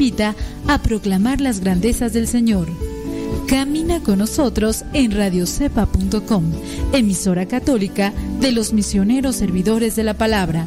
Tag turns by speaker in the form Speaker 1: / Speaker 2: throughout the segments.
Speaker 1: invita a proclamar las grandezas del Señor. Camina con nosotros en radiocepa.com, emisora católica de los misioneros servidores de la palabra.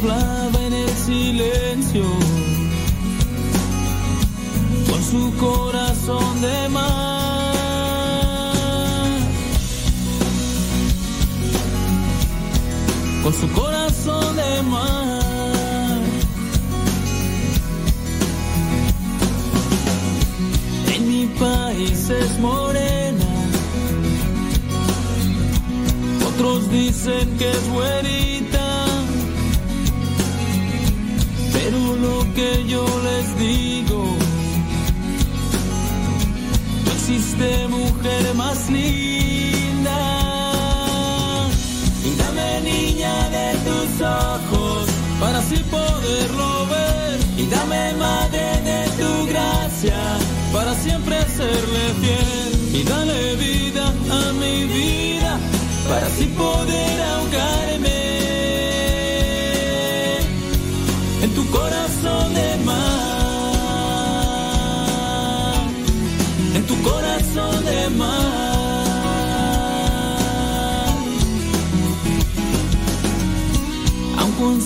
Speaker 2: Hablaba en el silencio, con su corazón de mar. Con su corazón de mar. En mi país es morena otros dicen que es güerita, yo les digo, no existe mujer más linda. Y dame niña de tus ojos para así poderlo ver. Y dame madre de tu gracia para siempre serle fiel. Y dale vida a mi vida para así poder ahogarme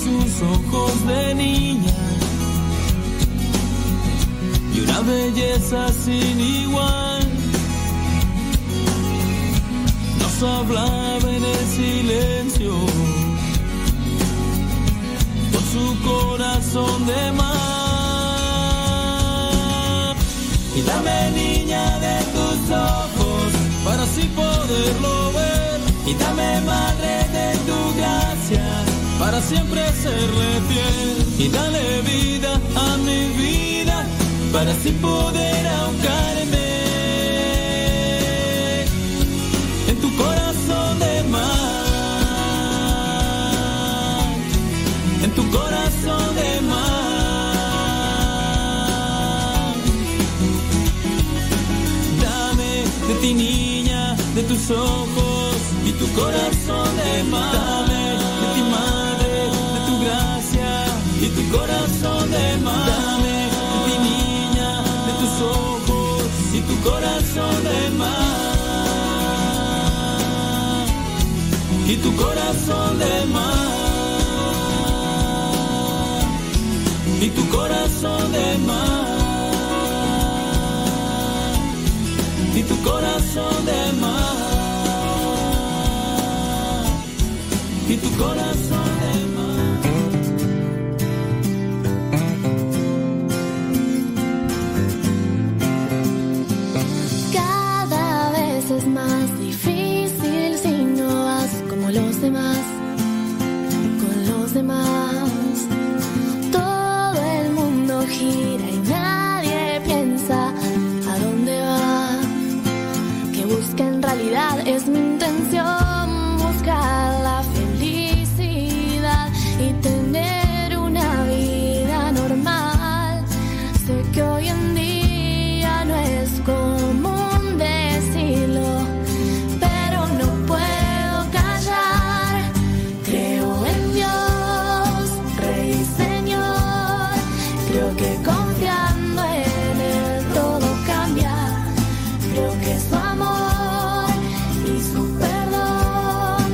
Speaker 2: sus ojos de niña y una belleza sin igual hablaba en el silencio, con su corazón de mar. Y dame niña de tus ojos para así poderlo ver. Y dame madre de tu gracia para siempre serle fiel. Y dale vida a mi vida para así poder ahogarme corazón de mar, en tu corazón de mar. Dame de ti niña, de tus ojos y tu corazón de mar. Dame de ti tu gracia mi corazón de mar. Dame, mi niña, de tus ojos y tu corazón de mar. Y tu corazón de mar. Y tu corazón de mar. Y tu corazón de mar. Y tu corazón de mar.
Speaker 3: Que confiando en él todo cambia. Creo que su amor y su perdón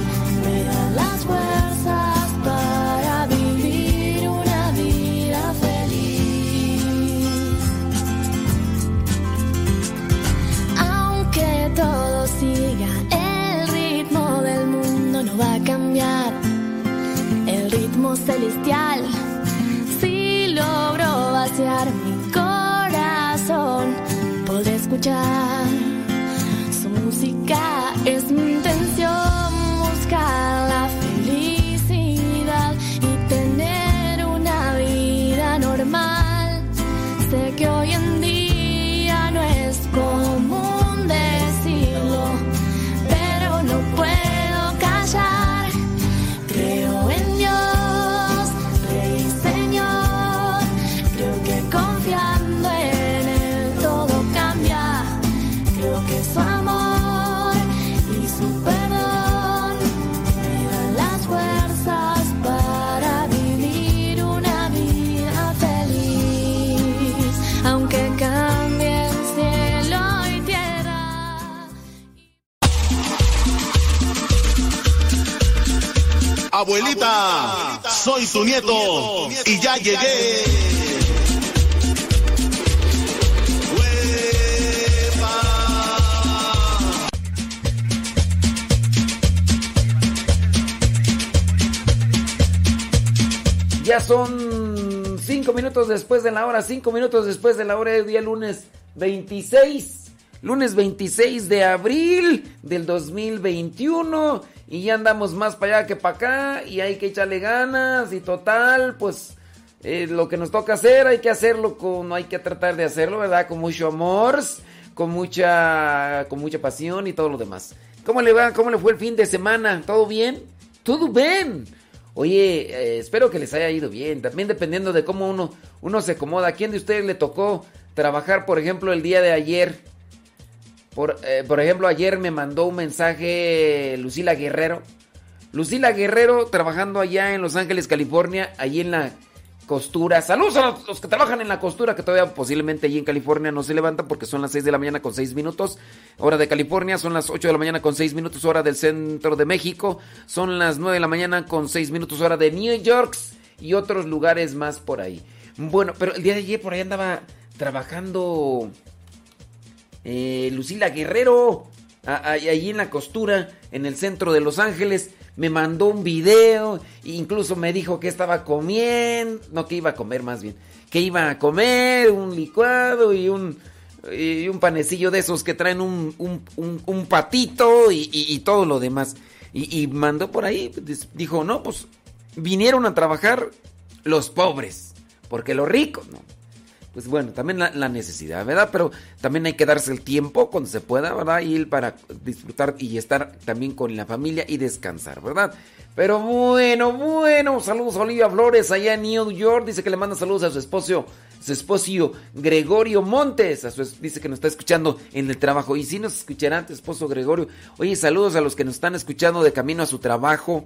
Speaker 3: me dan las fuerzas para vivir una vida feliz. Aunque todo siga el ritmo del mundo, no va a cambiar el ritmo celestial escuchar. Su música es mi
Speaker 4: Abuelita, soy tu nieto y ya llegué.
Speaker 5: Ya son cinco minutos después de la hora, cinco minutos después de la hora del día lunes 26, lunes 26 de abril del 2021 y ya andamos más para allá que para acá y hay que echarle ganas y total, pues eh, lo que nos toca hacer hay que hacerlo con, hay que tratar de hacerlo, ¿verdad? Con mucho amor, con mucha, con mucha pasión y todo lo demás. ¿Cómo le va? ¿Cómo le fue el fin de semana? ¿Todo bien? ¿Todo bien? Oye, eh, espero que les haya ido bien. También dependiendo de cómo uno, uno se acomoda. ¿A quién de ustedes le tocó trabajar, por ejemplo, el día de ayer? Eh, por, ejemplo, ayer me mandó un mensaje Lucila Guerrero. Lucila Guerrero trabajando allá en Los Ángeles, California, allí en la costura. Saludos a los, que trabajan en la costura, que todavía posiblemente allí en California no se levantan porque son las 6 de la mañana con 6 minutos. Hora de California, son las 8 de la mañana con 6 minutos, hora del centro de México. Son las 9 de la mañana con 6 minutos, hora de New York y otros lugares más por ahí. Bueno, pero el día de ayer por ahí andaba trabajando eh, Lucila Guerrero, ahí en la costura, en el centro de Los Ángeles, me mandó un video, incluso me dijo que estaba comiendo, no que iba a comer más bien, que iba a comer un licuado y un, y un panecillo de esos que traen un, un, patito y, todo lo demás. Y, y mandó por ahí, dijo, no, pues vinieron a trabajar los pobres, porque los ricos, no pues bueno, también la, necesidad, ¿verdad? Pero también hay que darse el tiempo cuando se pueda, ¿verdad? Ir para disfrutar y estar también con la familia y descansar, ¿verdad? Pero bueno, bueno, saludos a Olivia Flores allá en New York. Dice que le manda saludos a su esposo, su esposo Gregorio Montes. Dice que nos está escuchando en el trabajo. Y si nos escuchará tu esposo Gregorio. Oye, saludos a los que nos están escuchando de camino a su trabajo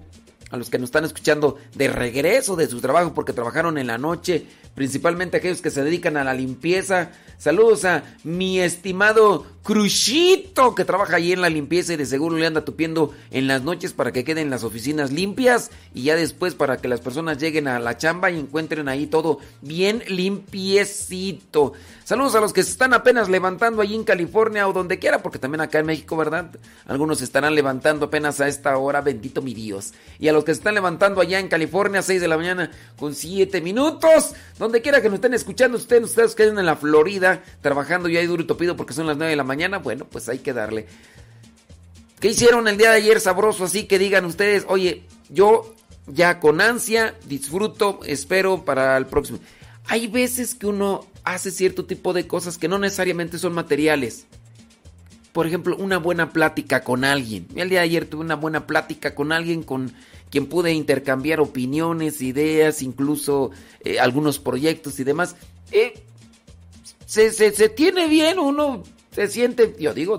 Speaker 5: a los que nos están escuchando de regreso de su trabajo porque trabajaron en la noche, principalmente aquellos que se dedican a la limpieza. Saludos a mi estimado Cruchito, que trabaja ahí en la limpieza y de seguro le anda tupiendo en las noches para que queden las oficinas limpias y ya después para que las personas lleguen a la chamba y encuentren ahí todo bien limpiecito. Saludos a los que se están apenas levantando allí en California o donde quiera, porque también acá en México, ¿verdad? Algunos se estarán levantando apenas a esta hora, bendito mi Dios. Y a los que se están levantando allá en California, 6 de la mañana con 7 minutos, donde quiera que nos estén escuchando, ustedes, ustedes queden en la Florida, trabajando ya ahí duro y topido porque son las 9 de la mañana, bueno, pues hay que darle. ¿Qué hicieron el día de ayer sabroso? Así que digan ustedes, oye, yo ya con ansia disfruto, espero para el próximo. Hay veces que uno hace cierto tipo de cosas que no necesariamente son materiales. Por ejemplo, una buena plática con alguien. El día de ayer tuve una buena plática con alguien con quien pude intercambiar opiniones, ideas, incluso eh, algunos proyectos y demás. Eh, se, se, tiene bien, uno se siente, yo digo,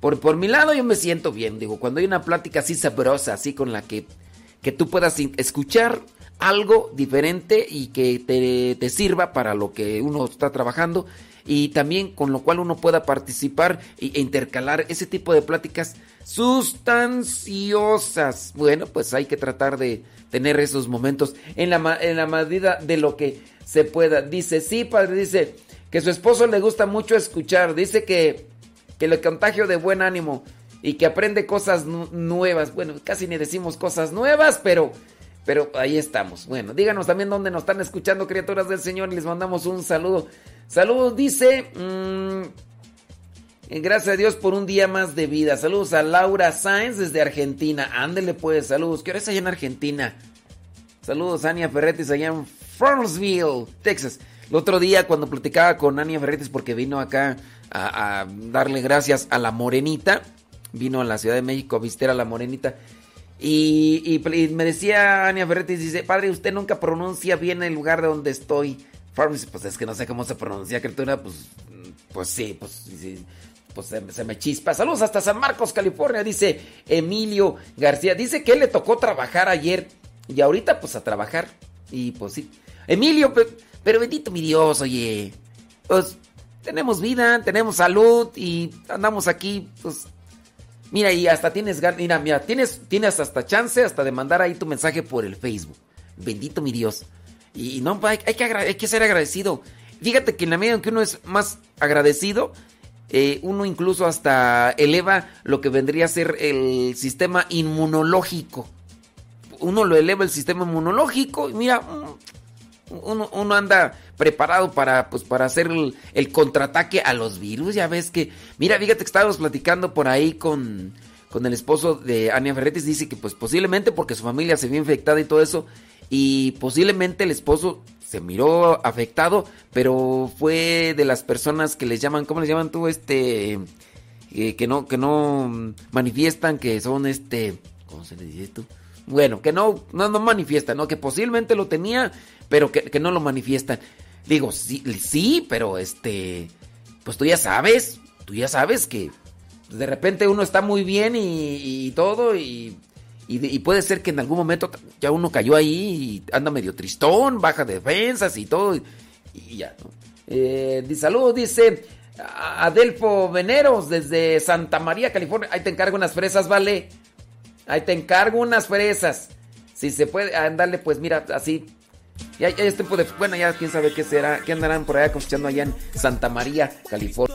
Speaker 5: por, por mi lado yo me siento bien, digo, cuando hay una plática así sabrosa, así con la que, que tú puedas escuchar algo diferente y que te, te, sirva para lo que uno está trabajando y también con lo cual uno pueda participar e intercalar ese tipo de pláticas sustanciosas. Bueno, pues hay que tratar de tener esos momentos en la, en la medida de lo que se pueda. Dice, sí, padre, dice que su esposo le gusta mucho escuchar, dice que, que le contagio de buen ánimo y que aprende cosas nuevas. Bueno, casi ni decimos cosas nuevas, pero pero ahí estamos. Bueno, díganos también dónde nos están escuchando, criaturas del Señor, les mandamos un saludo. Saludos, dice. Mm, gracias a Dios por un día más de vida. Saludos a Laura Sáenz desde Argentina. Ándele pues, saludos. ¿Qué hora es allá en Argentina? Saludos Ania Ferretis allá en Farmsville, Texas. El otro día cuando platicaba con Ania Ferretis porque vino acá a, darle gracias a la Morenita, vino a la Ciudad de México a visitar a la Morenita. Y, me decía Ania Ferretti, dice, padre, usted nunca pronuncia bien el lugar de donde estoy. Pues es que no sé cómo se pronuncia, criatura, pues, pues sí, pues, pues se, me chispa. Saludos hasta San Marcos, California, dice Emilio García. Dice que él le tocó trabajar ayer y ahorita pues a trabajar. Y pues sí. Emilio, pero, pero bendito mi Dios, oye. Pues tenemos vida, tenemos salud y andamos aquí, pues Mira, y hasta tienes mira, mira, tienes, tienes hasta chance hasta de mandar ahí tu mensaje por el Facebook. Bendito mi Dios. Y no, hay, hay que, ser agradecido. Fíjate que en la medida en que uno es más agradecido, eh, uno incluso hasta eleva lo que vendría a ser el sistema inmunológico. Uno lo eleva el sistema inmunológico y mira, uno, uno anda preparado para, pues, para hacer el, contraataque a los virus. Ya ves que, mira, fíjate que estábamos platicando por ahí con, con el esposo de Ania Ferretis. Dice que, pues, posiblemente porque su familia se vio infectada y todo eso. Y posiblemente el esposo se miró afectado, pero fue de las personas que les llaman, ¿cómo les llaman tú? Este, eh, que no, que no manifiestan, que son este, ¿cómo se le dice esto? Bueno, que no, no, no manifiestan, ¿no? Que posiblemente lo tenía, pero que, que no lo manifiestan. Digo, sí, sí, pero este, pues tú ya sabes, tú ya sabes que de repente uno está muy bien y, todo y, y, puede ser que en algún momento ya uno cayó ahí y anda medio tristón, baja defensas y todo y, ya, ¿no? Eh, dice Adelfo Veneros desde Santa María, California. Ahí te encargo unas fresas, vale. Ahí te encargo unas fresas. Si se puede, andarle, pues mira, así ya, ya es tiempo de. Bueno, ya quién sabe qué será. ¿Qué andarán por allá cosechando allá en Santa María, California?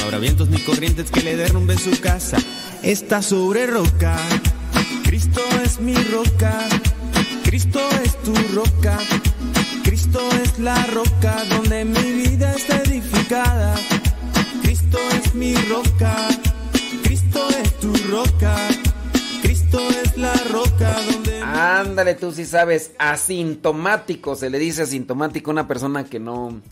Speaker 2: No habrá vientos ni corrientes que le derrumben su casa, está sobre roca. Cristo es mi roca, Cristo es tu roca, Cristo es la roca donde mi vida está edificada. Cristo es mi roca, Cristo es tu roca, Cristo es la roca donde
Speaker 5: Ándale, tú sí sabes, asintomático, se le dice asintomático a una persona que no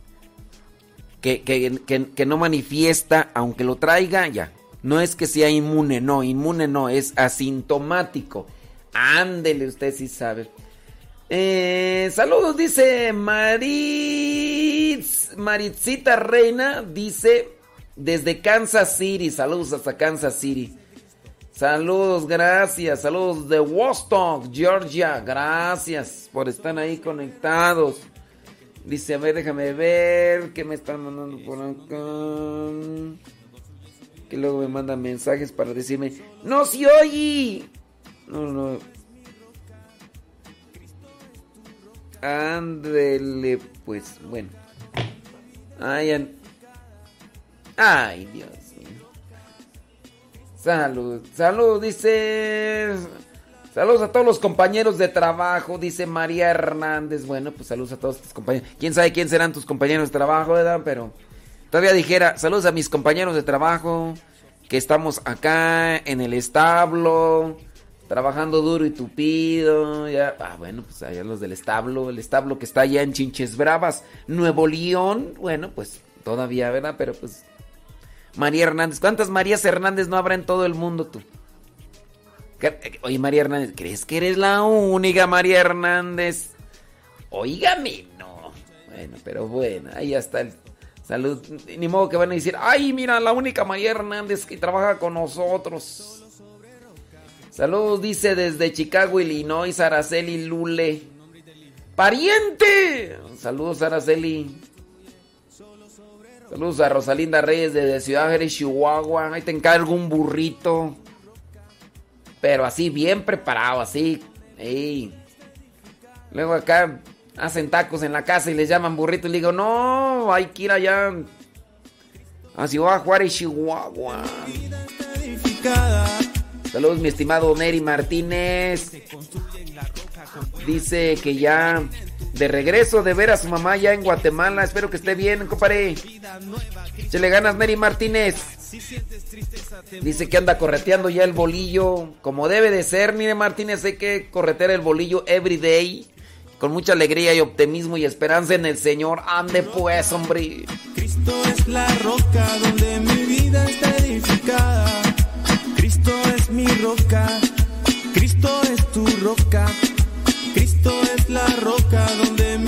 Speaker 5: que, que, no manifiesta, aunque lo traiga, ya. No es que sea inmune, no, inmune no, es asintomático. Ándele, usted sí sabe. Eh, saludos, dice Maritz, Maritzita Reina, dice desde Kansas City. Saludos hasta Kansas City. Saludos, gracias. Saludos de Wostock, Georgia. Gracias por estar ahí conectados. Dice, a ver, déjame ver qué me están mandando por acá. Que luego me mandan mensajes para decirme, ¡No se oye! No, no. Ándele, pues, bueno. Ay, Ay, Dios. Salud, salud, dice. Saludos a todos los compañeros de trabajo, dice María Hernández. Bueno, pues saludos a todos tus compañeros. Quién sabe quién serán tus compañeros de trabajo, ¿verdad? Pero todavía dijera, saludos a mis compañeros de trabajo, que estamos acá en el establo, trabajando duro y tupido. Ya, ah, bueno, pues allá los del establo, el establo que está allá en Chinches Bravas, Nuevo León. Bueno, pues todavía, ¿verdad? Pero pues María Hernández. ¿Cuántas Marías Hernández no habrá en todo el mundo tú? Oye, María Hernández, ¿crees que eres la única María Hernández? Óigame, no. Bueno, pero bueno, ahí está el salud. Ni modo que van a decir, ay, mira, la única María Hernández que trabaja con nosotros. Saludos, dice desde Chicago, Illinois, Araceli Lule. ¡Pariente! Saludos, Araceli. Saludos a Rosalinda Reyes desde Ciudad Jerez, Chihuahua. Ahí te encargo un burrito. Pero así, bien preparado, así. Luego acá hacen tacos en la casa y les llaman burrito. Y le digo, no, hay que ir allá a Ciudad Juárez, Chihuahua. Saludos, mi estimado Neri Martínez. Dice que ya de regreso de ver a su mamá ya en Guatemala. Espero que esté bien, compadre. Se le ganas, Neri Martínez. Dice que anda correteando ya el bolillo. Como debe de ser, mire Martínez, hay que corretear el bolillo every day. Con mucha alegría y optimismo y esperanza en el Señor. Ande pues, hombre.
Speaker 6: Cristo es la roca donde mi vida está edificada. Cristo es mi roca. Cristo es tu roca. Cristo es la roca donde mi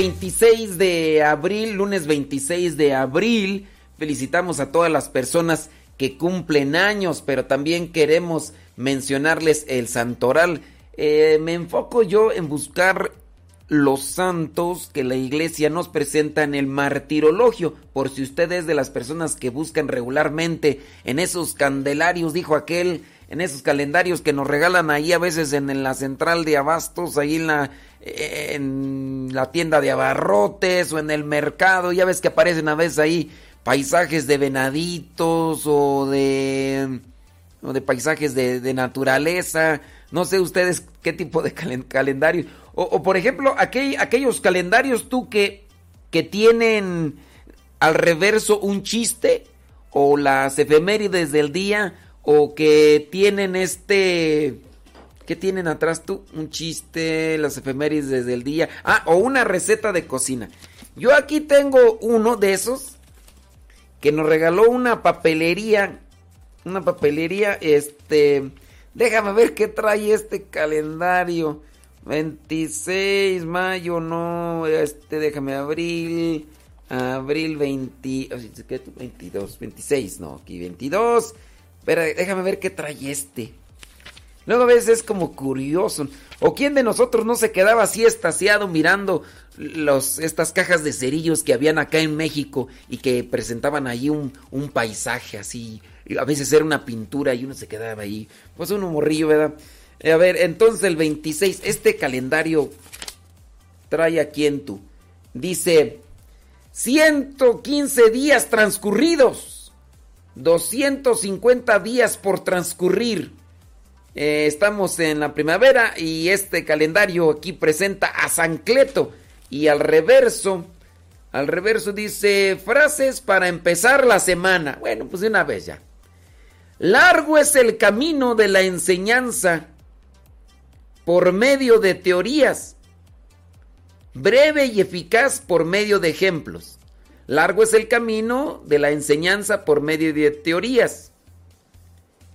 Speaker 5: 26 de abril, lunes 26 de abril. Felicitamos a todas las personas que cumplen años, pero también queremos mencionarles el santoral. Eh, me enfoco yo en buscar los santos que la iglesia nos presenta en el martirologio. Por si usted es de las personas que buscan regularmente en esos candelarios, dijo aquel, en esos calendarios que nos regalan ahí a veces en, la central de abastos, ahí en la, en la tienda de abarrotes o en el mercado, ya ves que aparecen a veces ahí paisajes de venaditos o de, o de paisajes de, naturaleza. No sé ustedes qué tipo de calendario o, por ejemplo, aquellos calendarios tú que, que tienen al reverso un chiste, o las efemérides del día, o que tienen este... ¿Qué tienen atrás tú? Un chiste, las efemérides del día. Ah, o una receta de cocina. Yo aquí tengo uno de esos que nos regaló una papelería. Una papelería, este... Déjame ver qué trae este calendario. 26 mayo, no, este, déjame, abril, abril 20, 22, 26, no, aquí 22. Déjame ver qué trae este. Luego a veces es como curioso. ¿O quién de nosotros no se quedaba así estaciado mirando los, estas cajas de cerillos que habían acá en México y que presentaban allí un, paisaje así? a veces era una pintura y uno se quedaba ahí. Pues un morrillo, ¿verdad? A ver, entonces el 26, este calendario trae aquí en tu. Dice 115 días transcurridos, 250 días por transcurrir. Eh, estamos en la primavera y este calendario aquí presenta a San Cleto y al reverso, al reverso dice frases para empezar la semana. Bueno, pues de una vez ya. Largo es el camino de la enseñanza por medio de teorías, breve y eficaz por medio de ejemplos. Largo es el camino de la enseñanza por medio de teorías,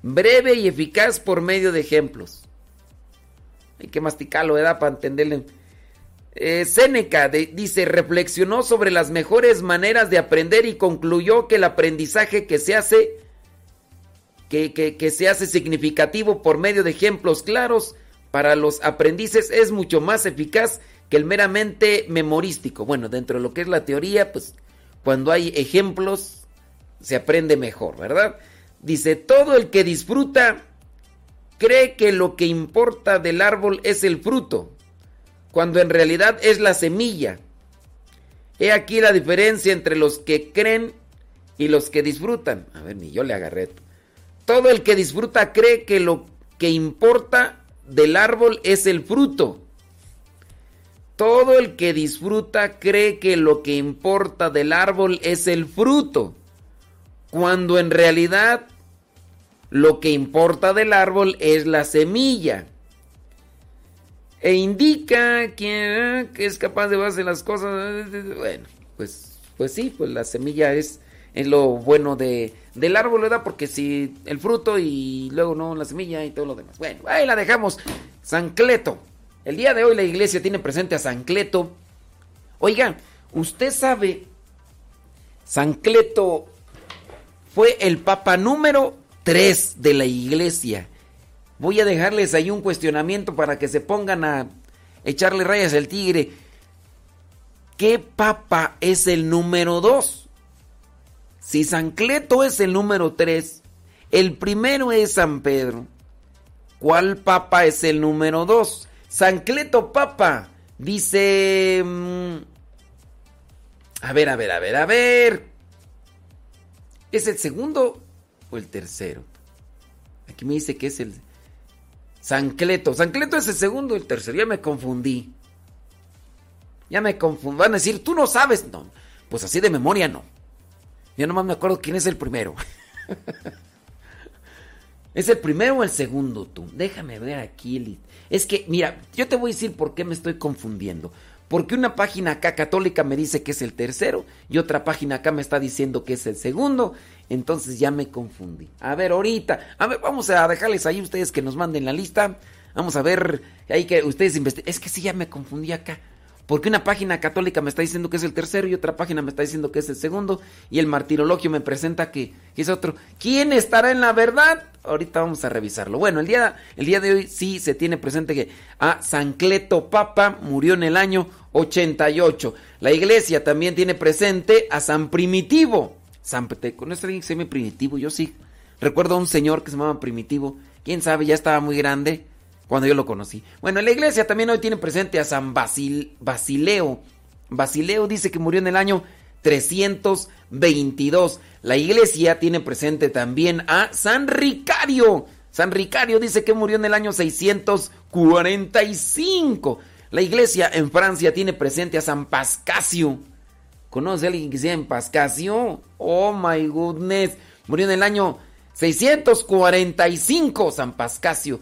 Speaker 5: breve y eficaz por medio de ejemplos. Hay que masticarlo, ¿verdad? Para entenderle. Eh, Séneca dice, reflexionó sobre las mejores maneras de aprender y concluyó que el aprendizaje que se hace, que, que se hace significativo por medio de ejemplos claros, para los aprendices es mucho más eficaz que el meramente memorístico. Bueno, dentro de lo que es la teoría, pues cuando hay ejemplos se aprende mejor, ¿verdad? Dice, todo el que disfruta cree que lo que importa del árbol es el fruto, cuando en realidad es la semilla. He aquí la diferencia entre los que creen y los que disfrutan. A ver, ni yo le agarré. Todo el que disfruta cree que lo que importa del árbol es el fruto. Todo el que disfruta cree que lo que importa del árbol es el fruto, cuando en realidad lo que importa del árbol es la semilla. E indica que, es capaz de hacer las cosas. Bueno, pues, pues sí, pues la semilla es, lo bueno de, del árbol, ¿verdad? Porque si el fruto y luego no la semilla y todo lo demás. Bueno, ahí la dejamos. San Cleto. El día de hoy la iglesia tiene presente a San Cleto. Oiga, usted sabe, San Cleto fue el papa número 3 de la iglesia. Voy a dejarles ahí un cuestionamiento para que se pongan a echarle rayas al tigre. ¿Qué papa es el número 2? Si San Cleto es el número 3, el primero es San Pedro. ¿Cuál papa es el número 2? San Cleto Papa. Dice... Mm, a ver, a ver, a ver, a ver. ¿Es el segundo o el tercero? Aquí me dice que es el... San Cleto. San Cleto es el segundo o el tercero. Ya me confundí. Ya me confundí. Van a decir, tú no sabes. No, pues así de memoria no. Yo nomás me acuerdo quién es el primero. ¿Es el primero o el segundo tú? Déjame ver aquí. Es que, mira, yo te voy a decir por qué me estoy confundiendo. Porque una página acá católica me dice que es el tercero y otra página acá me está diciendo que es el segundo. Entonces ya me confundí. A ver, ahorita. A ver, vamos a dejarles ahí ustedes que nos manden la lista. Vamos a ver. Ahí que ustedes investiguen. Es que sí, ya me confundí acá. Porque una página católica me está diciendo que es el tercero y otra página me está diciendo que es el segundo y el martirologio me presenta que, es otro. ¿Quién estará en la verdad? Ahorita vamos a revisarlo. Bueno, el día, el día de hoy sí se tiene presente que a San Cleto Papa murió en el año 88. La iglesia también tiene presente a San Primitivo. San ¿Conoce alguien que se llama Primitivo? Yo sí. Recuerdo a un señor que se llamaba Primitivo. ¿Quién sabe? Ya estaba muy grande cuando yo lo conocí. Bueno, la iglesia también hoy tiene presente a San Basileo. Basileo dice que murió en el año 322. La iglesia tiene presente también a San Ricario. San Ricario dice que murió en el año 645. La iglesia en Francia tiene presente a San Pascasio. ¿Conoce a alguien que se llama Pascasio? Oh my goodness. Murió en el año 645 San Pascasio.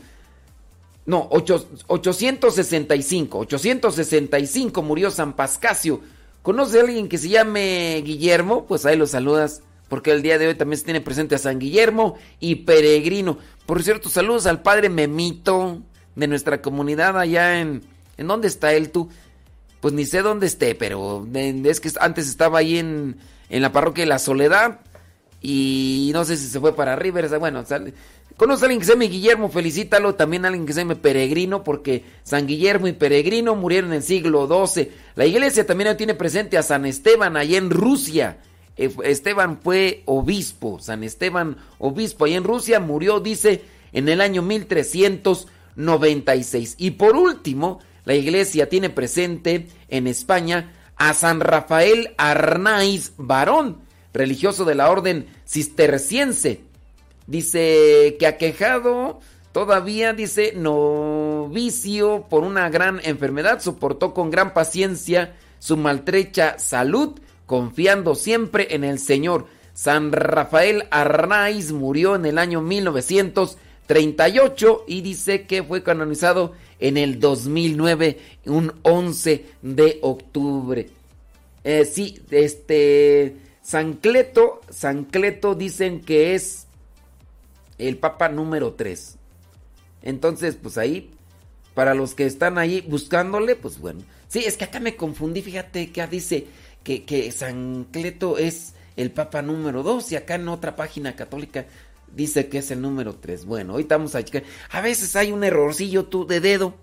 Speaker 5: No, 865. 865 murió San Pascasio. ¿Conoce a alguien que se llame Guillermo? Pues ahí lo saludas. Porque el día de hoy también se tiene presente a San Guillermo y Peregrino. Por cierto, saludos al padre Memito de nuestra comunidad allá en... ¿En dónde está él tú? Pues ni sé dónde esté, pero es que antes estaba ahí en, en la parroquia de la Soledad. Y no sé si se fue para Rivers. Bueno, sale, Conoce a alguien que se llame Guillermo, felicítalo. También a alguien que se llame Peregrino, porque San Guillermo y Peregrino murieron en el siglo XII. La iglesia también tiene presente a San Esteban allá en Rusia. Eh, Esteban fue obispo. San Esteban, obispo allá en Rusia, murió, dice, en el año 1396. Y por último, la iglesia tiene presente en España a San Rafael Arnaiz Varón, religioso de la orden cisterciense Dice que aquejado todavía, dice, novicio por una gran enfermedad, soportó con gran paciencia su maltrecha salud, confiando siempre en el Señor. San Rafael Arnaiz murió en el año 1938 y dice que fue canonizado en el 2009, un 11 de octubre. Eh, sí, este, San Cleto, San Cleto dicen que es el Papa número 3. Entonces, pues ahí, para los que están ahí buscándole, pues bueno. Sí, es que acá me confundí, fíjate que dice que, que San Cleto es el Papa número 2 y acá en otra página católica dice que es el número 3. Bueno, ahorita vamos a. A veces hay un errorcillo tú de dedo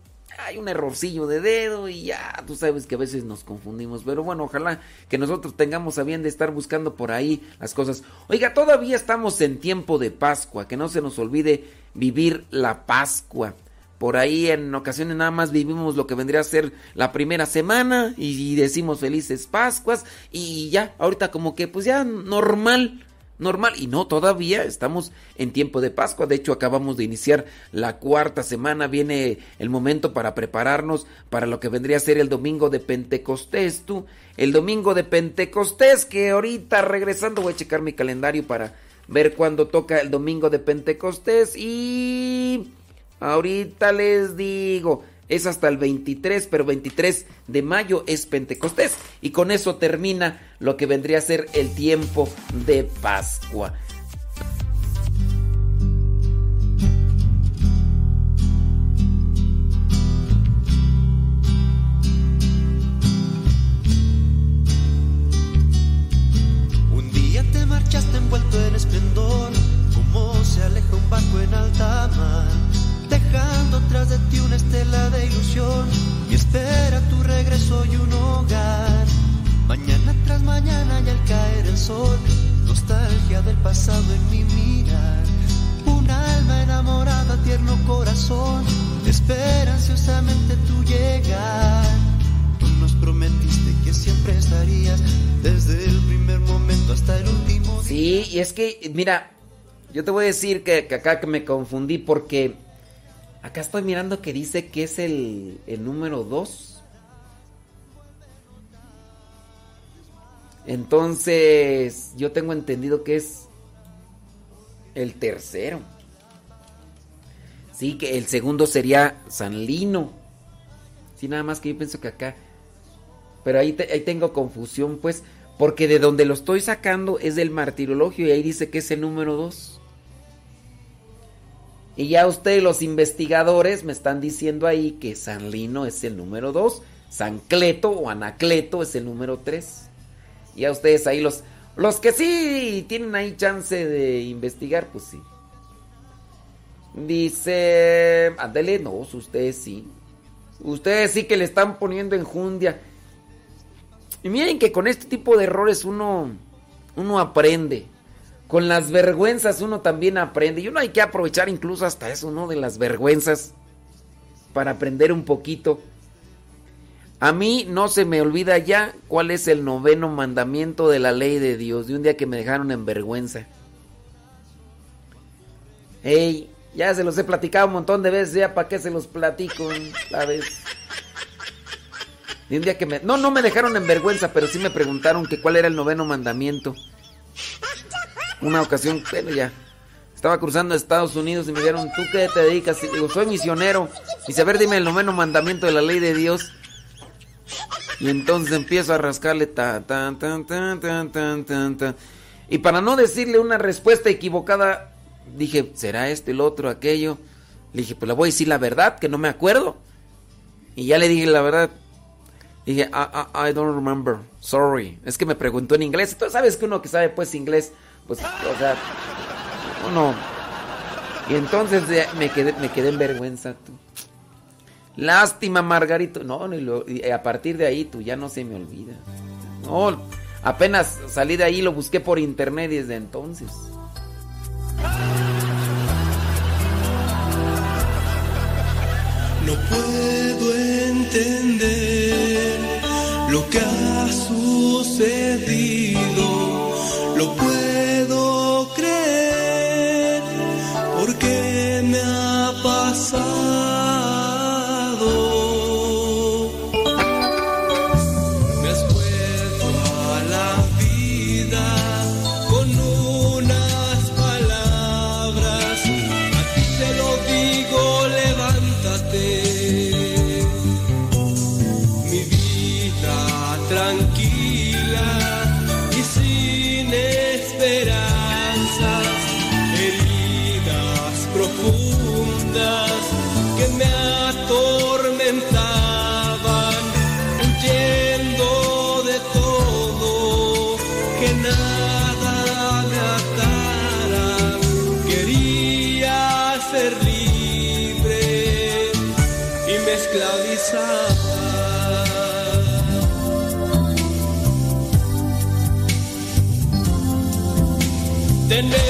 Speaker 5: hay un errorcillo de dedo y ya, tú sabes que a veces nos confundimos, pero bueno, ojalá que nosotros tengamos a bien de estar buscando por ahí las cosas. Oiga, todavía estamos en tiempo de Pascua, que no se nos olvide vivir la Pascua. Por ahí en ocasiones nada más vivimos lo que vendría a ser la primera semana y decimos felices Pascuas y ya, ahorita como que pues ya normal, normal. Y no, todavía estamos en tiempo de Pascua. De hecho, acabamos de iniciar la cuarta semana. Viene el momento para prepararnos para lo que vendría a ser el domingo de Pentecostés. Tú, el domingo de Pentecostés, que ahorita regresando voy a checar mi calendario para ver cuándo toca el domingo de Pentecostés. Y ahorita les digo es hasta el 23, pero 23 de mayo es Pentecostés. Y con eso termina lo que vendría a ser el tiempo de Pascua.
Speaker 7: Un día te marchaste envuelto en esplendor, como se aleja un barco en alta tras de ti una estela de ilusión y espera tu regreso y un hogar. Mañana tras mañana y al caer el sol, nostalgia del pasado en mi mirar. Un alma enamorada, tierno corazón, espera ansiosamente tu llegar. Tú nos prometiste que siempre estarías desde el primer momento hasta el último
Speaker 5: día. Sí, y es que, mira, yo te voy a decir que, que acá que me confundí porque Acá estoy mirando que dice que es el, número 2. Entonces, yo tengo entendido que es el tercero. Sí, que el segundo sería San Lino. Sí, nada más que yo pienso que acá. Pero ahí, ahí tengo confusión, pues. Porque de donde lo estoy sacando es del martirologio y ahí dice que es el número 2. Y ya ustedes, los investigadores, me están diciendo ahí que San Lino es el número 2. Sancleto o Anacleto es el número 3. Y a ustedes ahí los, los que sí tienen ahí chance de investigar, pues sí. Dice, ándale, no, ustedes sí. Ustedes sí que le están poniendo enjundia. Y miren que con este tipo de errores uno, uno aprende. Con las vergüenzas uno también aprende. Y uno hay que aprovechar incluso hasta eso, ¿no? De las vergüenzas. Para aprender un poquito. A mí no se me olvida ya cuál es el noveno mandamiento de la ley de Dios. De un día que me dejaron en vergüenza. Ey, ya se los he platicado un montón de veces. Ya para qué se los platico, ¿sabes? De un día que me... No, no me dejaron en vergüenza, pero sí me preguntaron que cuál era el noveno mandamiento. Una ocasión, bueno, ya. Estaba cruzando Estados Unidos y me dijeron, ¿tú qué te dedicas? Y digo, soy misionero. Y dice, a ver, dime el noveno mandamiento de la ley de Dios. Y entonces empiezo a rascarle tan, tan, tan, tan, tan, tan, tan, tan. Y para no decirle una respuesta equivocada, dije, ¿será este, el otro, aquello? Le dije, pues le voy a decir la verdad, que no me acuerdo. Y ya le dije la verdad. Dije, I, I, don't remember, sorry. Es que me preguntó en inglés. Tú sabes que uno que sabe pues inglés, pues, o sea, uno... Y entonces me quedé, me quedé en vergüenza. Tú. Lástima, Margarito. No, y, a partir de ahí tú ya no se me olvida. No, apenas salí de ahí, lo busqué por internet desde entonces.
Speaker 8: No puedo entender lo que ha sucedido. Lo puedo creer porque me ha pasado. and make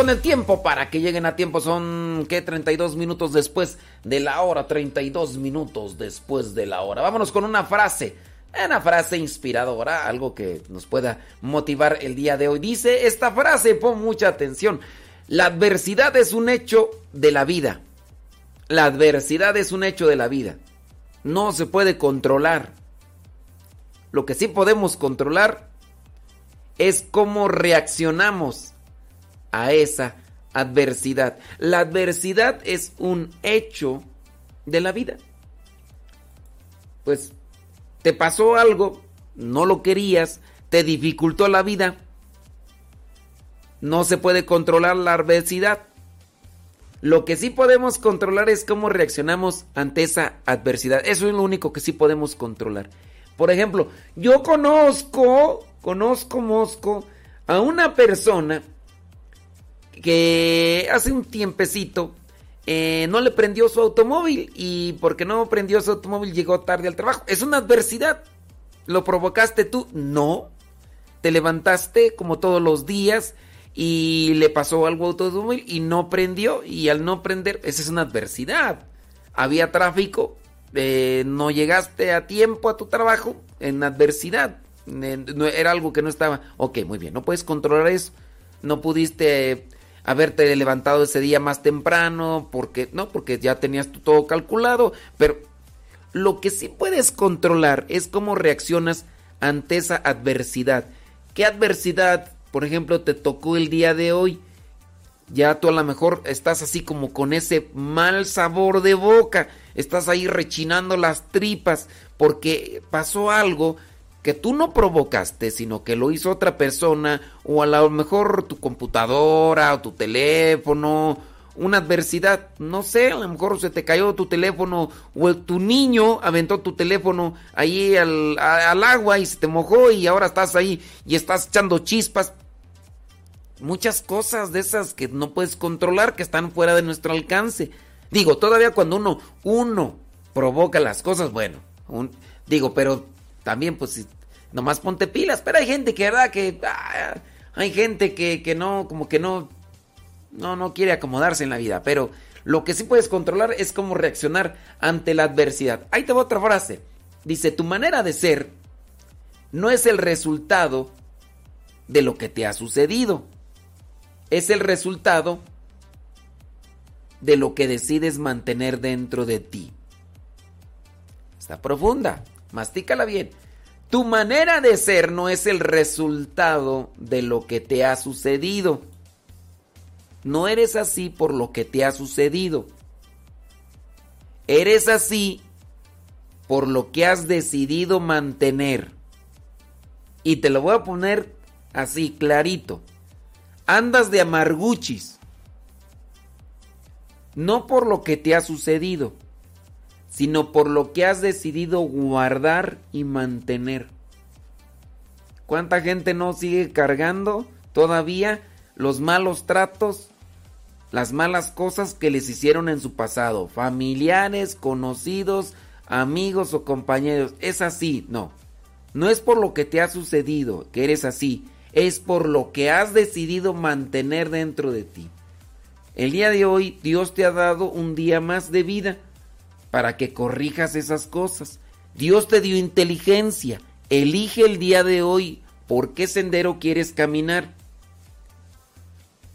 Speaker 5: Con el tiempo para que lleguen a tiempo. Son, ¿qué? 32 minutos después de la hora. 32 minutos después de la hora. Vámonos con una frase. Una frase inspiradora, algo que nos pueda motivar el día de hoy. Dice esta frase, pon mucha atención. La adversidad es un hecho de la vida. La adversidad es un hecho de la vida. No se puede controlar. Lo que sí podemos controlar es cómo reaccionamos a esa adversidad. La adversidad es un hecho de la vida. Pues te pasó algo, no lo querías, te dificultó la vida. No se puede controlar la adversidad. Lo que sí podemos controlar es cómo reaccionamos ante esa adversidad. Eso es lo único que sí podemos controlar. Por ejemplo, yo conozco, conozco, Mosco, a una persona que hace un tiempecito eh, no le prendió su automóvil y porque no prendió su automóvil llegó tarde al trabajo. Es una adversidad. ¿Lo provocaste tú? No. Te levantaste como todos los días y le pasó algo al automóvil y no prendió y al no prender, esa es una adversidad. Había tráfico, eh, no llegaste a tiempo a tu trabajo en adversidad. era algo que no estaba. Ok, muy bien, no puedes controlar eso. No pudiste haberte levantado ese día más temprano, porque no, porque ya tenías todo calculado, pero lo que sí puedes controlar es cómo reaccionas ante esa adversidad. ¿Qué adversidad, por ejemplo, te tocó el día de hoy? Ya tú a lo mejor estás así como con ese mal sabor de boca, estás ahí rechinando las tripas porque pasó algo que tú no provocaste, sino que lo hizo otra persona, o a lo mejor tu computadora o tu teléfono, una adversidad, no sé, a lo mejor se te cayó tu teléfono, o tu niño aventó tu teléfono ahí al, agua y se te mojó y ahora estás ahí y estás echando chispas. Muchas cosas de esas que no puedes controlar, que están fuera de nuestro alcance. Digo, todavía cuando uno, uno provoca las cosas, bueno, digo, pero también pues nomás ponte pilas, pero hay gente que, ¿verdad? Que ah, hay gente que, que no, como que no, no, no quiere acomodarse en la vida, pero lo que sí puedes controlar es cómo reaccionar ante la adversidad. Ahí te va otra frase. Dice, tu manera de ser no es el resultado de lo que te ha sucedido. Es el resultado de lo que decides mantener dentro de ti. Está profunda. Mastícala bien. Tu manera de ser no es el resultado de lo que te ha sucedido. No eres así por lo que te ha sucedido. Eres así por lo que has decidido mantener. Y te lo voy a poner así clarito. Andas de amarguchis. No por lo que te ha sucedido sino por lo que has decidido guardar y mantener. ¿Cuánta gente no sigue cargando todavía los malos tratos, las malas cosas que les hicieron en su pasado? Familiares, conocidos, amigos o compañeros. Es así, no. No es por lo que te ha sucedido que eres así, es por lo que has decidido mantener dentro de ti. El día de hoy Dios te ha dado un día más de vida para que corrijas esas cosas. Dios te dio inteligencia. Elige el día de hoy por qué sendero quieres caminar.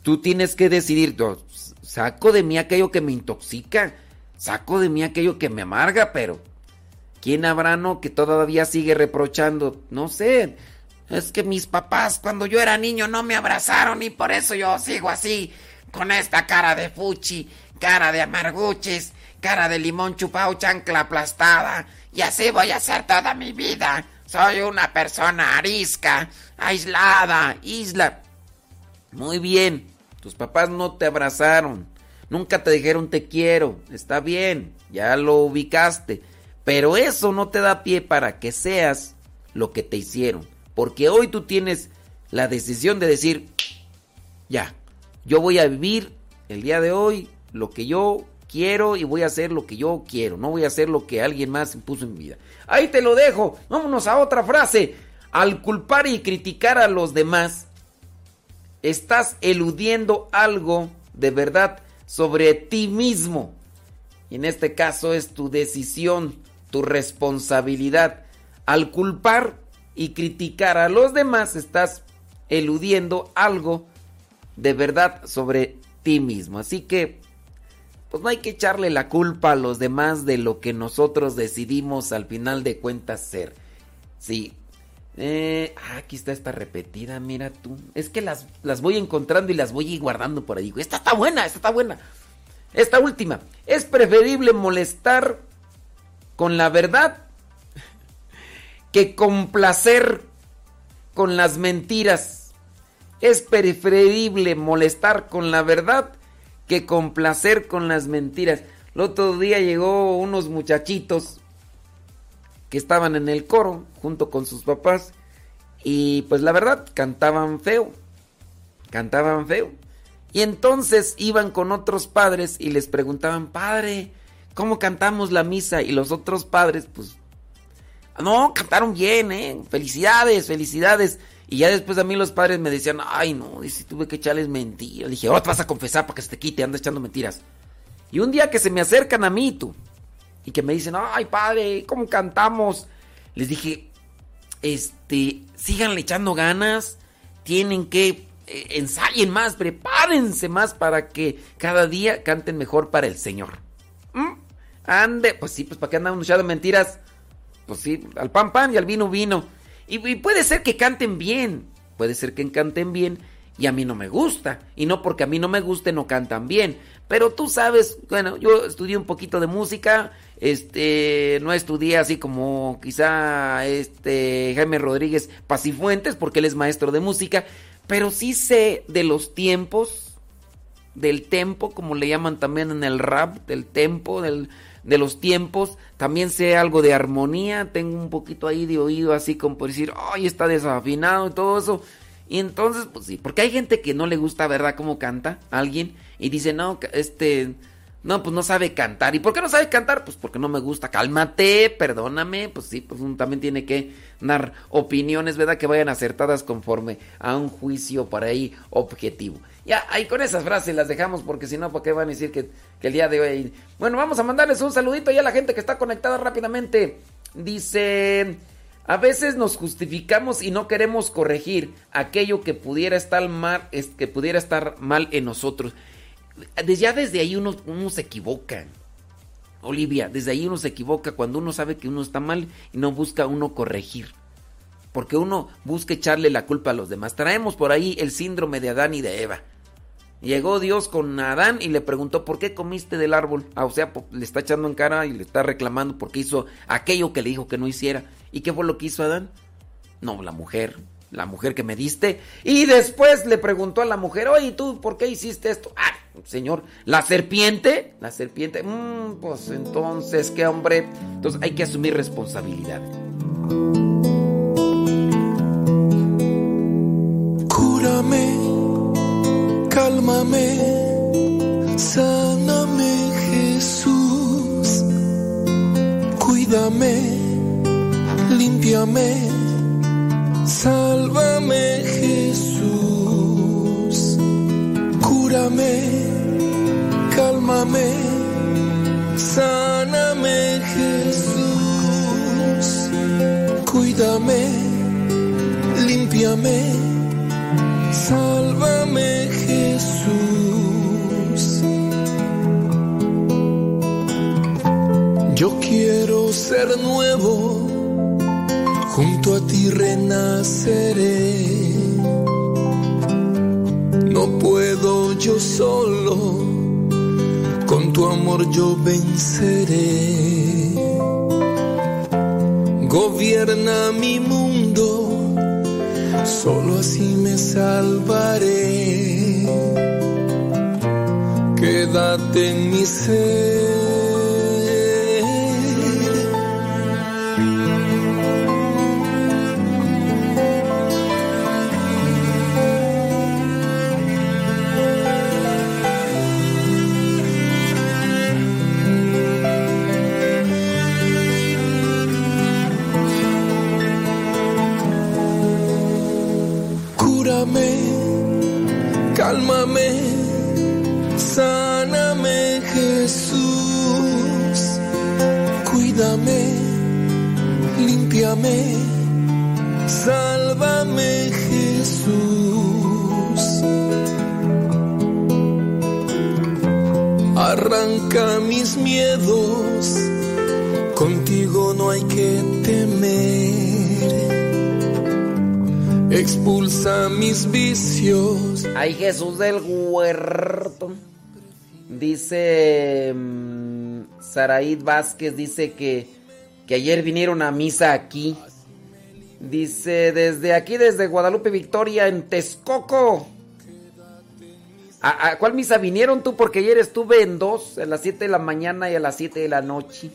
Speaker 5: Tú tienes que decidir, saco de mí aquello que me intoxica, saco de mí aquello que me amarga, pero ¿quién habrá no que todavía sigue reprochando? No sé, es que mis papás cuando yo era niño no me abrazaron y por eso yo sigo así, con esta cara de fuchi, cara de amarguches, cara de limón chupado, chancla aplastada. Y así voy a ser toda mi vida. Soy una persona arisca, aislada, isla. Muy bien, tus papás no te abrazaron. Nunca te dijeron te quiero. Está bien, ya lo ubicaste. Pero eso no te da pie para que seas lo que te hicieron. Porque hoy tú tienes la decisión de decir, ya, yo voy a vivir el día de hoy lo que yo quiero y voy a hacer lo que yo quiero, no voy a hacer lo que alguien más impuso en mi vida. Ahí te lo dejo, vámonos a otra frase. Al culpar y criticar a los demás, estás eludiendo algo de verdad sobre ti mismo. Y en este caso es tu decisión, tu responsabilidad. Al culpar y criticar a los demás estás eludiendo algo de verdad sobre ti mismo. Así que, pues no hay que echarle la culpa a los demás de lo que nosotros decidimos al final de cuentas ser. Sí. Eh, ah, aquí está esta repetida, mira tú. Es que las, las voy encontrando y las voy guardando por ahí. Esta está buena, esta está buena. Esta última. Es preferible molestar con la verdad que complacer con las mentiras. Es preferible molestar con la verdad que complacer con las mentiras. El otro día llegó unos muchachitos que estaban en el coro junto con sus papás y pues la verdad cantaban feo. Cantaban feo. Y entonces iban con otros padres y les preguntaban, padre, ¿cómo cantamos la misa? Y los otros padres, pues, no, cantaron bien, ¿eh? Felicidades, felicidades. Y ya después a mí los padres me decían, ay, no, si tuve que echarles mentiras. Dije, ahora te vas a confesar para que se te quite, anda echando mentiras. Y un día que se me acercan a mí, tú, y que me dicen, ay, padre, ¿cómo cantamos? Les dije, este, síganle echando ganas, tienen que eh, ensayen más, prepárense más para que cada día canten mejor para el Señor. ¿Mm? Ande, pues sí, pues para que andan echando mentiras. Pues sí, al pan pan y al vino vino. Y, puede ser que canten bien, puede ser que canten bien y a mí no me gusta. Y no porque a mí no me guste no cantan bien. Pero tú sabes, bueno, yo estudié un poquito de música, este, no estudié así como quizá este Jaime Rodríguez Pasifuentes, porque él es maestro de música, pero sí sé de los tiempos, del tempo, como le llaman también en el rap, del tempo, del, de los tiempos. También sé algo de armonía, tengo un poquito ahí de oído así como por decir, ay, está desafinado y todo eso. Y entonces, pues sí, porque hay gente que no le gusta, ¿verdad?, cómo canta alguien y dice, no, este, no, pues no sabe cantar. ¿Y por qué no sabe cantar? Pues porque no me gusta. Cálmate, perdóname. Pues sí, pues uno también tiene que dar opiniones, ¿verdad? Que vayan acertadas conforme a un juicio para ahí objetivo. Ya, ahí con esas frases las dejamos porque si no, ¿por qué van a decir que, que el día de hoy... Bueno, vamos a mandarles un saludito ya a la gente que está conectada rápidamente. Dice... A veces nos justificamos y no queremos corregir aquello que pudiera estar mal, que pudiera estar mal en nosotros. Ya desde ahí uno, uno se equivoca. Olivia, desde ahí uno se equivoca cuando uno sabe que uno está mal y no busca uno corregir. Porque uno busca echarle la culpa a los demás. Traemos por ahí el síndrome de Adán y de Eva. Llegó Dios con Adán y le preguntó, ¿por qué comiste del árbol? Ah, o sea, le está echando en cara y le está reclamando porque hizo aquello que le dijo que no hiciera. ¿Y qué fue lo que hizo Adán? No, la mujer, la mujer que me diste. Y después le preguntó a la mujer, oye, ¿tú por qué hiciste esto? Ah, señor, la serpiente, la serpiente, mm, pues entonces, ¿qué hombre? Entonces hay que asumir responsabilidad.
Speaker 8: Cúrame cálmame, sáname Jesús, cuídame, límpiame, sálvame Jesús, cúrame, cálmame, sáname Jesús, cuídame, límpiame, sálvame Jesús. Yo quiero ser nuevo, a ti renaceré. No puedo yo solo, con tu amor yo venceré. Gobierna mi mundo, solo así me salvaré quédate en mi ser. Cuídame, limpiame, sálvame Jesús. Arranca mis miedos, contigo no hay que temer expulsa mis vicios.
Speaker 5: Ay, Jesús del huerto. Dice um, Saraid Vázquez, dice que, que ayer vinieron a misa aquí. Dice, desde aquí, desde Guadalupe Victoria, en Texcoco. ¿A, ¿A, cuál misa vinieron tú? Porque ayer estuve en dos, a las 7 de la mañana y a las 7 de la noche.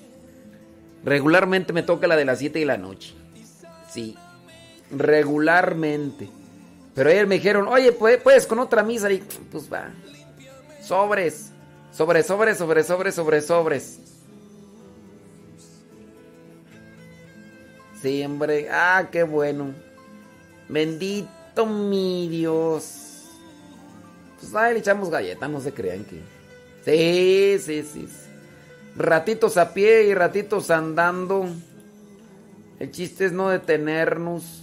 Speaker 5: Regularmente me toca la de las 7 de la noche. Sí, regularmente. Pero ayer me dijeron, oye, puedes con otra misa. Y pues va. Sobres. Sobres, sobres, sobres, sobres, sobres, sobres. Sí, hombre. Ah, qué bueno. Bendito mi Dios. Pues ahí le echamos galletas, no se crean que. Sí, sí, sí. Ratitos a pie y ratitos andando. El chiste es no detenernos.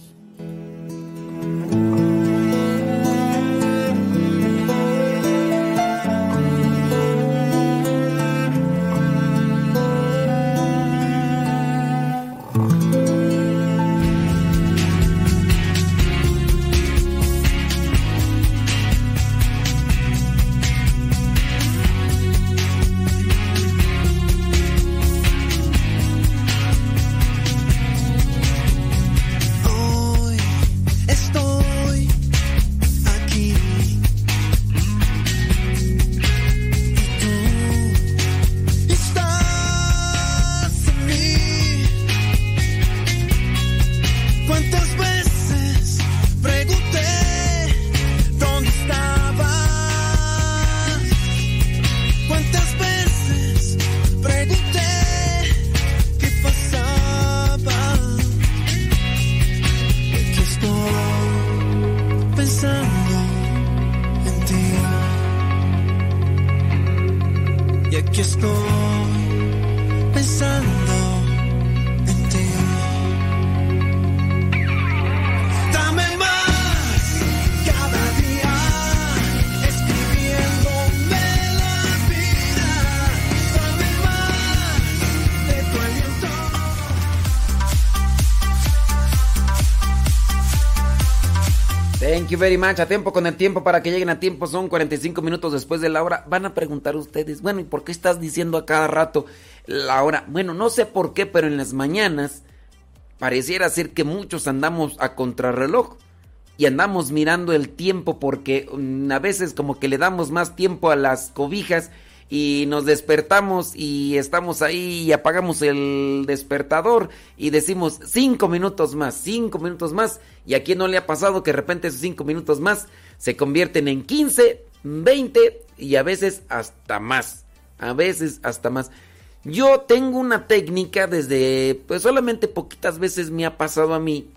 Speaker 5: Very much. A tiempo con el tiempo para que lleguen a tiempo. Son 45 minutos después de la hora. Van a preguntar ustedes, bueno, ¿y por qué estás diciendo a cada rato la hora? Bueno, no sé por qué, pero en las mañanas pareciera ser que muchos andamos a contrarreloj y andamos mirando el tiempo porque mm, a veces como que le damos más tiempo a las cobijas y nos despertamos y estamos ahí y apagamos el despertador y decimos cinco minutos más, cinco minutos más y a no le ha pasado que de repente esos cinco minutos más se convierten en 15, 20 y a veces hasta más, a veces hasta más. Yo tengo una técnica desde, pues solamente poquitas veces me ha pasado a mí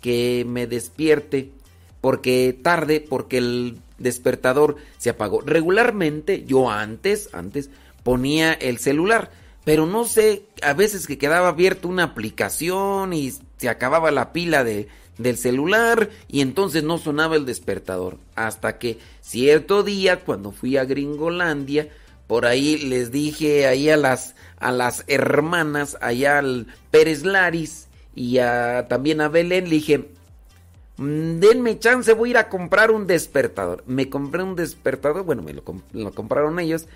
Speaker 5: que me despierte porque tarde, porque el despertador se apagó. Regularmente yo antes, antes ponía el celular, pero no sé, a veces que quedaba abierta una aplicación y se acababa la pila de, del celular y entonces no sonaba el despertador. Hasta que cierto día, cuando fui a Gringolandia, por ahí les dije ahí a las, a las hermanas, allá al Pérez Laris y a, también a Belén, le dije, denme chance, voy a ir a comprar un despertador. Me compré un despertador, bueno, me lo, compraron ellos.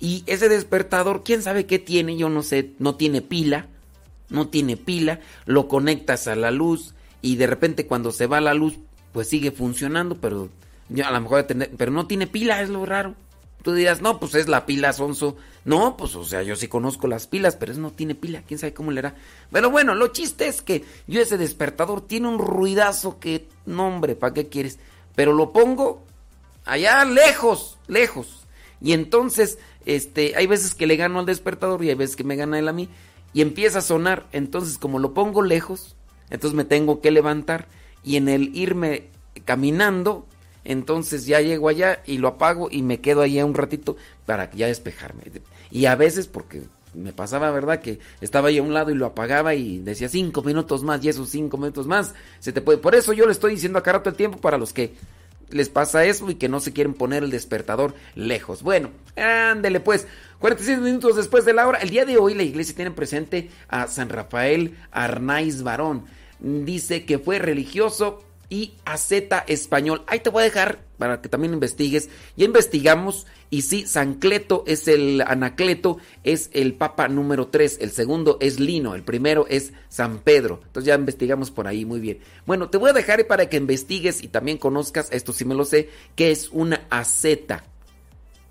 Speaker 5: Y ese despertador, quién sabe qué tiene, yo no sé, no tiene pila, no tiene pila, lo conectas a la luz y de repente cuando se va la luz, pues sigue funcionando, pero a lo mejor pero no tiene pila, es lo raro. Tú dirás, no, pues es la pila sonso. No, pues o sea, yo sí conozco las pilas, pero eso no tiene pila, quién sabe cómo le hará. Pero bueno, lo chiste es que yo ese despertador tiene un ruidazo que, no hombre, ¿para qué quieres? Pero lo pongo allá lejos, lejos. Y entonces, este, hay veces que le gano al despertador y hay veces que me gana él a mí. Y empieza a sonar. Entonces, como lo pongo lejos, entonces me tengo que levantar. Y en el irme caminando, Entonces ya llego allá y lo apago y me quedo allá un ratito para ya despejarme. Y a veces, porque me pasaba, ¿verdad? Que estaba ahí a un lado y lo apagaba y decía cinco minutos más y esos cinco minutos más se te puede. Por eso yo le estoy diciendo acá rato el tiempo para los que les pasa eso y que no se quieren poner el despertador lejos. Bueno, ándele pues. 46 minutos después de la hora. El día de hoy la iglesia tiene presente a San Rafael Arnaiz Varón. Dice que fue religioso y Z español. Ahí te voy a dejar para que también investigues. Ya investigamos y sí, San Cleto es el Anacleto, es el Papa número 3, el segundo es Lino, el primero es San Pedro. Entonces ya investigamos por ahí muy bien. Bueno, te voy a dejar para que investigues y también conozcas, esto sí me lo sé, que es una asceta.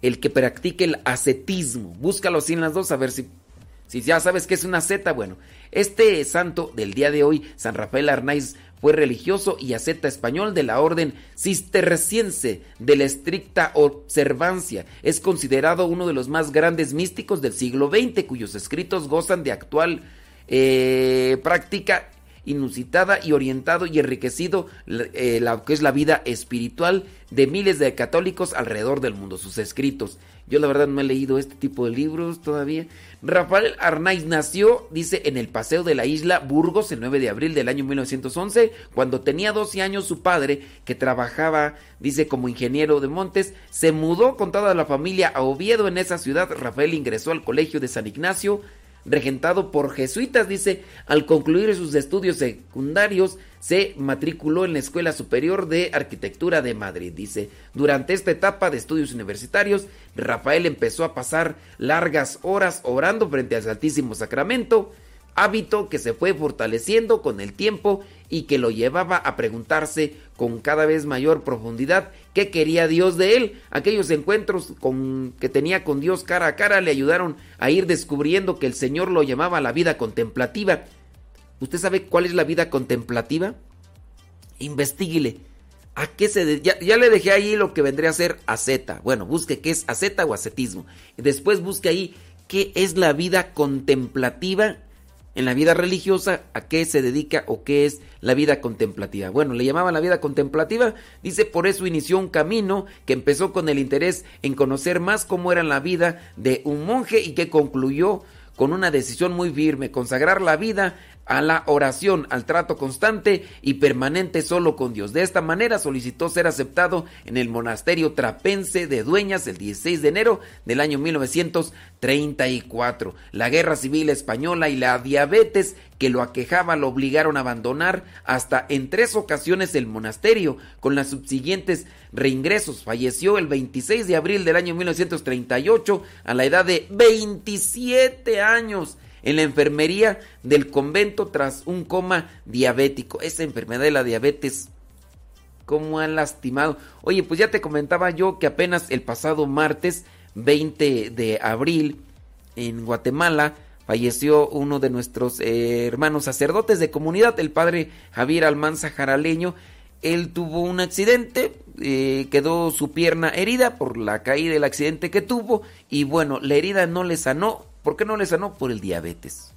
Speaker 5: El que practique el ascetismo. Búscalo así en las dos a ver si si ya sabes que es una asceta, bueno, este santo del día de hoy, San Rafael Arnaiz fue religioso y asceta español de la orden cisterciense de la estricta observancia. Es considerado uno de los más grandes místicos del siglo XX, cuyos escritos gozan de actual eh, práctica inusitada y orientado y enriquecido eh, lo que es la vida espiritual de miles de católicos alrededor del mundo, sus escritos. Yo la verdad no he leído este tipo de libros todavía. Rafael Arnaiz nació, dice, en el paseo de la isla Burgos el 9 de abril del año 1911. Cuando tenía 12 años su padre, que trabajaba, dice, como ingeniero de montes, se mudó con toda la familia a Oviedo en esa ciudad. Rafael ingresó al colegio de San Ignacio regentado por jesuitas, dice, al concluir sus estudios secundarios se matriculó en la Escuela Superior de Arquitectura de Madrid, dice. Durante esta etapa de estudios universitarios, Rafael empezó a pasar largas horas orando frente al Santísimo Sacramento, hábito que se fue fortaleciendo con el tiempo y que lo llevaba a preguntarse con cada vez mayor profundidad qué quería Dios de él. Aquellos encuentros con, que tenía con Dios cara a cara le ayudaron a ir descubriendo que el Señor lo llamaba la vida contemplativa. ¿Usted sabe cuál es la vida contemplativa? Investíguele. ¿A qué se ya, ya, le dejé ahí lo que vendría a ser asceta. Bueno, busque qué es asceta o ascetismo. Después busque ahí qué es la vida contemplativa en la vida religiosa, a qué se dedica o qué es la vida contemplativa. Bueno, le llamaban la vida contemplativa, dice, por eso inició un camino que empezó con el interés en conocer más cómo era la vida de un monje y que concluyó con una decisión muy firme, consagrar la vida a la oración, al trato constante y permanente solo con Dios. De esta manera solicitó ser aceptado en el monasterio trapense de Dueñas el 16 de enero del año 1934. La guerra civil española y la diabetes que lo aquejaba lo obligaron a abandonar hasta en tres ocasiones el monasterio con las subsiguientes reingresos. Falleció el 26 de abril del año 1938 a la edad de 27 años en la enfermería del convento tras un coma diabético. Esa enfermedad de la diabetes, ¿cómo han lastimado? Oye, pues ya te comentaba yo que apenas el pasado martes 20 de abril en Guatemala falleció uno de nuestros eh, hermanos sacerdotes de comunidad, el padre Javier Almanza Jaraleño. Él tuvo un accidente, eh, quedó su pierna herida por la caída del accidente que tuvo y bueno, la herida no le sanó, ¿Por qué no le sanó? Por el diabetes.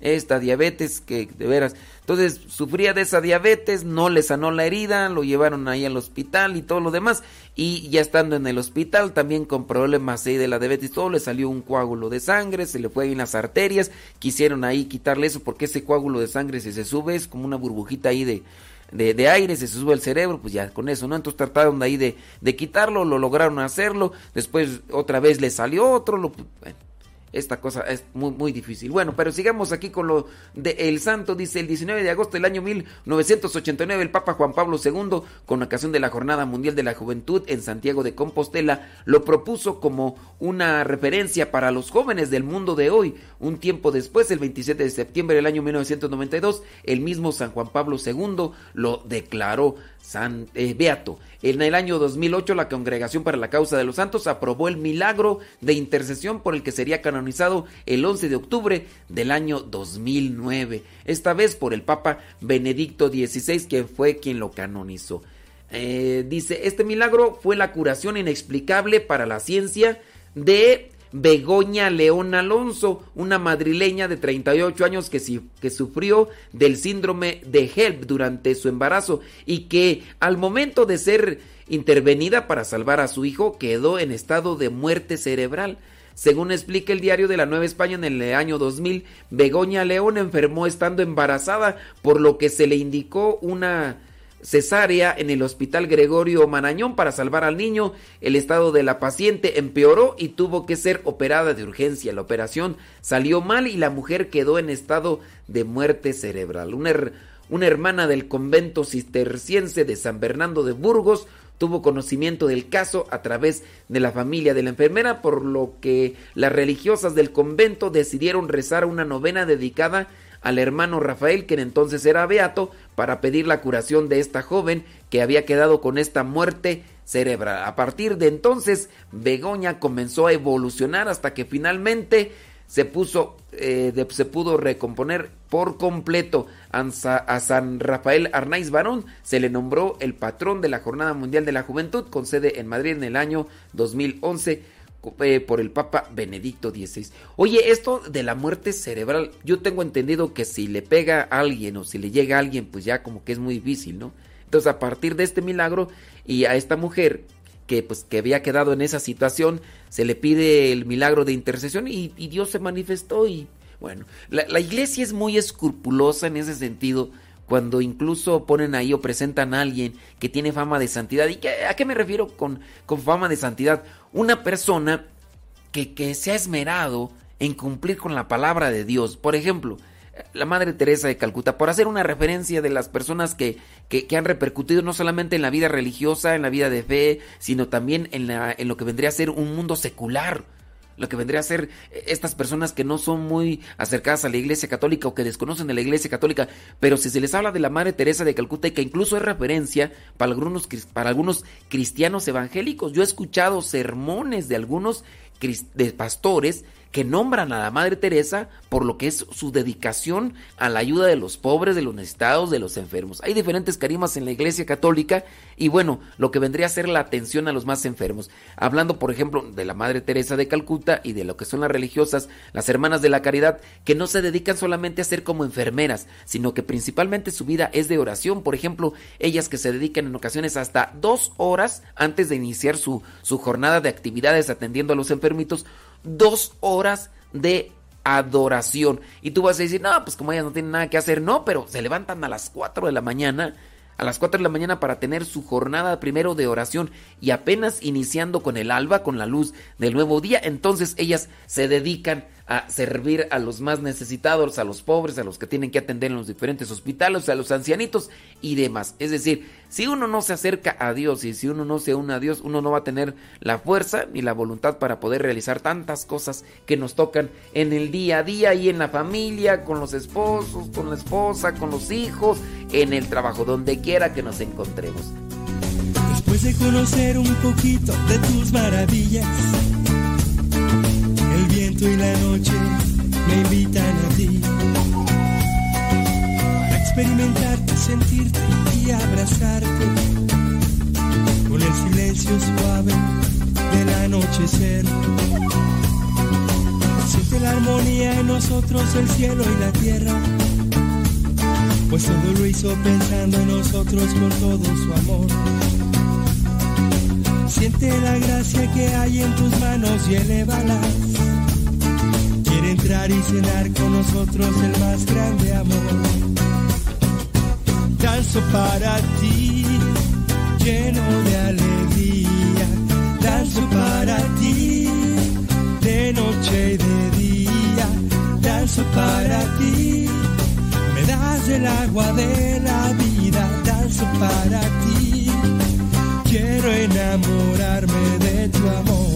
Speaker 5: Esta diabetes que de veras. Entonces sufría de esa diabetes, no le sanó la herida, lo llevaron ahí al hospital y todo lo demás. Y ya estando en el hospital, también con problemas ahí de la diabetes, todo le salió un coágulo de sangre, se le fue ahí en las arterias. Quisieron ahí quitarle eso porque ese coágulo de sangre, si se sube, es como una burbujita ahí de, de, aire, se sube el cerebro, pues ya con eso, ¿no? Entonces trataron de ahí de, de quitarlo, lo lograron hacerlo, después otra vez le salió otro, lo, bueno, esta cosa es muy, muy difícil. Bueno, pero sigamos aquí con lo de El Santo. Dice el 19 de agosto del año 1989, el Papa Juan Pablo II, con ocasión de la Jornada Mundial de la Juventud en Santiago de Compostela, lo propuso como una referencia para los jóvenes del mundo de hoy. Un tiempo después, el 27 de septiembre del año 1992, el mismo San Juan Pablo II lo declaró San, eh, Beato. En el año 2008 la Congregación para la Causa de los Santos aprobó el milagro de intercesión por el que sería canonizado el 11 de octubre del año 2009. Esta vez por el Papa Benedicto XVI, que fue quien lo canonizó. Eh, dice, este milagro fue la curación inexplicable para la ciencia de Begoña León Alonso, una madrileña de 38 años que, sufrió del síndrome de HELP durante su embarazo y que al momento de ser intervenida para salvar a su hijo, quedó en estado de muerte cerebral. Según explica el diario de la Nueva España en el año 2000, Begoña León enfermó estando embarazada, por lo que se le indicó una cesárea en el Hospital Gregorio Marañón para salvar al niño. El estado de la paciente empeoró y tuvo que ser operada de urgencia. La operación salió mal y la mujer quedó en estado de muerte cerebral. Una, una hermana del convento cisterciense de San Bernardo de Burgos tuvo conocimiento del caso a través de la familia de la enfermera, por lo que las religiosas del convento decidieron rezar una novena dedicada al hermano Rafael, que entonces era beato, para pedir la curación de esta joven que había quedado con esta muerte cerebral. A partir de entonces, Begoña comenzó a evolucionar hasta que finalmente se puso, eh, se pudo recomponer por completo. A San Rafael Arnaiz Barón se le nombró el patrón de la Jornada Mundial de la Juventud, con sede en Madrid en el año 2011 eh, por el Papa Benedicto XVI. Oye, esto de la muerte cerebral, yo tengo entendido que si le pega a alguien o si le llega a alguien, pues ya como que es muy difícil, ¿no? Entonces, a partir de este milagro y a esta mujer que pues que había quedado en esa situación, se le pide el milagro de intercesión y, Dios se manifestó y bueno, la, iglesia es muy escrupulosa en ese sentido cuando incluso ponen ahí o presentan a alguien que tiene fama de santidad. ¿Y a qué me refiero con, con fama de santidad? Una persona que, que se ha esmerado en cumplir con la palabra de Dios. Por ejemplo, la Madre Teresa de Calcuta, por hacer una referencia de las personas que, que, han repercutido no solamente en la vida religiosa, en la vida de fe, sino también en, la, en lo que vendría a ser un mundo secular. Lo que vendría a ser eh, estas personas que no son muy acercadas a la Iglesia Católica o que desconocen de la Iglesia Católica, pero si se les habla de la Madre Teresa de Calcuta y que incluso es referencia para algunos, para algunos cristianos evangélicos, yo he escuchado sermones de algunos de pastores que nombran a la Madre Teresa por lo que es su dedicación a la ayuda de los pobres, de los necesitados, de los enfermos. Hay diferentes carimas en la Iglesia Católica y bueno, lo que vendría a ser la atención a los más enfermos. Hablando, por ejemplo, de la Madre Teresa de Calcuta y de lo que son las religiosas, las hermanas de la caridad, que no se dedican solamente a ser como enfermeras, sino que principalmente su vida es de oración. Por ejemplo, ellas que se dedican en ocasiones hasta dos horas antes de iniciar su, su jornada de actividades atendiendo a los enfermitos, dos horas de adoración. Y tú vas a decir, no, pues como ellas no tienen nada que hacer, no, pero se levantan a las 4 de la mañana, a las 4 de la mañana para tener su jornada primero de oración y apenas iniciando con el alba, con la luz del nuevo día, entonces ellas se dedican a servir a los más necesitados, a los pobres, a los que tienen que atender en los diferentes hospitales, a los ancianitos y demás. Es decir, si uno no se acerca a Dios y si uno no se une a Dios, uno no va a tener la fuerza ni la voluntad para poder realizar tantas cosas que nos tocan en el día a día y en la familia, con los esposos, con la esposa, con los hijos, en el trabajo, donde quiera que nos encontremos.
Speaker 9: Después de conocer un poquito de tus maravillas, viento y la noche me invitan a ti para experimentarte, sentirte y abrazarte con el silencio suave del anochecer. Siente la armonía en nosotros, el cielo y la tierra, pues todo lo hizo pensando en nosotros con todo su amor. Siente la gracia que hay en tus manos y elévalas. Entrar y cenar con nosotros el más grande amor. Danzo para ti, lleno de alegría, danzo para ti, de noche y de día, danzo para ti, me das el agua de la vida, danzo para ti, quiero enamorarme de tu amor.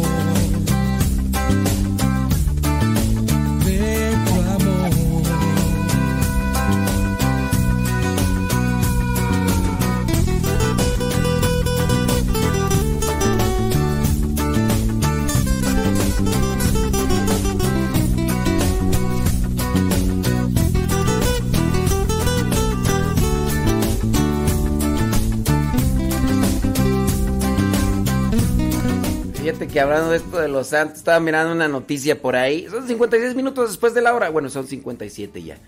Speaker 5: Que hablando de esto de los santos, estaba mirando una noticia por ahí. Son 56 minutos después de la hora. Bueno, son 57 ya.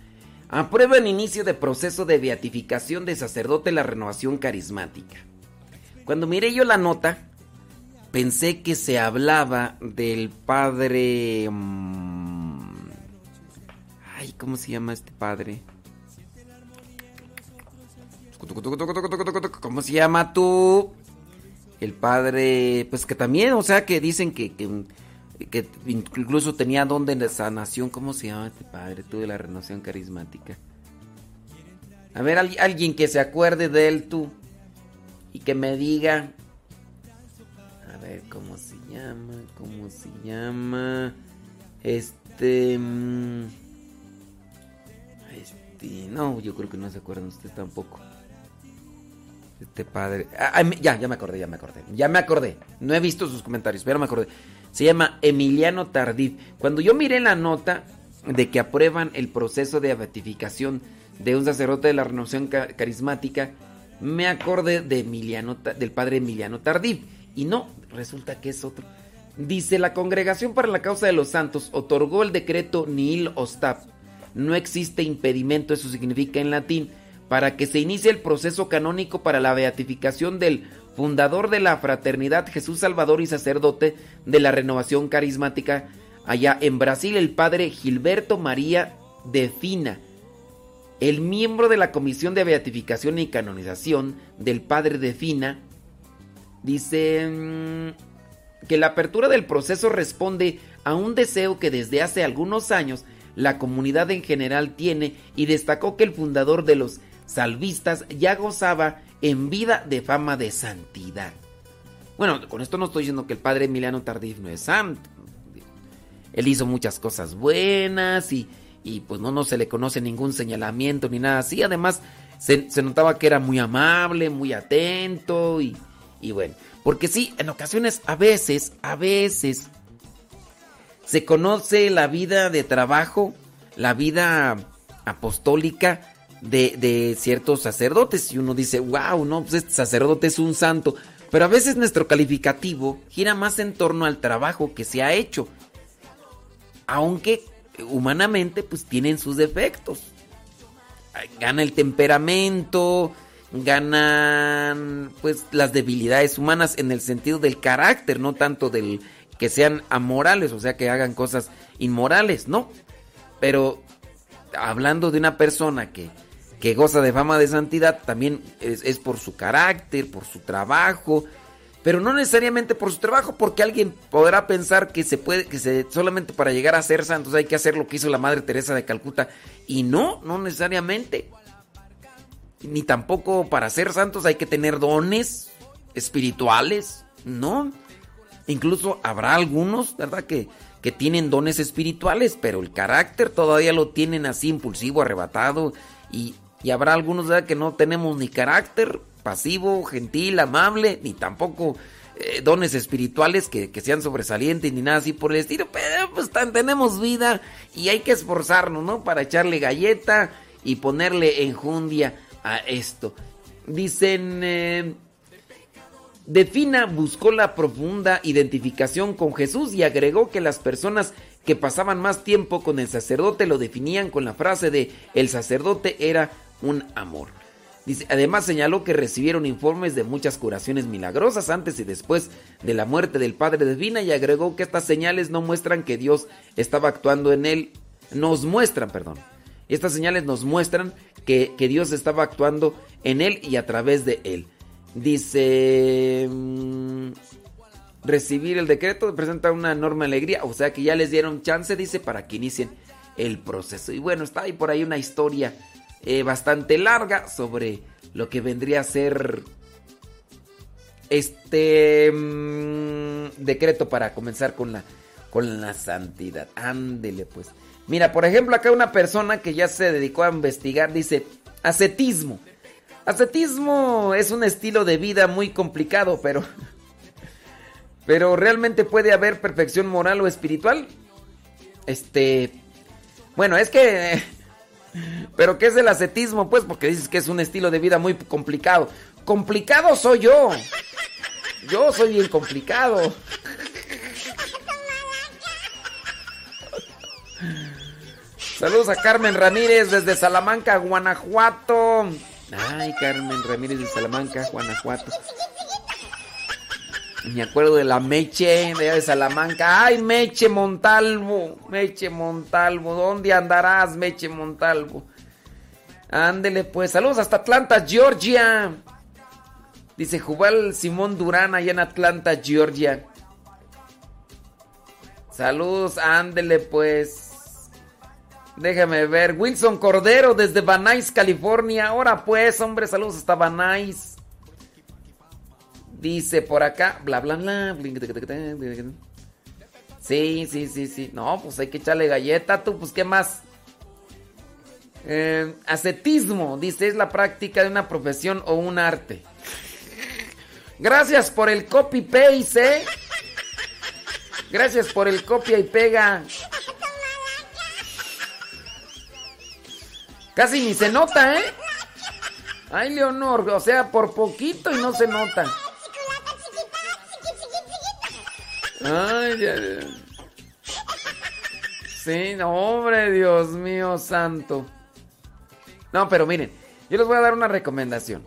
Speaker 5: Aprueba el inicio de proceso de beatificación de sacerdote la renovación carismática. Cuando miré yo la nota, pensé que se hablaba del padre... Mm, ay, ¿cómo se llama este padre? ¿Cómo se llama tú? El padre, pues que también, o sea, que dicen que, que, incluso tenía don de sanación. ¿Cómo se llama este padre? Tú la renovación carismática. A ver, alguien que se acuerde de él tú y que me diga. A ver, ¿cómo se llama? ¿Cómo se llama? Este. Mm, este. No, yo creo que no se acuerdan ustedes tampoco. Este padre. Ah, ya, ya me acordé, ya me acordé. Ya me acordé. No he visto sus comentarios, pero me acordé. Se llama Emiliano Tardif. Cuando yo miré la nota de que aprueban el proceso de beatificación de un sacerdote de la renovación carismática, me acordé de Emiliano, del padre Emiliano Tardif. Y no, resulta que es otro. Dice, la Congregación para la Causa de los Santos otorgó el decreto Nihil Ostap. No existe impedimento, eso significa en latín, para que se inicie el proceso canónico para la beatificación del fundador de la fraternidad Jesús Salvador y sacerdote de la renovación carismática allá en Brasil, el padre Gilberto María de Fina, el miembro de la Comisión de Beatificación y Canonización del padre de Fina, dice mm, que la apertura del proceso responde a un deseo que desde hace algunos años la comunidad en general tiene y destacó que el fundador de los salvistas ya gozaba en vida de fama de santidad. Bueno, con esto no estoy diciendo que el padre Emiliano Tardif no es santo. Él hizo muchas cosas buenas y, pues no, no se le conoce ningún señalamiento ni nada así. Además, se, notaba que era muy amable, muy atento y, y bueno. Porque sí, en ocasiones, a veces, a veces, se conoce la vida de trabajo, la vida apostólica de, ciertos sacerdotes y uno dice, wow, no, pues este sacerdote es un santo. Pero a veces nuestro calificativo gira más en torno al trabajo que se ha hecho. Aunque humanamente pues tienen sus defectos. Gana el temperamento, ganan pues las debilidades humanas en el sentido del carácter, no tanto del que sean amorales, o sea, que hagan cosas inmorales, no. Pero hablando de una persona que que goza de fama de santidad, también es, por su carácter, por su trabajo, pero no necesariamente por su trabajo, porque alguien podrá pensar que se puede, que se, solamente para llegar a ser santos hay que hacer lo que hizo la Madre Teresa de Calcuta, y no, no necesariamente. Ni tampoco para ser santos hay que tener dones espirituales, no. Incluso habrá algunos, ¿verdad? Que, que tienen dones espirituales, pero el carácter todavía lo tienen así impulsivo, arrebatado, y, y habrá algunos que no tenemos ni carácter pasivo, gentil, amable, ni tampoco eh, dones espirituales que, sean sobresalientes ni nada así por el estilo. Pero pues tenemos vida y hay que esforzarnos, ¿no? Para echarle galleta y ponerle enjundia a esto. Dicen... Eh, Defina buscó la profunda identificación con Jesús y agregó que las personas que pasaban más tiempo con el sacerdote lo definían con la frase de el sacerdote era un amor. Además señaló que recibieron informes de muchas curaciones milagrosas antes y después de la muerte del padre de Vina y agregó que estas señales no muestran que Dios estaba actuando en él, nos muestran, perdón. Estas señales nos muestran que, Dios estaba actuando en él y a través de él. Dice, mm, recibir el decreto presenta una enorme alegría, o sea que ya les dieron chance, dice, para que inicien el proceso. Y bueno, está ahí por ahí una historia eh, bastante larga sobre lo que vendría a ser este mm, decreto para comenzar con la, con la santidad. Ándele pues. Mira, por ejemplo, acá una persona que ya se dedicó a investigar dice, ascetismo. Ascetismo es un estilo de vida muy complicado, pero pero realmente puede haber perfección moral o espiritual. Este, bueno, es que pero ¿qué es el ascetismo? Pues porque dices que es un estilo de vida muy complicado. Complicado soy yo. Yo soy bien complicado. Saludos a Carmen Ramírez desde Salamanca, Guanajuato. Ay, Carmen Ramírez de Salamanca, Guanajuato. Me acuerdo de la Meche de Salamanca. ¡Ay, Meche Montalvo! Meche Montalvo. ¿Dónde andarás, Meche Montalvo? Ándele, pues. Saludos hasta Atlanta, Georgia. Dice Jubal Simón Durán allá en Atlanta, Georgia. Saludos, ándele, pues. Déjame ver. Wilson Cordero desde Van California. Ahora pues, hombre, saludos hasta Van Dice por acá, bla, bla, bla. Sí, sí, sí, sí. No, pues hay que echarle galleta, tú, pues, ¿qué más? Eh, ascetismo, dice, es la práctica de una profesión o un arte. Gracias por el copy-paste, ¿eh? Gracias por el copia y pega. Casi ni se nota, ¿eh? Ay, Leonor, o sea, por poquito y no se nota. Ay, Sí, no, hombre, Dios mío santo. No, pero miren, yo les voy a dar una recomendación.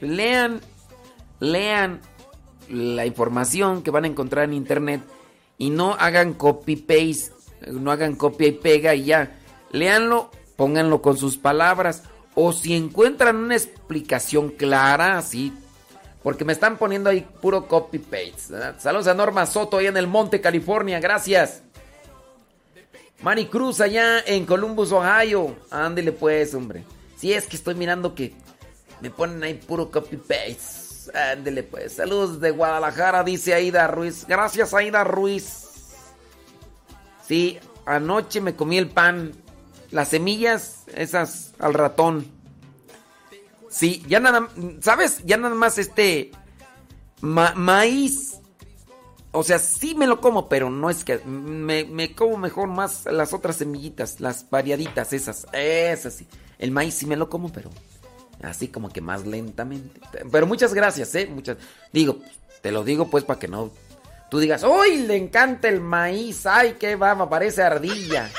Speaker 5: Lean, lean la información que van a encontrar en internet y no hagan copy paste, no hagan copia y pega y ya. Leanlo, pónganlo con sus palabras o si encuentran una explicación clara, así porque me están poniendo ahí puro copy paste. Saludos a Norma Soto allá en el Monte, California. Gracias. Mari Cruz allá en Columbus, Ohio. Ándele pues, hombre. Si es que estoy mirando que me ponen ahí puro copy paste. Ándele pues. Saludos de Guadalajara, dice Aida Ruiz. Gracias, Aida Ruiz. Sí, anoche me comí el pan. Las semillas, esas al ratón. Sí, ya nada, ¿sabes? Ya nada más este maíz. O sea, sí me lo como, pero no es que me, como mejor más las otras semillitas, las variaditas, esas, esas sí. El maíz sí me lo como, pero así como que más lentamente. Pero muchas gracias, ¿eh? Muchas. Digo, te lo digo pues para que no tú digas, ¡Uy, le encanta el maíz! ¡Ay, qué va! Me parece ardilla.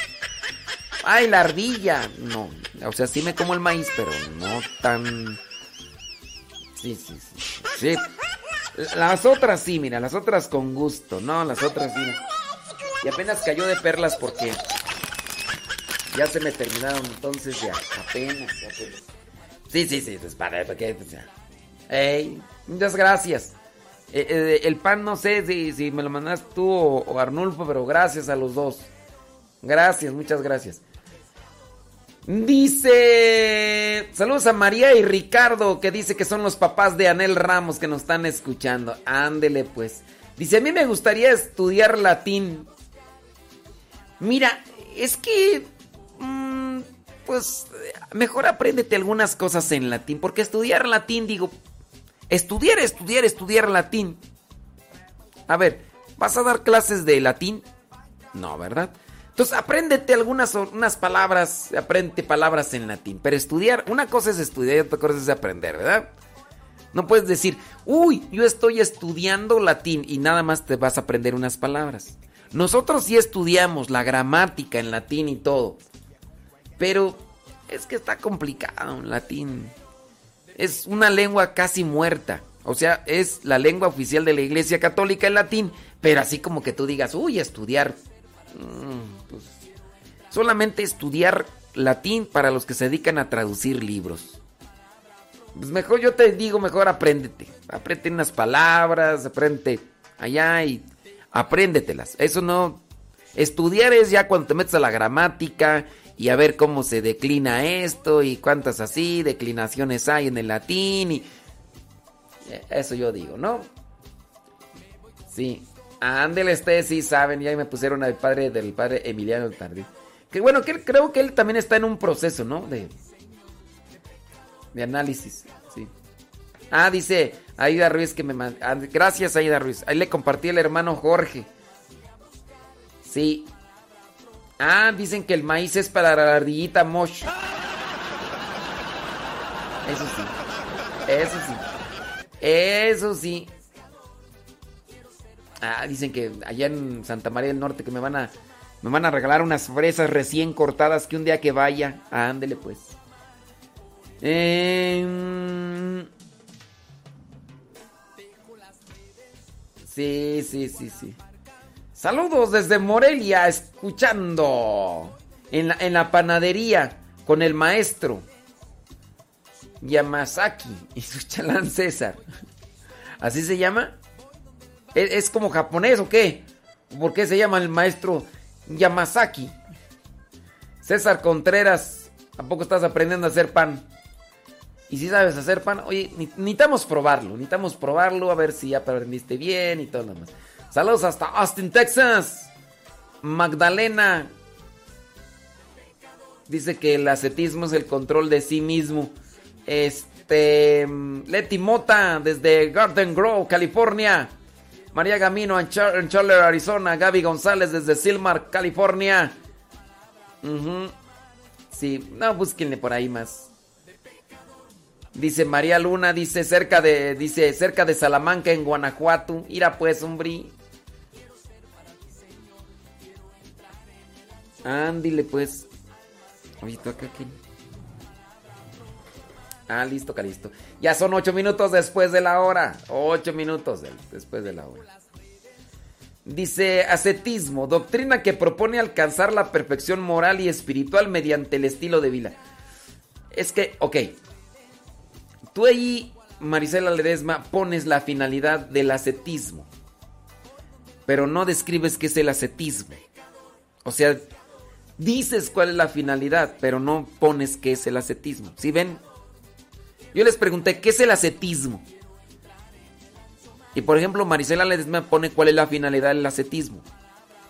Speaker 5: ¡Ay, la ardilla! No, o sea, sí me como el maíz, pero no tan... Sí, sí, sí. Las otras sí, mira, las otras con gusto, ¿no? Las otras sí. Y apenas cayó de perlas porque ya se me terminaron, entonces ya, apenas, apenas. Sí, sí, sí, pues para, pues Ey, muchas gracias. Eh, eh, el pan no sé si, si me lo mandas tú o Arnulfo, pero gracias a los dos. Gracias, muchas gracias. Dice, saludos a María y Ricardo, que dice que son los papás de Anel Ramos que nos están escuchando. Ándele pues. Dice, a mí me gustaría estudiar latín. Mira, es que... Mm, pues mejor apréndete algunas cosas en latín, porque estudiar latín, digo, estudiar, estudiar, estudiar latín. A ver, ¿vas a dar clases de latín? No, ¿verdad? Entonces, apréndete algunas unas palabras, aprende palabras en latín. Pero estudiar, una cosa es estudiar y otra cosa es aprender, ¿verdad? No puedes decir, uy, yo estoy estudiando latín y nada más te vas a aprender unas palabras. Nosotros sí estudiamos la gramática en latín y todo. Pero es que está complicado en latín. Es una lengua casi muerta. O sea, es la lengua oficial de la Iglesia Católica en latín. Pero así como que tú digas, uy, estudiar pues, solamente estudiar latín para los que se dedican a traducir libros. Pues mejor yo te digo, mejor apréndete. Aprende unas palabras, aprende allá y apréndetelas. Eso no... Estudiar es ya cuando te metes a la gramática y a ver cómo se declina esto y cuántas así declinaciones hay en el latín y... Eso yo digo, ¿no? Sí. Ándele, ustedes sí saben, ya me pusieron al padre del padre Emiliano Tardí. Que bueno, que creo que él también está en un proceso, ¿no? De, análisis, sí. Ah, dice Aida Ruiz que me ah, Gracias, Aida Ruiz. Ahí le compartí al hermano Jorge. Sí. Ah, dicen que el maíz es para la ardillita Mosh. Eso sí. Eso sí. Eso sí. Ah, dicen que allá en Santa María del Norte que me van a me van a regalar unas fresas recién cortadas que un día que vaya, ándele pues. Em, Sí, sí, sí, sí. Saludos desde Morelia, escuchando en la, en la panadería con el maestro Yamazaki y su chalán César. ¿Así se llama? ¿Es, como japonés o qué? ¿Por qué se llama el maestro Yamazaki? César Contreras, ¿a poco estás aprendiendo a hacer pan? Y si sabes hacer pan, oye, necesitamos probarlo, necesitamos probarlo, a ver si ya aprendiste bien y todo lo demás. Saludos hasta Austin, Texas. Magdalena dice que el ascetismo es el control de sí mismo. Este, Leti Mota desde Garden Grove, California. María Gamino en, Charlotte, Arizona. Gaby González desde Silmar, California. Sí, no, búsquenle por ahí más. Dice María Luna, dice cerca de, dice cerca de Salamanca en Guanajuato. Ira pues, hombre. Ándile pues. Oye, ¿tú acá qué? Ah, listo, listo. Ya son ocho minutos después de la hora. Ocho minutos después de la hora. Dice ascetismo, doctrina que propone alcanzar la perfección moral y espiritual mediante el estilo de vida. Es que, ok, Tú ahí, Marisela Ledesma, pones la finalidad del ascetismo, pero no describes qué es el ascetismo. O sea, dices cuál es la finalidad, pero no pones qué es el ascetismo. ¿Sí ven? Yo les pregunté, ¿qué es el ascetismo? Y por ejemplo, Marisela Ledesma pone cuál es la finalidad del ascetismo.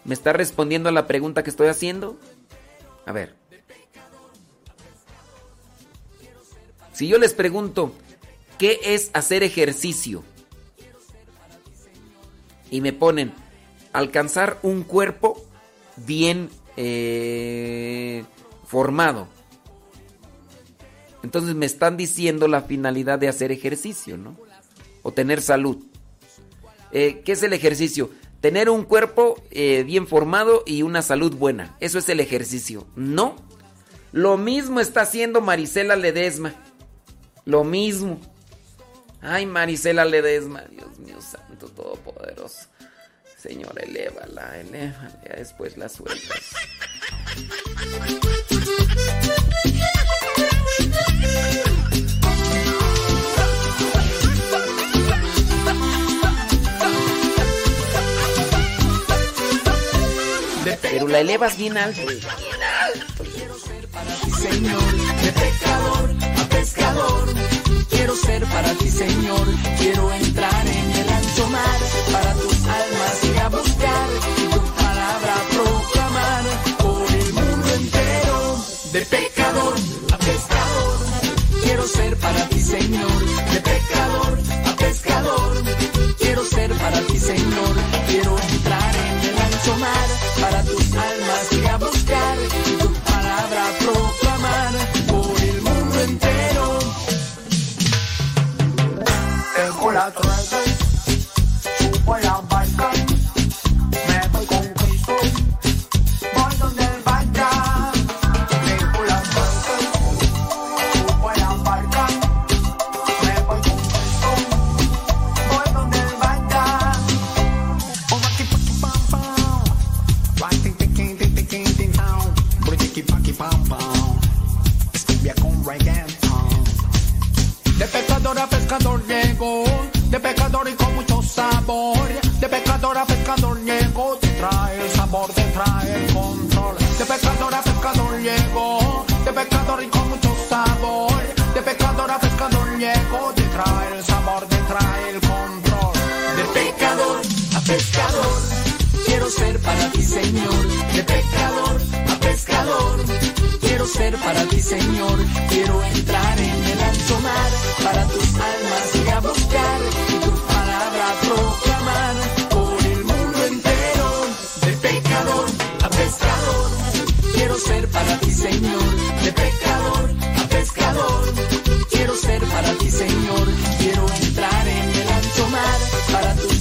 Speaker 5: ¿Me está respondiendo a la pregunta que estoy haciendo? A ver. Si yo les pregunto, ¿qué es hacer ejercicio? Y me ponen, alcanzar un cuerpo bien eh, formado. Entonces me están diciendo la finalidad de hacer ejercicio, ¿no? O tener salud. Eh, ¿Qué es el ejercicio? Tener un cuerpo eh, bien formado y una salud buena. Eso es el ejercicio. No. Lo mismo está haciendo Marisela Ledesma. Lo mismo. Ay, Marisela Ledesma, Dios mío santo todopoderoso. Señor, elévala, elévala, ya después la sueltas. Pero la elevas bien alto. Bien alto.
Speaker 10: Señor, de pecador pescador. Quiero ser para ti, Señor. Quiero entrar en el ancho mar para tus almas y a buscar y tu palabra proclamar por el mundo entero. De pecador y tu palabra proclamar por el mundo entero.
Speaker 6: Dejo la De pecador a pescador llego, te trae el sabor, te trae el control. De pecador a pescador llego, de pecador y con mucho sabor. De pecador a pescador llego, te trae el sabor, te trae el control.
Speaker 10: De pecador a pescador, quiero ser para ti, Señor. De pecador a pescador, quiero ser para ti, Señor. Quiero entrar en el ancho mar para tus almas Señor. De pecador a pescador, quiero ser para ti, Señor. Quiero entrar en el ancho mar para tus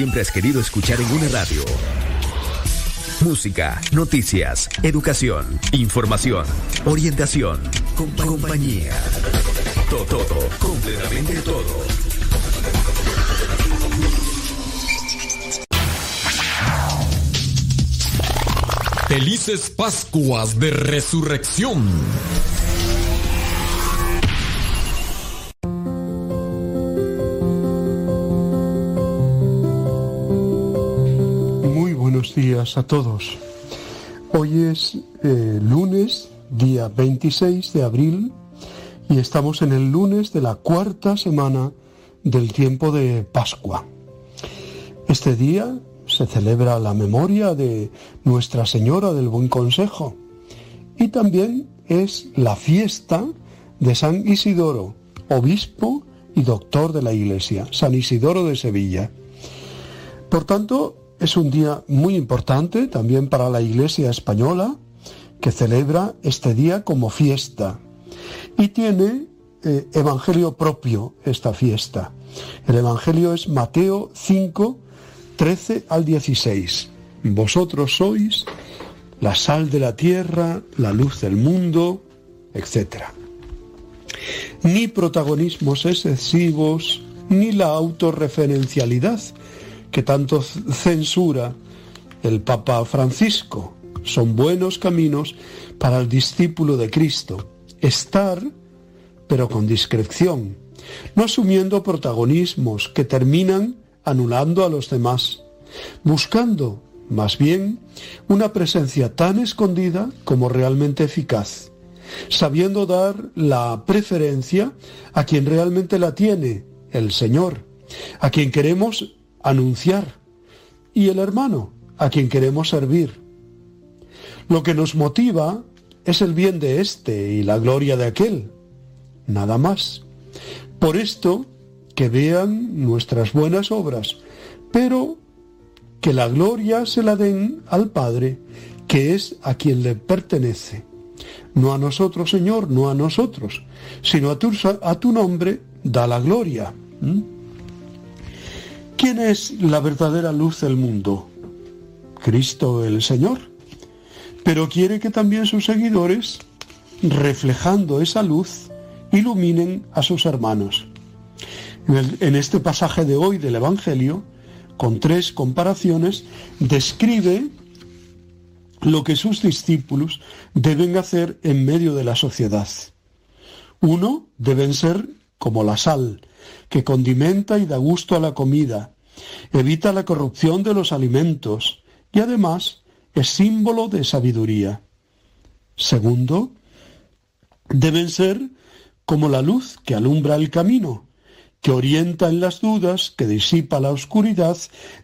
Speaker 11: siempre has querido escuchar en una radio. Música, noticias, educación, información, orientación, compañía. Todo, todo, completamente todo.
Speaker 12: Felices Pascuas de Resurrección.
Speaker 13: A todos. Hoy es eh, lunes, día 26 de abril, y estamos en el lunes de la cuarta semana del tiempo de Pascua. Este día se celebra la memoria de Nuestra Señora del Buen Consejo y también es la fiesta de San Isidoro, obispo y doctor de la Iglesia, San Isidoro de Sevilla. Por tanto, es un día muy importante también para la Iglesia española, que celebra este día como fiesta. Y tiene eh, evangelio propio esta fiesta. El evangelio es Mateo 5, 13 al 16. Vosotros sois la sal de la tierra, la luz del mundo, etc. Ni protagonismos excesivos, ni la autorreferencialidad que tanto censura el Papa Francisco. Son buenos caminos para el discípulo de Cristo. Estar, pero con discreción, no asumiendo protagonismos que terminan anulando a los demás, buscando, más bien, una presencia tan escondida como realmente eficaz, sabiendo dar la preferencia a quien realmente la tiene, el Señor, a quien queremos anunciar, y el hermano, a quien queremos servir. Lo que nos motiva es el bien de éste y la gloria de aquel, nada más. Por esto, que vean nuestras buenas obras, pero que la gloria se la den al Padre, que es a quien le pertenece. No a nosotros, Señor, no a nosotros, sino a tu, a tu nombre da la gloria. ¿Quién es la verdadera luz del mundo? Cristo el Señor. Pero quiere que también sus seguidores, reflejando esa luz, iluminen a sus hermanos. En este pasaje de hoy del Evangelio, con tres comparaciones, describe lo que sus discípulos deben hacer en medio de la sociedad. Uno, deben ser como la sal, que condimenta y da gusto a la comida, evita la corrupción de los alimentos y además es símbolo de sabiduría. Segundo, deben ser como la luz que alumbra el camino, que orienta en las dudas, que disipa la oscuridad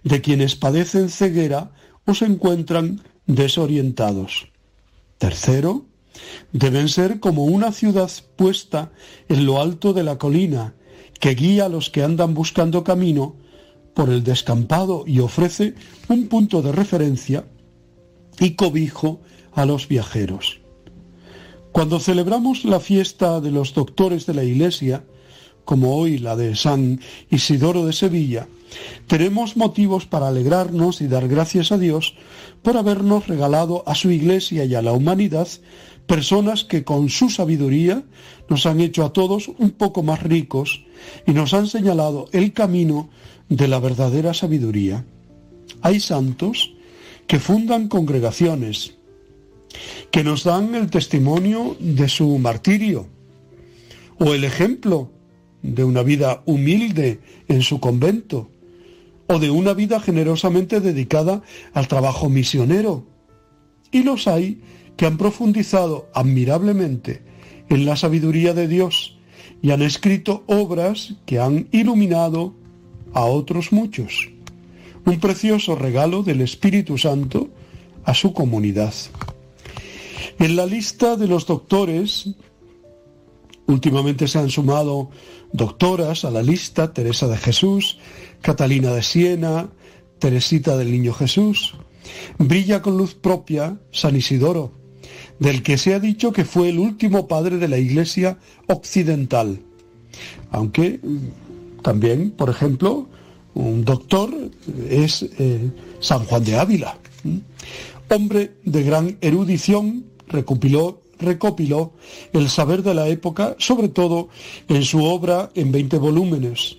Speaker 13: de quienes padecen ceguera o se encuentran desorientados. Tercero, deben ser como una ciudad puesta en lo alto de la colina, que guía a los que andan buscando camino por el descampado y ofrece un punto de referencia y cobijo a los viajeros. Cuando celebramos la fiesta de los doctores de la Iglesia, como hoy la de San Isidoro de Sevilla, tenemos motivos para alegrarnos y dar gracias a Dios por habernos regalado a su Iglesia y a la humanidad personas que con su sabiduría nos han hecho a todos un poco más ricos y nos han señalado el camino de la verdadera sabiduría. Hay santos que fundan congregaciones, que nos dan el testimonio de su martirio o el ejemplo de una vida humilde en su convento, o de una vida generosamente dedicada al trabajo misionero. Y los hay que han profundizado admirablemente en la sabiduría de Dios y han escrito obras que han iluminado a otros muchos. Un precioso regalo del Espíritu Santo a su comunidad. En la lista de los doctores, últimamente se han sumado doctoras a la lista, Teresa de Jesús, Catalina de Siena, Teresita del Niño Jesús. Brilla con luz propia San Isidoro, del que se ha dicho que fue el último padre de la Iglesia occidental. Aunque mm, también, por ejemplo, un doctor, es eh, San Juan de Ávila. Hombre de gran erudición, recopiló, recopiló el saber de la época, sobre todo en su obra en 20 volúmenes,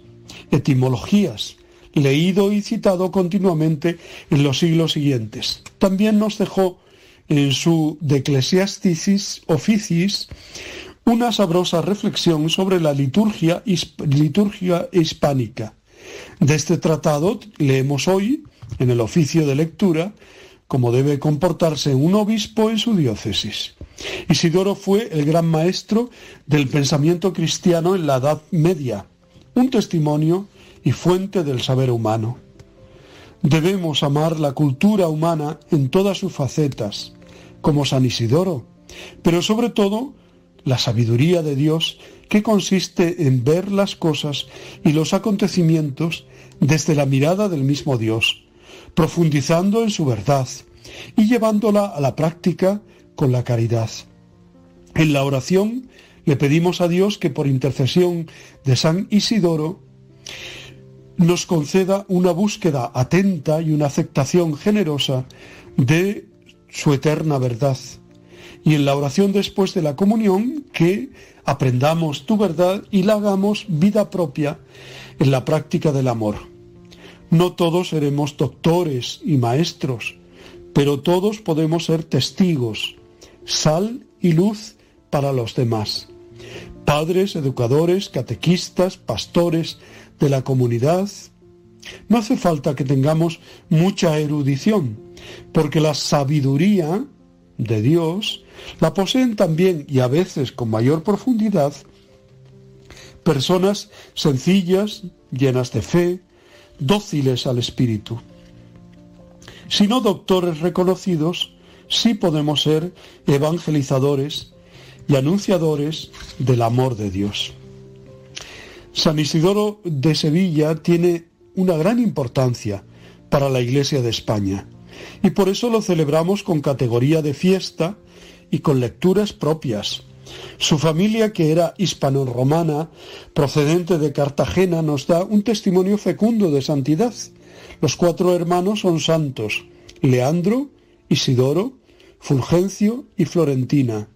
Speaker 13: Etimologías, leído y citado continuamente en los siglos siguientes. También nos dejó en su De Ecclesiasticis Officis una sabrosa reflexión sobre la liturgia, liturgia hispánica. De este tratado leemos hoy, en el oficio de lectura, cómo debe comportarse un obispo en su diócesis. Isidoro fue el gran maestro del pensamiento cristiano en la Edad Media, un testimonio y fuente del saber humano. Debemos amar la cultura humana en todas sus facetas, como San Isidoro, pero sobre todo la sabiduría de Dios que consiste en ver las cosas y los acontecimientos desde la mirada del mismo Dios, profundizando en su verdad y llevándola a la práctica con la caridad. En la oración le pedimos a Dios que por intercesión de San Isidoro nos conceda una búsqueda atenta y una aceptación generosa de su eterna verdad. Y en la oración después de la comunión, que aprendamos tu verdad y la hagamos vida propia en la práctica del amor. No todos seremos doctores y maestros, pero todos podemos ser testigos, sal y luz para los demás. Padres, educadores, catequistas, pastores de la comunidad. No hace falta que tengamos mucha erudición, porque la sabiduría de Dios la poseen también y a veces con mayor profundidad personas sencillas, llenas de fe, dóciles al Espíritu. Si no doctores reconocidos, sí podemos ser evangelizadores y anunciadores del amor de Dios. San Isidoro de Sevilla tiene una gran importancia para la Iglesia de España y por eso lo celebramos con categoría de fiesta y con lecturas propias. Su familia, que era hispano-romana, procedente de Cartagena, nos da un testimonio fecundo de santidad. Los cuatro hermanos son santos, Leandro, Isidoro, Fulgencio y Florentina.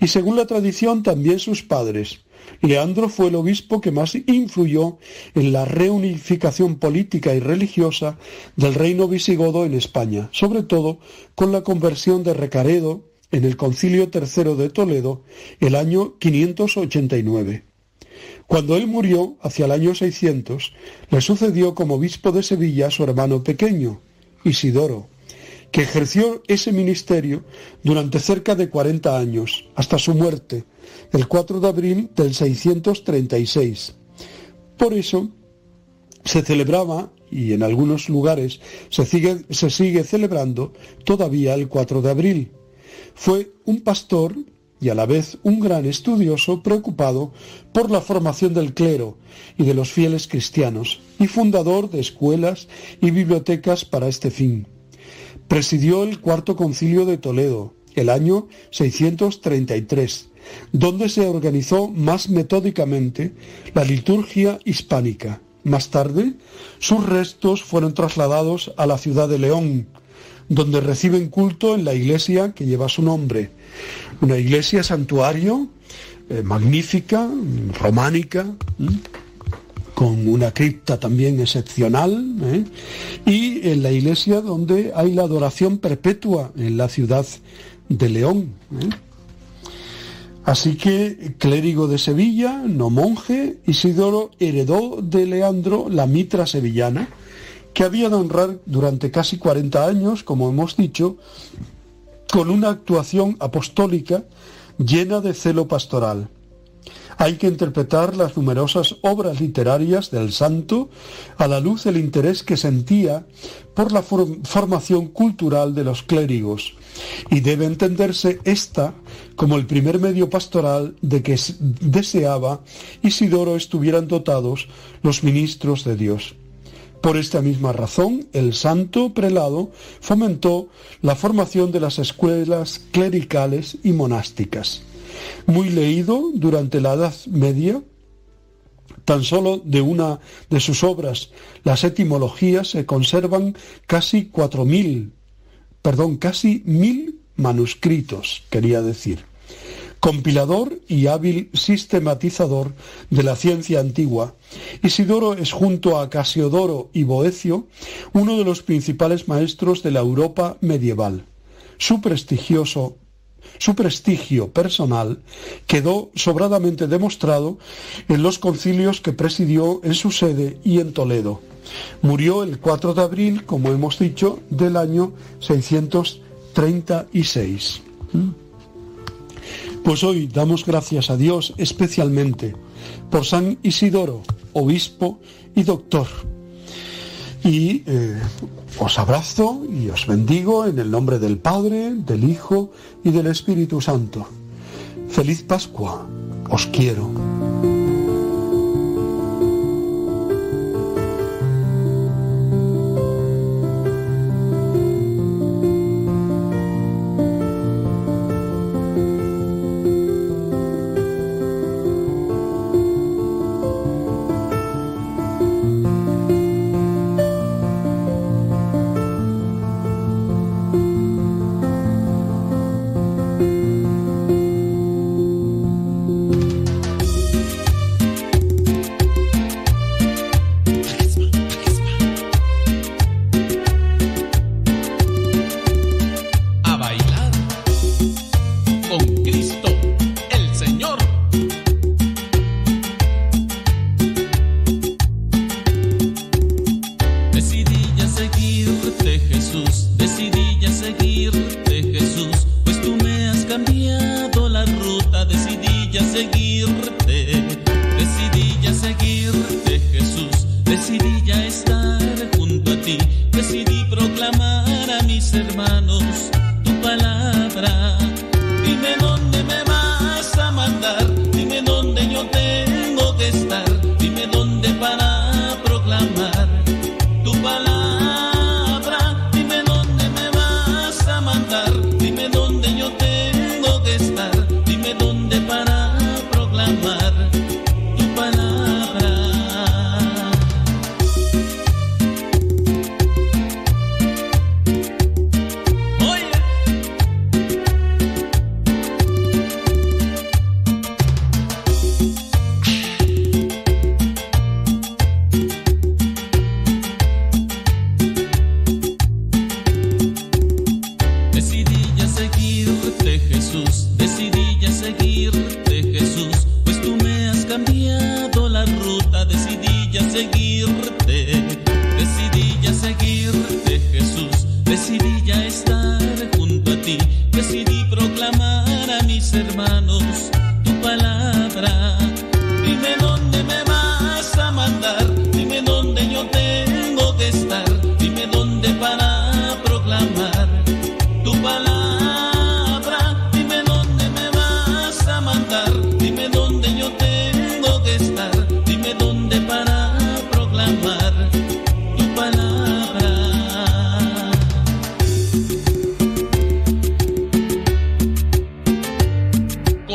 Speaker 13: Y según la tradición también sus padres. Leandro fue el obispo que más influyó en la reunificación política y religiosa del reino visigodo en España, sobre todo con la conversión de Recaredo en el Concilio III de Toledo el año 589. Cuando él murió, hacia el año 600, le sucedió como obispo de Sevilla su hermano pequeño, Isidoro, que ejerció ese ministerio durante cerca de 40 años, hasta su muerte, el 4 de abril del 636. Por eso se celebraba, y en algunos lugares se sigue, se sigue celebrando todavía el 4 de abril. Fue un pastor y a la vez un gran estudioso preocupado por la formación del clero y de los fieles cristianos, y fundador de escuelas y bibliotecas para este fin. Presidió el cuarto concilio de Toledo, el año 633, donde se organizó más metódicamente la liturgia hispánica. Más tarde, sus restos fueron trasladados a la ciudad de León, donde reciben culto en la iglesia que lleva su nombre. Una iglesia santuario eh, magnífica, románica con una cripta también excepcional, ¿eh? y en la iglesia donde hay la adoración perpetua en la ciudad de León. Así que clérigo de Sevilla, no monje, Isidoro heredó de Leandro la mitra sevillana, que había de honrar durante casi 40 años, como hemos dicho, con una actuación apostólica llena de celo pastoral. Hay que interpretar las numerosas obras literarias del santo a la luz del interés que sentía por la formación cultural de los clérigos, y debe entenderse esta como el primer medio pastoral de que deseaba Isidoro estuvieran dotados los ministros de Dios. Por esta misma razón, el santo prelado fomentó la formación de las escuelas clericales y monásticas muy leído durante la Edad Media,
Speaker 2: Tan solo de una de sus obras, las etimologías, se conservan casi cuatro mil, perdón, casi mil manuscritos, quería decir. Compilador y hábil sistematizador de la ciencia antigua, Isidoro es junto a Casiodoro y Boecio uno de los principales maestros de la Europa medieval. Su prestigioso su prestigio personal quedó sobradamente demostrado en los concilios que presidió en su sede y en Toledo. Murió el 4 de abril, como hemos dicho, del año 636. Pues hoy damos gracias a Dios especialmente por San Isidoro, obispo y doctor. Y eh, os abrazo y os bendigo en el nombre del Padre, del Hijo y del Espíritu Santo. Feliz Pascua, os quiero.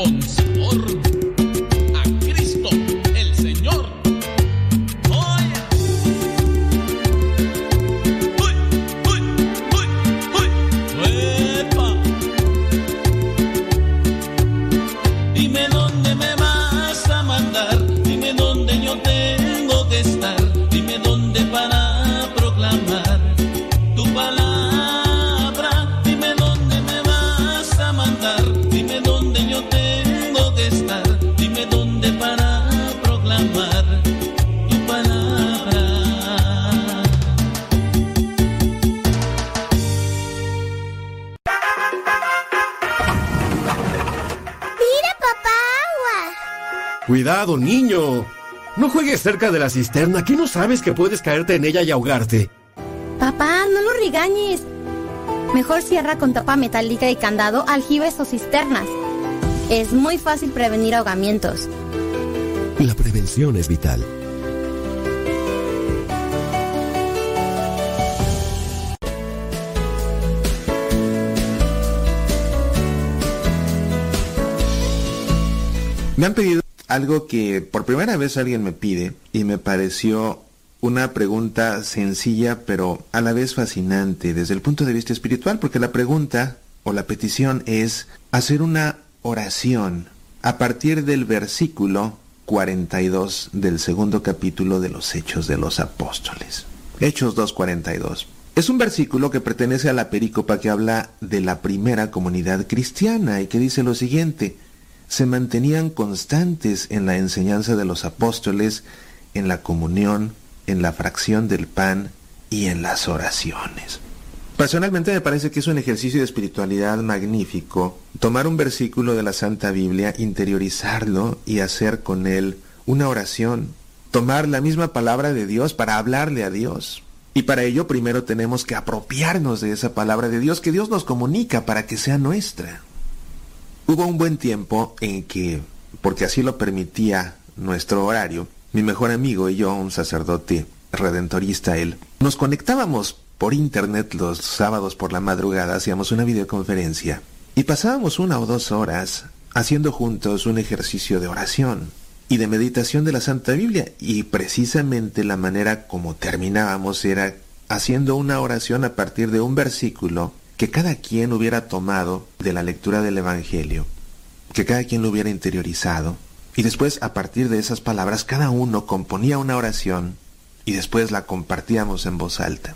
Speaker 2: Jones.
Speaker 14: Cerca de la cisterna, ¿qué no sabes que puedes caerte en ella y ahogarte?
Speaker 15: Papá, no lo regañes. Mejor cierra con tapa metálica y candado aljibes o cisternas. Es muy fácil prevenir ahogamientos.
Speaker 11: La prevención es vital.
Speaker 14: Me han pedido algo que por primera vez alguien me pide y me pareció una pregunta sencilla pero a la vez fascinante desde el punto de vista espiritual porque la pregunta o la petición es hacer una oración a partir del versículo 42 del segundo capítulo de los Hechos de los Apóstoles. Hechos 2.42. Es un versículo que pertenece a la perícopa que habla de la primera comunidad cristiana y que dice lo siguiente, se mantenían constantes en la enseñanza de los apóstoles, en la comunión, en la fracción del pan y en las oraciones. Personalmente me parece que es un ejercicio de espiritualidad magnífico tomar un versículo de la Santa Biblia, interiorizarlo y hacer con él una oración. Tomar la misma palabra de Dios para hablarle a Dios. Y para ello primero tenemos que apropiarnos de esa palabra de Dios que Dios nos comunica para que sea nuestra. Hubo un buen tiempo en que, porque así lo permitía nuestro horario, mi mejor amigo y yo, un sacerdote redentorista él, nos conectábamos por internet los sábados por la madrugada, hacíamos una videoconferencia y pasábamos una o dos horas haciendo juntos un ejercicio de oración y de meditación de la Santa Biblia. Y precisamente la manera como terminábamos era haciendo una oración a partir de un versículo que cada quien hubiera tomado de la lectura del Evangelio, que cada quien lo hubiera interiorizado y después a partir de esas palabras cada uno componía una oración y después la compartíamos en voz alta.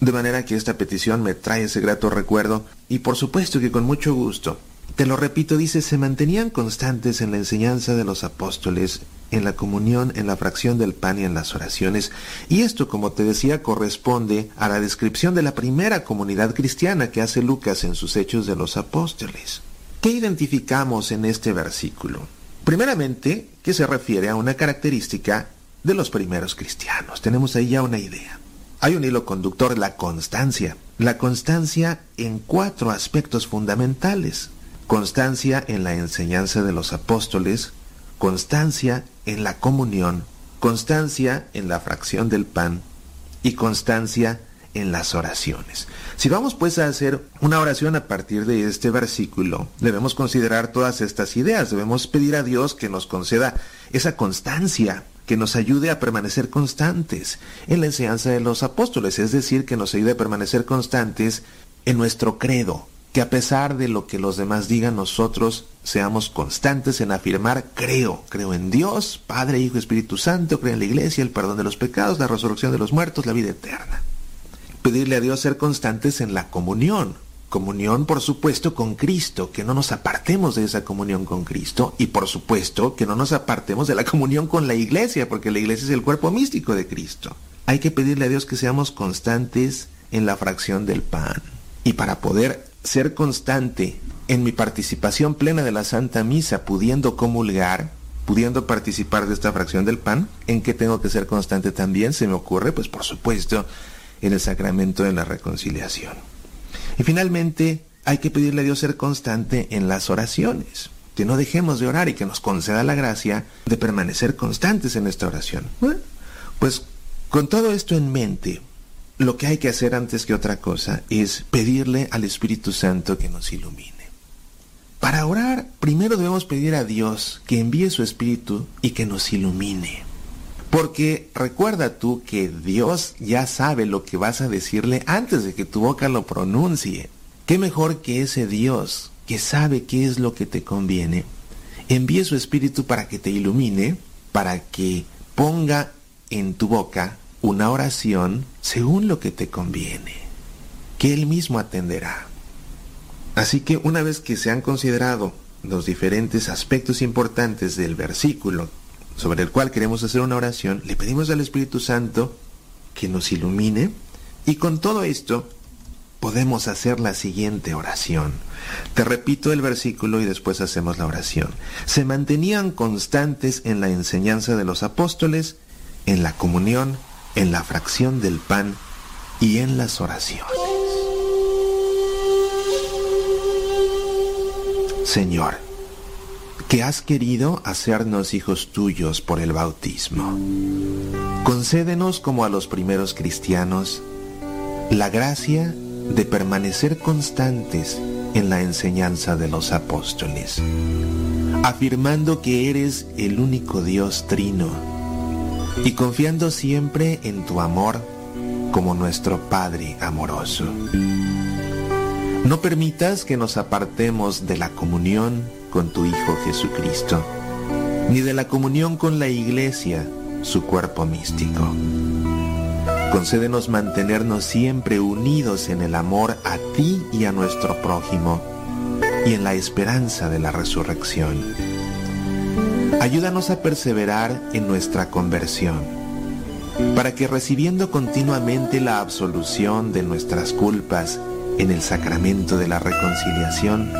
Speaker 14: De manera que esta petición me trae ese grato recuerdo y por supuesto que con mucho gusto. Te lo repito, dice, se mantenían constantes en la enseñanza de los apóstoles, en la comunión, en la fracción del pan y en las oraciones. Y esto, como te decía, corresponde a la descripción de la primera comunidad cristiana que hace Lucas en sus hechos de los apóstoles. ¿Qué identificamos en este versículo? Primeramente, que se refiere a una característica de los primeros cristianos. Tenemos ahí ya una idea. Hay un hilo conductor, la constancia. La constancia en cuatro aspectos fundamentales. Constancia en la enseñanza de los apóstoles, constancia en la comunión, constancia en la fracción del pan y constancia en las oraciones. Si vamos pues a hacer una oración a partir de este versículo, debemos considerar todas estas ideas, debemos pedir a Dios que nos conceda esa constancia que nos ayude a permanecer constantes en la enseñanza de los apóstoles, es decir, que nos ayude a permanecer constantes en nuestro credo, que a pesar de lo que los demás digan, nosotros seamos constantes en afirmar, creo, creo en Dios, Padre, Hijo, Espíritu Santo, creo en la Iglesia, el perdón de los pecados, la resurrección de los muertos, la vida eterna. Pedirle a Dios ser constantes en la comunión, Comunión, por supuesto, con Cristo, que no nos apartemos de esa comunión con Cristo y, por supuesto, que no nos apartemos de la comunión con la iglesia, porque la iglesia es el cuerpo místico de Cristo. Hay que pedirle a Dios que seamos constantes en la fracción del pan. Y para poder ser constante en mi participación plena de la Santa Misa, pudiendo comulgar, pudiendo participar de esta fracción del pan, ¿en qué tengo que ser constante también? Se me ocurre, pues por supuesto, en el sacramento de la reconciliación. Y finalmente, hay que pedirle a Dios ser constante en las oraciones. Que no dejemos de orar y que nos conceda la gracia de permanecer constantes en esta oración. pues con todo esto en mente, lo que hay que hacer antes que otra cosa es pedirle al Espíritu Santo que nos ilumine. Para orar, primero debemos pedir a Dios que envíe su Espíritu y que nos ilumine. Porque recuerda tú que Dios ya sabe lo que vas a decirle antes de que tu boca lo pronuncie. ¿Qué mejor que ese Dios que sabe qué es lo que te conviene? Envíe su espíritu para que te ilumine, para que ponga en tu boca una oración según lo que te conviene, que Él mismo atenderá. Así que una vez que se han considerado los diferentes aspectos importantes del versículo sobre el cual queremos hacer una oración, le pedimos al Espíritu Santo que nos ilumine y con todo esto podemos hacer la siguiente oración. Te repito el versículo y después hacemos la oración. Se mantenían constantes en la enseñanza de los apóstoles, en la comunión, en la fracción del pan y en las oraciones. Señor, que has querido hacernos hijos tuyos por el bautismo. Concédenos como a los primeros cristianos la gracia de permanecer constantes en la enseñanza de los apóstoles.
Speaker 16: afirmando que eres el único Dios trino y confiando siempre en tu amor como nuestro Padre amoroso. No permitas que nos apartemos de la comunión con tu Hijo Jesucristo, ni de la comunión con la Iglesia, su cuerpo místico. Concédenos mantenernos siempre unidos en el amor a ti y a nuestro prójimo y en la esperanza de la resurrección. Ayúdanos a perseverar en nuestra conversión, para que recibiendo continuamente la absolución de nuestras culpas en el sacramento de la reconciliación,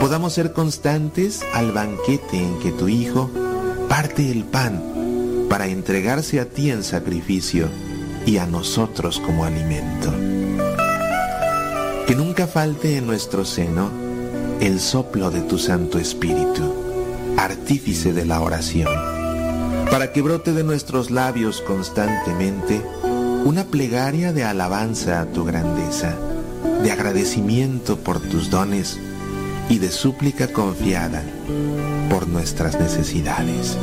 Speaker 16: podamos ser constantes al banquete en que tu Hijo parte el pan para entregarse a ti en sacrificio y a nosotros como alimento. Que nunca falte en nuestro seno el soplo de tu Santo Espíritu, artífice de la oración, para que brote de nuestros labios constantemente una plegaria de alabanza a tu grandeza, de agradecimiento por tus dones y de súplica confiada por nuestras necesidades.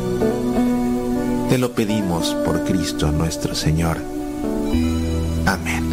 Speaker 16: Te lo pedimos por Cristo nuestro Señor. Amén.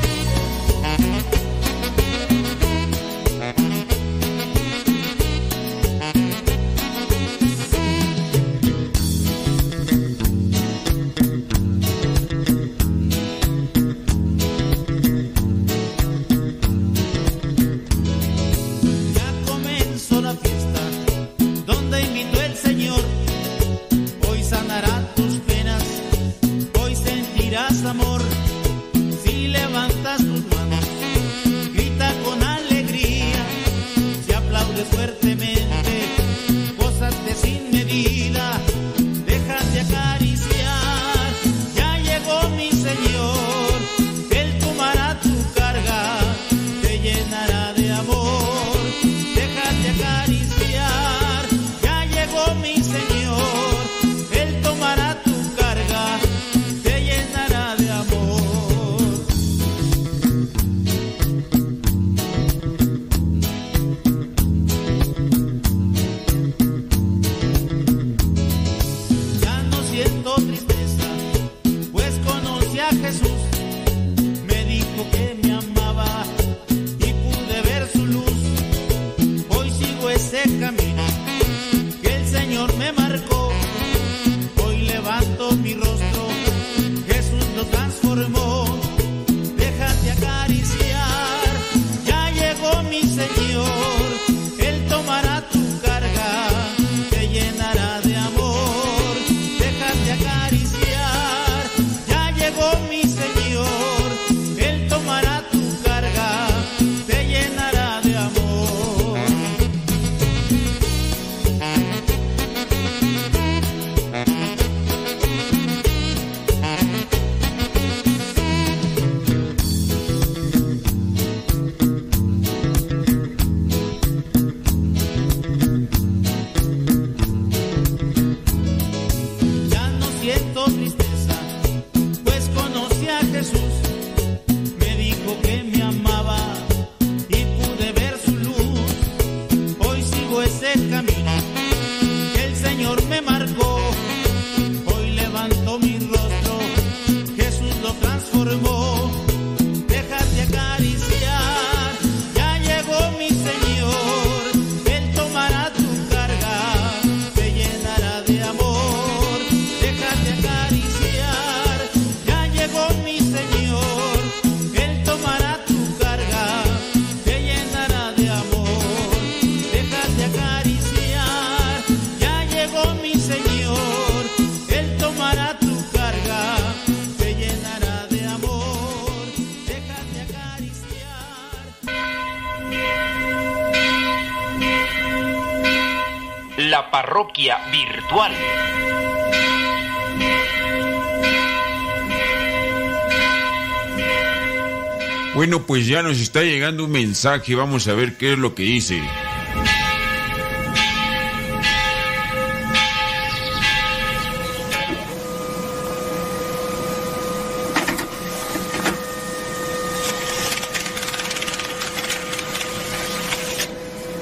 Speaker 17: está llegando un mensaje, vamos a ver qué es lo que dice.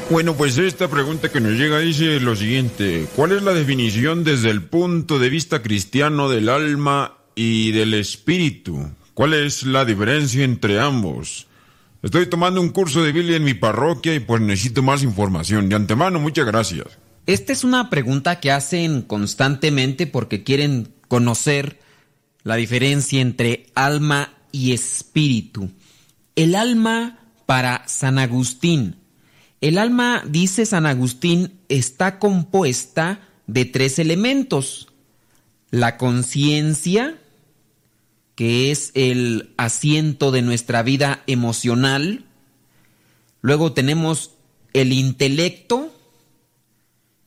Speaker 17: Bueno, pues esta pregunta que nos llega dice lo siguiente, ¿cuál es la definición desde el punto de vista cristiano del alma y del espíritu? ¿Cuál es la diferencia entre ambos? Estoy tomando un curso de Biblia en mi parroquia y pues necesito más información. De antemano, muchas gracias.
Speaker 5: Esta es una pregunta que hacen constantemente porque quieren conocer la diferencia entre alma y espíritu. El alma para San Agustín. El alma, dice San Agustín, está compuesta de tres elementos. La conciencia, que es el asiento de nuestra vida emocional. Luego tenemos el intelecto,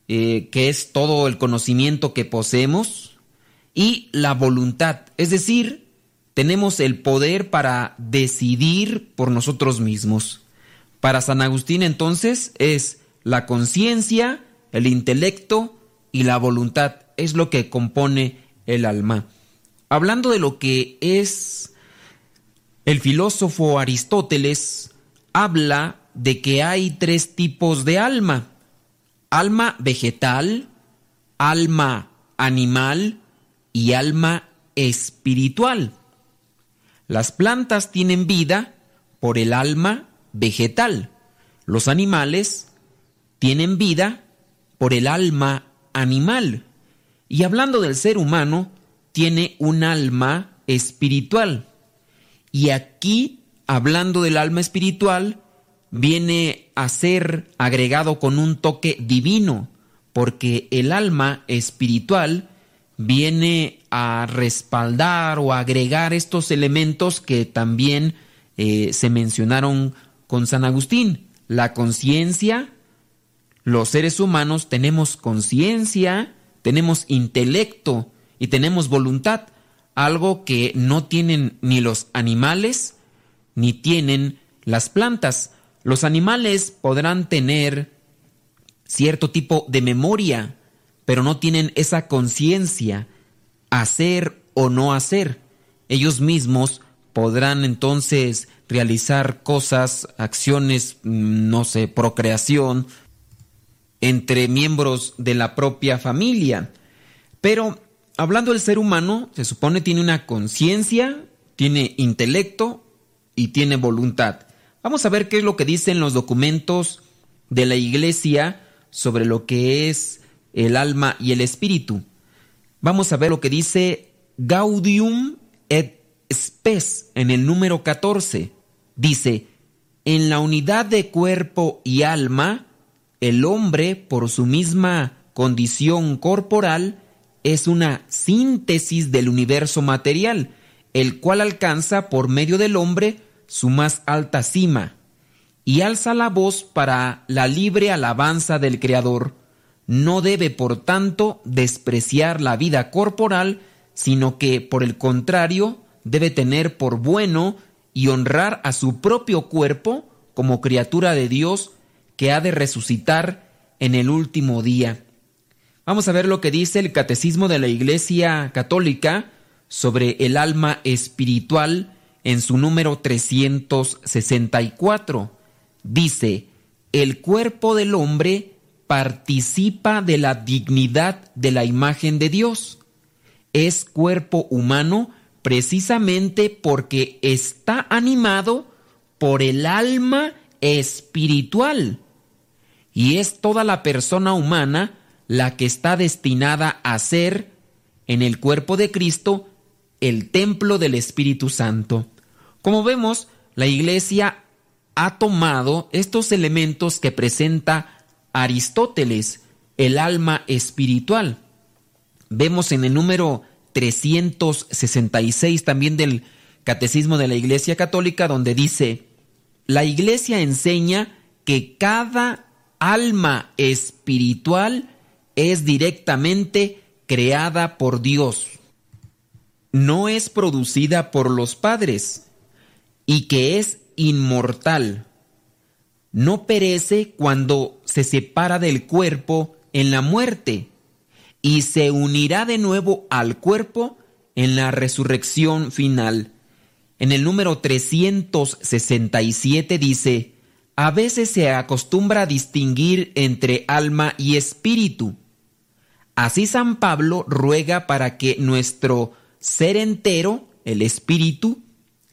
Speaker 5: eh, que es todo el conocimiento que poseemos. Y la voluntad, es decir, tenemos el poder para decidir por nosotros mismos. Para San Agustín entonces es la conciencia, el intelecto y la voluntad. Es lo que compone el alma. Hablando de lo que es el filósofo Aristóteles, habla de que hay tres tipos de alma. Alma vegetal, alma animal y alma espiritual. Las plantas tienen vida por el alma vegetal. Los animales tienen vida por el alma animal. Y hablando del ser humano, tiene un alma espiritual. Y aquí, hablando del alma espiritual, viene a ser agregado con un toque divino, porque el alma espiritual viene a respaldar o agregar estos elementos que también eh, se mencionaron con San Agustín. La conciencia, los seres humanos tenemos conciencia, tenemos intelecto y tenemos voluntad, algo que no tienen ni los animales ni tienen las plantas. Los animales podrán tener cierto tipo de memoria, pero no tienen esa conciencia, hacer o no hacer. Ellos mismos podrán entonces realizar cosas, acciones, mm, no sé, procreación entre miembros de la propia familia. Pero hablando del ser humano, se supone tiene una conciencia, tiene intelecto y tiene voluntad. Vamos a ver qué es lo que dicen los documentos de la iglesia sobre lo que es el alma y el espíritu. Vamos a ver lo que dice Gaudium et Spes en el número 14. Dice, en la unidad de cuerpo y alma, el hombre, por su misma condición corporal, es una síntesis del universo material, el cual alcanza por medio del hombre su más alta cima, y alza la voz para la libre alabanza del Creador. No debe, por tanto, despreciar la vida corporal, sino que, por el contrario, debe tener por bueno y honrar a su propio cuerpo como criatura de Dios que ha de resucitar en el último día. Vamos a ver lo que dice el Catecismo de la Iglesia Católica sobre el alma espiritual en su número 364. Dice, el cuerpo del hombre participa de la dignidad de la imagen de Dios. Es cuerpo humano precisamente porque está animado por el alma espiritual. Y es toda la persona humana la que está destinada a ser, en el cuerpo de Cristo, el templo del Espíritu Santo. Como vemos, la Iglesia ha tomado estos elementos que presenta Aristóteles, el alma espiritual. Vemos en el número 366 también del Catecismo de la Iglesia Católica, donde dice, la Iglesia enseña que cada alma espiritual es directamente creada por Dios. No es producida por los padres y que es inmortal. No perece cuando se separa del cuerpo en la muerte y se unirá de nuevo al cuerpo en la resurrección final. En el número 367 dice, a veces se acostumbra a distinguir entre alma y espíritu. Así San Pablo ruega para que nuestro ser entero, el espíritu,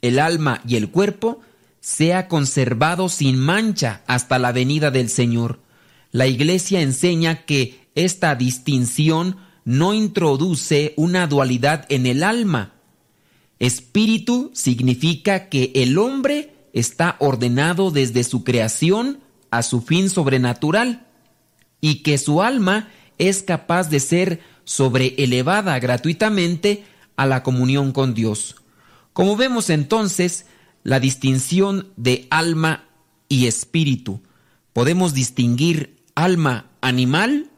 Speaker 5: el alma y el cuerpo, sea conservado sin mancha hasta la venida del Señor. La Iglesia enseña que esta distinción no introduce una dualidad en el alma. Espíritu significa que el hombre está ordenado desde su creación a su fin sobrenatural y que su alma es capaz de ser sobreelevada gratuitamente a la comunión con Dios. Como vemos entonces, la distinción de alma y espíritu. Podemos distinguir alma animal,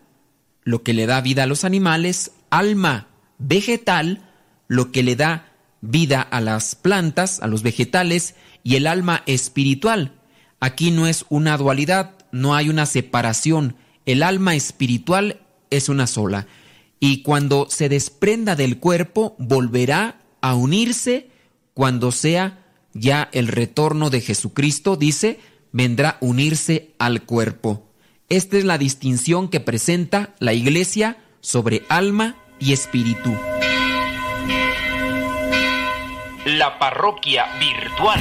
Speaker 5: lo que le da vida a los animales, alma vegetal, lo que le da vida a las plantas, a los vegetales, y el alma espiritual. Aquí no es una dualidad, no hay una separación. El alma espiritual es una sola. Y cuando se desprenda del cuerpo, volverá a unirse cuando sea ya el retorno de Jesucristo, dice, vendrá a unirse al cuerpo. Esta es la distinción que presenta la Iglesia sobre alma y espíritu.
Speaker 6: La parroquia virtual.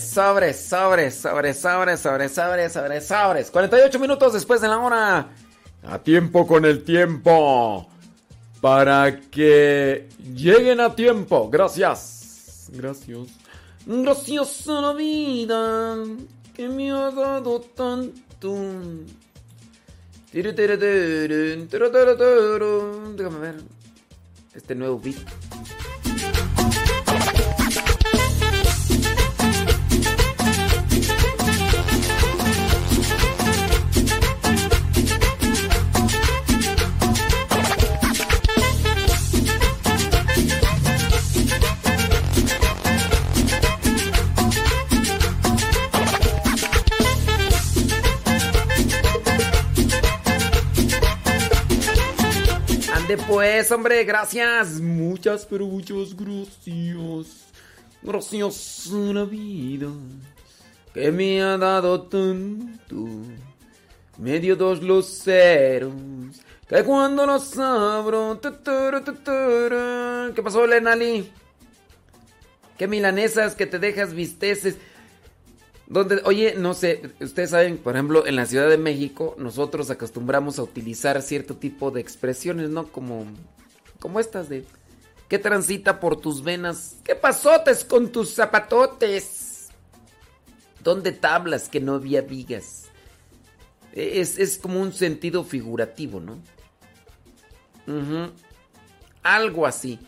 Speaker 5: Sobres, sobres, sobres, sobres, sobres, sobres, sobres, sobres, sobres. 48 minutos después de la hora. A tiempo con el tiempo. Para que lleguen a tiempo. Gracias. Gracias. Gracias a la vida que me ha dado tanto. Déjame ver. Este nuevo beat. Pues, hombre, gracias. Muchas, pero muchas gracias. Gracias a vida que me ha dado tanto. Medio dos luceros que cuando los abro. ¿Qué pasó, Lenali? ¿Qué milanesas que te dejas visteces? Donde, oye, no sé, ustedes saben, por ejemplo, en la Ciudad de México, nosotros acostumbramos a utilizar cierto tipo de expresiones, ¿no? Como, como estas de, ¿qué transita por tus venas? ¿Qué pasotes con tus zapatotes? ¿Dónde tablas que no había vigas? Es, es como un sentido figurativo, ¿no? Algo así,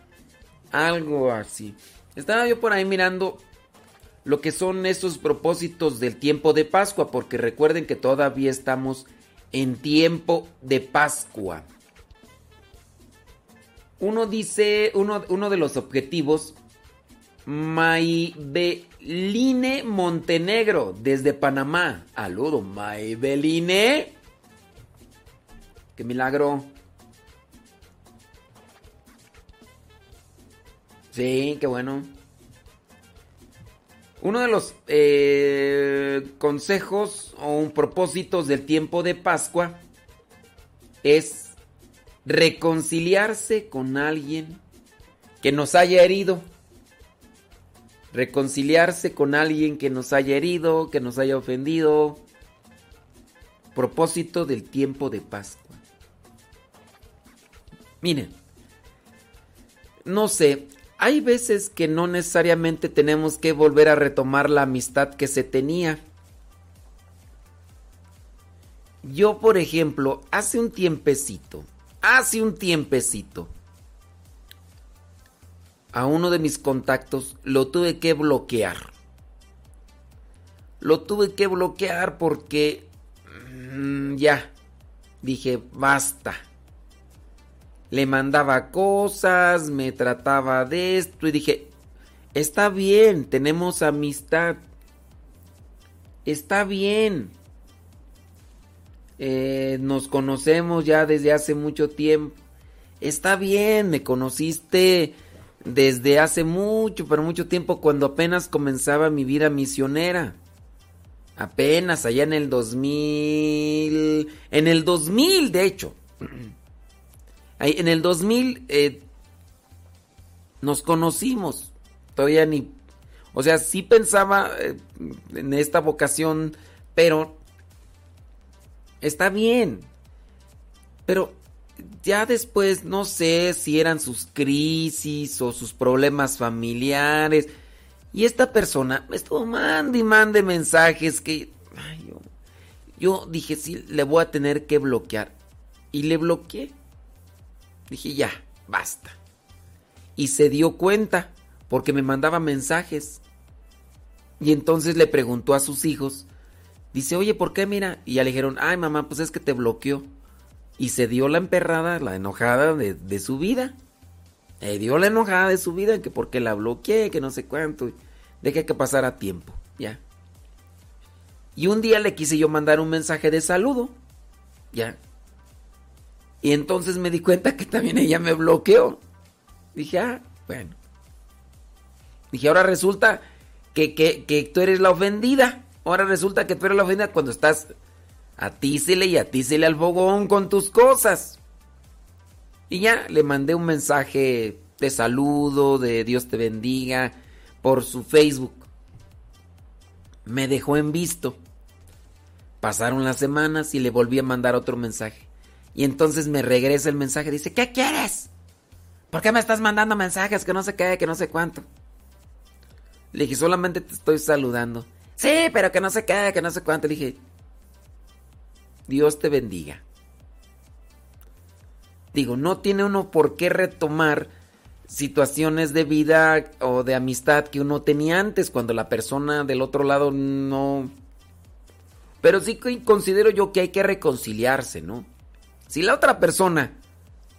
Speaker 5: algo así. Estaba yo por ahí mirando lo que son esos propósitos del tiempo de Pascua, porque recuerden que todavía estamos en tiempo de Pascua. Uno dice, uno, uno de los objetivos, Maibeline Montenegro, desde Panamá. Aludo, Maibeline. Qué milagro. Sí, qué bueno. Uno de los eh, consejos o propósitos del tiempo de Pascua es reconciliarse con alguien que nos haya herido. Reconciliarse con alguien que nos haya herido, que nos haya ofendido. Propósito del tiempo de Pascua. Miren, no sé, hay veces que no necesariamente tenemos que volver a retomar la amistad que se tenía. Yo, por ejemplo, hace un tiempecito, hace un tiempecito, a uno de mis contactos lo tuve que bloquear. Lo tuve que bloquear porque mm, ya dije, basta. Le mandaba cosas, me trataba de esto y dije, está bien, tenemos amistad. Está bien. Eh, nos conocemos ya desde hace mucho tiempo. Está bien, me conociste desde hace mucho, pero mucho tiempo cuando apenas comenzaba mi vida misionera. Apenas allá en el 2000, en el 2000 de hecho. En el 2000 eh, nos conocimos. Todavía ni... O sea, sí pensaba eh, en esta vocación, pero está bien. Pero ya después no sé si eran sus crisis o sus problemas familiares. Y esta persona me estuvo mande y mande mensajes que ay, yo, yo dije, sí, le voy a tener que bloquear. Y le bloqueé. Dije, ya, basta. Y se dio cuenta porque me mandaba mensajes. Y entonces le preguntó a sus hijos. Dice, oye, ¿por qué mira? Y ya le dijeron, ay mamá, pues es que te bloqueó. Y se dio la emperrada, la enojada de, de su vida. Le dio la enojada de su vida, que porque la bloqueé, que no sé cuánto. Deja que pasara tiempo. Ya. Y un día le quise yo mandar un mensaje de saludo. Ya. Y entonces me di cuenta que también ella me bloqueó. Dije, ah, bueno. Dije, ahora resulta que, que, que tú eres la ofendida. Ahora resulta que tú eres la ofendida cuando estás atícele y atícele al fogón con tus cosas. Y ya le mandé un mensaje de saludo, de Dios te bendiga, por su Facebook. Me dejó en visto. Pasaron las semanas y le volví a mandar otro mensaje. Y entonces me regresa el mensaje. Dice, ¿qué quieres? ¿Por qué me estás mandando mensajes que no sé qué, que no sé cuánto? Le dije, solamente te estoy saludando. Sí, pero que no sé qué, que no sé cuánto. Le dije, Dios te bendiga. Digo, no tiene uno por qué retomar situaciones de vida o de amistad que uno tenía antes cuando la persona del otro lado no... Pero sí considero yo que hay que reconciliarse, ¿no? Si la otra persona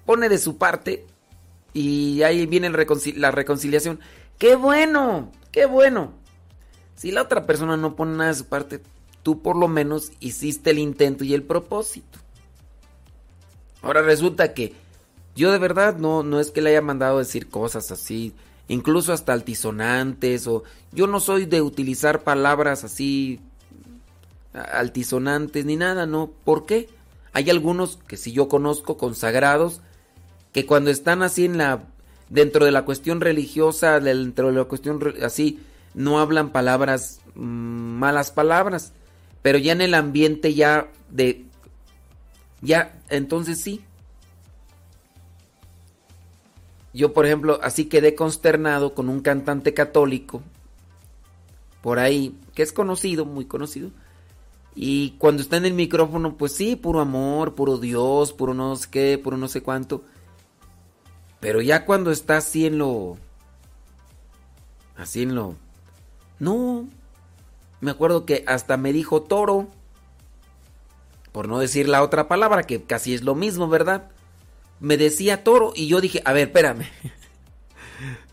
Speaker 5: pone de su parte y ahí viene la reconciliación, qué bueno, qué bueno. Si la otra persona no pone nada de su parte, tú por lo menos hiciste el intento y el propósito. Ahora resulta que yo de verdad no, no es que le haya mandado decir cosas así, incluso hasta altisonantes, o yo no soy de utilizar palabras así altisonantes ni nada, ¿no? ¿Por qué? Hay algunos que si yo conozco consagrados que cuando están así en la dentro de la cuestión religiosa, dentro de la cuestión así, no hablan palabras mm, malas palabras pero ya en el ambiente ya de... Ya, entonces sí. Yo, por ejemplo, así quedé consternado con un cantante católico por ahí, que es conocido, muy conocido. Y cuando está en el micrófono, pues sí, puro amor, puro Dios, puro no sé qué, puro no sé cuánto. Pero ya cuando está así en lo... Así en lo... No, me acuerdo que hasta me dijo toro. Por no decir la otra palabra, que casi es lo mismo, ¿verdad? Me decía toro y yo dije, a ver, espérame.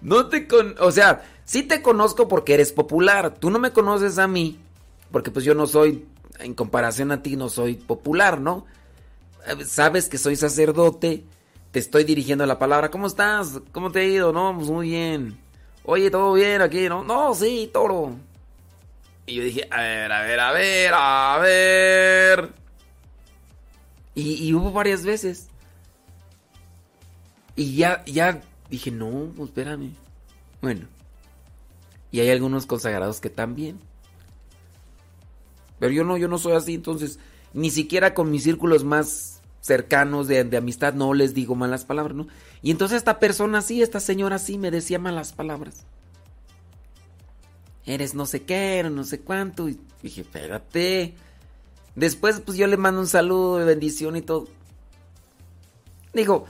Speaker 5: No te con... O sea, sí te conozco porque eres popular. Tú no me conoces a mí. Porque pues yo no soy, en comparación a ti, no soy popular, ¿no? Eh, sabes que soy sacerdote. Te estoy dirigiendo la palabra. ¿Cómo estás? ¿Cómo te ha ido? No, pues muy bien. Oye, ¿todo bien aquí? No, no, sí, toro. Y yo dije, a ver, a ver, a ver, a ver. Y, hubo varias veces. Y ya, ya dije, no, pues espérame. Bueno. Y hay algunos consagrados que también. Pero yo no, yo no soy así, entonces, ni siquiera con mis círculos más cercanos de, amistad no les digo malas palabras, ¿no? Y entonces esta persona sí, esta señora sí me decía malas palabras eres no sé qué, no sé cuánto. Y dije, espérate. Después, pues yo le mando un saludo de bendición y todo. Digo,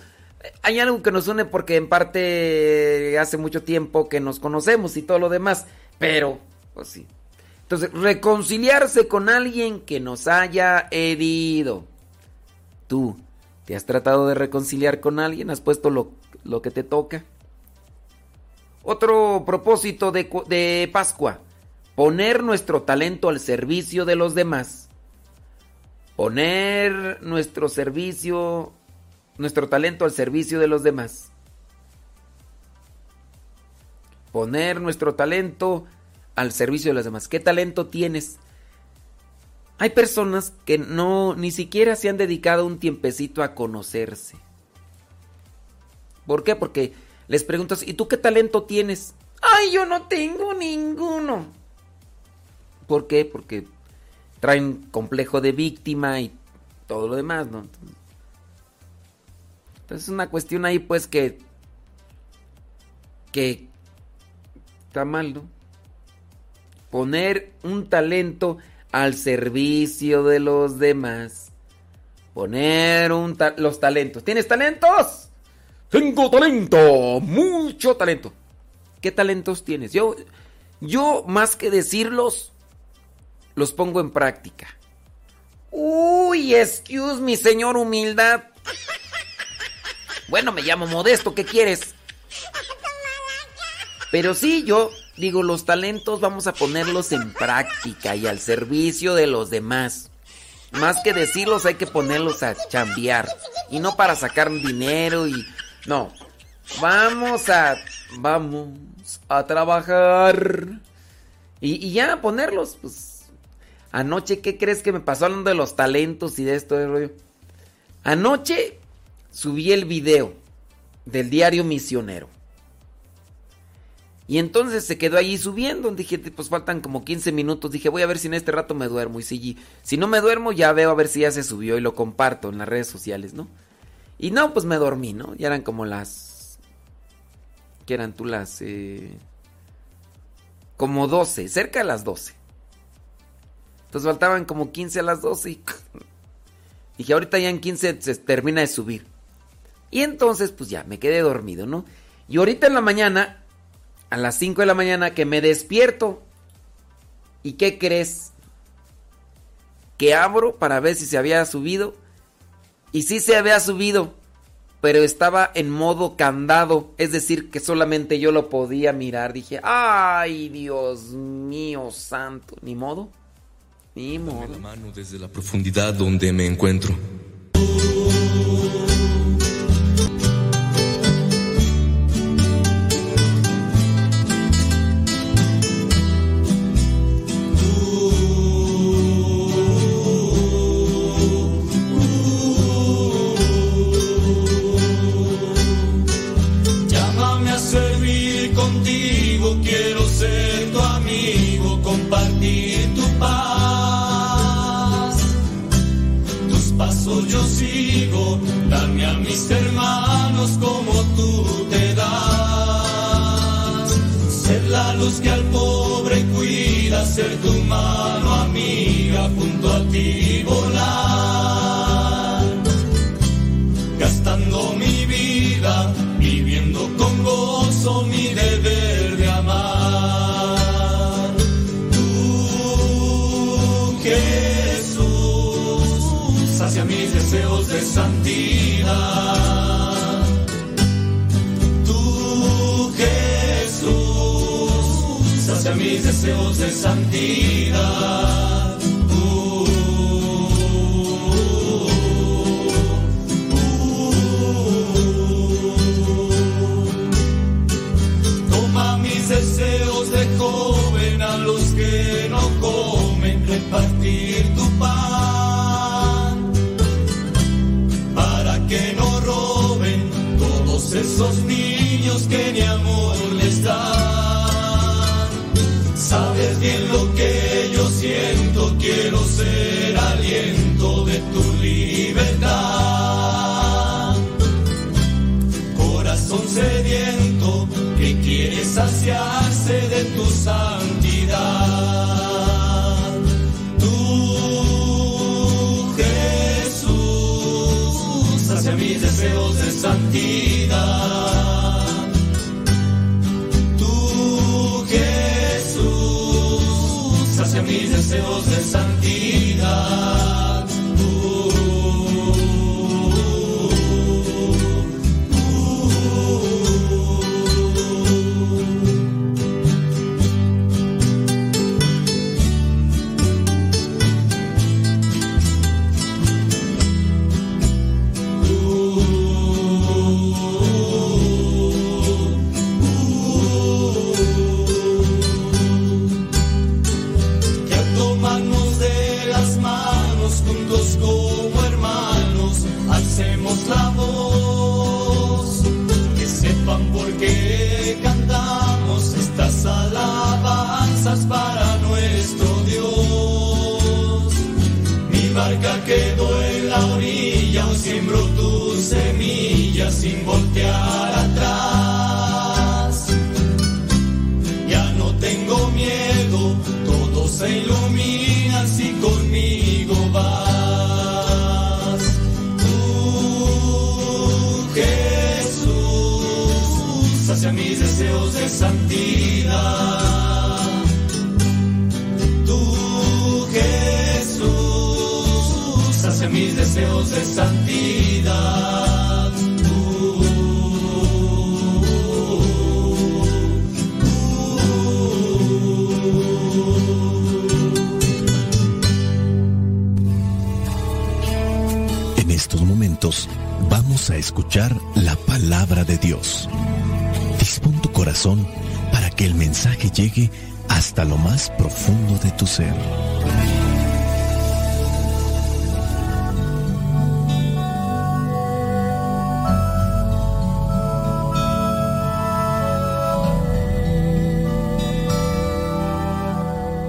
Speaker 5: hay algo que nos une porque en parte hace mucho tiempo que nos conocemos y todo lo demás. Pero, pues sí. Entonces, reconciliarse con alguien que nos haya herido. Tú, ¿te has tratado de reconciliar con alguien? ¿Has puesto lo, lo que te toca? Otro propósito de, Pascua, poner nuestro talento al servicio de los demás. Poner nuestro servicio, nuestro talento al servicio de los demás. Poner nuestro talento al servicio de los demás. ¿Qué talento tienes? Hay personas que no ni siquiera se han dedicado un tiempecito a conocerse. ¿Por qué? Porque les preguntas, ¿y tú qué talento tienes? Ay, yo no tengo ninguno. ¿Por qué? Porque traen complejo de víctima y todo lo demás, ¿no? Entonces es una cuestión ahí pues que que está mal, ¿no? Poner un talento al servicio de los demás. Poner un los talentos. ¿Tienes talentos? Tengo talento, mucho talento. ¿Qué talentos tienes? Yo, yo más que decirlos, los pongo en práctica. Uy, excuse mi señor humildad. Bueno, me llamo Modesto, ¿qué quieres? Pero sí, yo, Digo, los talentos vamos a ponerlos en práctica y al servicio de los demás. Más que decirlos hay que ponerlos a chambear. Y no para sacar dinero y... No. Vamos a... Vamos a trabajar. Y, y ya ponerlos, pues... Anoche, ¿qué crees que me pasó hablando de los talentos y de esto? Anoche subí el video del diario misionero. Y entonces se quedó ahí subiendo. Dije, pues faltan como 15 minutos. Dije, voy a ver si en este rato me duermo. Y si, si no me duermo, ya veo a ver si ya se subió y lo comparto en las redes sociales, ¿no? Y no, pues me dormí, ¿no? Ya eran como las... ¿Qué eran tú las? Eh... Como 12, cerca de las 12. Entonces faltaban como 15 a las 12 y... Dije, ahorita ya en 15 se termina de subir. Y entonces, pues ya, me quedé dormido, ¿no? Y ahorita en la mañana, a las 5 de la mañana, que me despierto. ¿Y qué crees? Que abro para ver si se había subido. Y sí se había subido, pero estaba en modo candado. Es decir, que solamente yo lo podía mirar. Dije, ay, Dios mío santo. Ni modo. Ni modo.
Speaker 18: desde la profundidad donde me encuentro.
Speaker 19: Mis deseos de santidad. Toma mis deseos de joven a los que no comen, repartir tu pan. Para que no roben todos esos niños que ni amor les dan. Sabes bien lo que yo siento, quiero ser aliento de tu libertad corazón sediento que quiere saciarse de tu santidad. Deseos de santidad.
Speaker 11: Hasta lo más profundo de tu ser.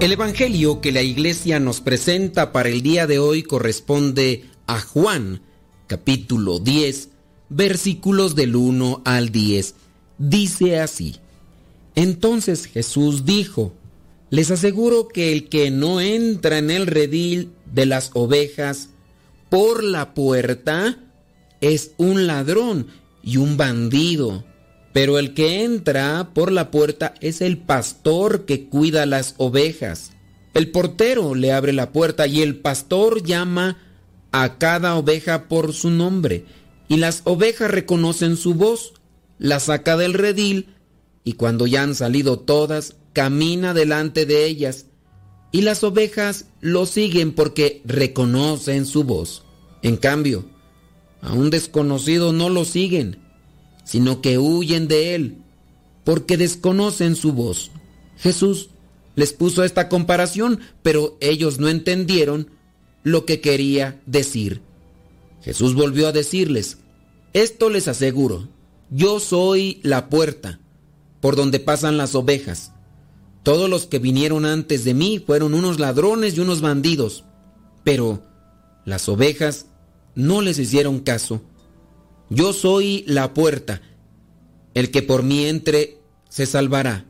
Speaker 5: El Evangelio que la iglesia nos presenta para el día de hoy corresponde a Juan, capítulo 10, versículos del 1 al 10. Dice así, entonces Jesús dijo, les aseguro que el que no entra en el redil de las ovejas por la puerta es un ladrón y un bandido. Pero el que entra por la puerta es el pastor que cuida las ovejas. El portero le abre la puerta y el pastor llama a cada oveja por su nombre. Y las ovejas reconocen su voz, la saca del redil y cuando ya han salido todas, camina delante de ellas. Y las ovejas lo siguen porque reconocen su voz. En cambio, a un desconocido no lo siguen sino que huyen de él, porque desconocen su voz. Jesús les puso esta comparación, pero ellos no entendieron lo que quería decir. Jesús volvió a decirles, esto les aseguro, yo soy la puerta por donde pasan las ovejas. Todos los que vinieron antes de mí fueron unos ladrones y unos bandidos, pero las ovejas no les hicieron caso yo soy la puerta. El que por mí entre se salvará.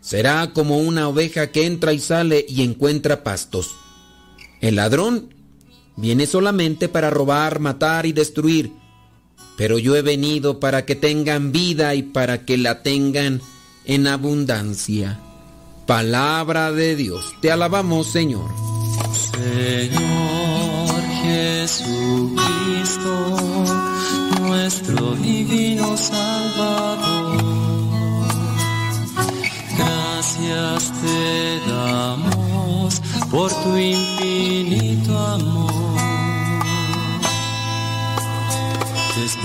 Speaker 5: Será como una oveja que entra y sale y encuentra pastos. El ladrón viene solamente para robar, matar y destruir. Pero yo he venido para que tengan vida y para que la tengan en abundancia. Palabra de Dios. Te alabamos, Señor.
Speaker 20: Señor Jesucristo nuestro divino Salvador. Gracias te damos por tu infinito amor.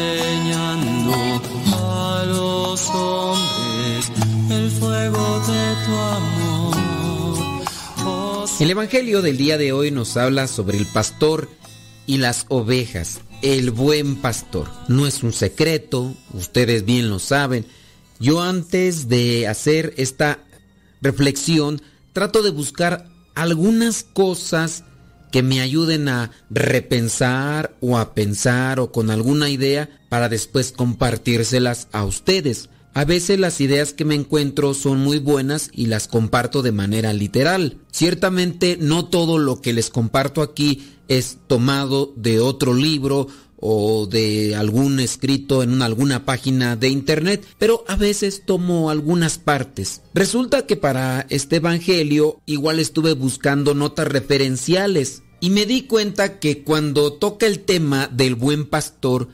Speaker 20: enseñando a los hombres el fuego de tu amor.
Speaker 5: El Evangelio del día de hoy nos habla sobre el pastor y las ovejas, el buen pastor. No es un secreto, ustedes bien lo saben. Yo antes de hacer esta reflexión trato de buscar algunas cosas que me ayuden a repensar o a pensar o con alguna idea para después compartírselas a ustedes. A veces las ideas que me encuentro son muy buenas y las comparto de manera literal. Ciertamente no todo lo que les comparto aquí es tomado de otro libro o de algún escrito en alguna página de internet, pero a veces tomo algunas partes. Resulta que para este evangelio igual estuve buscando notas referenciales y me di cuenta que cuando toca el tema del buen pastor,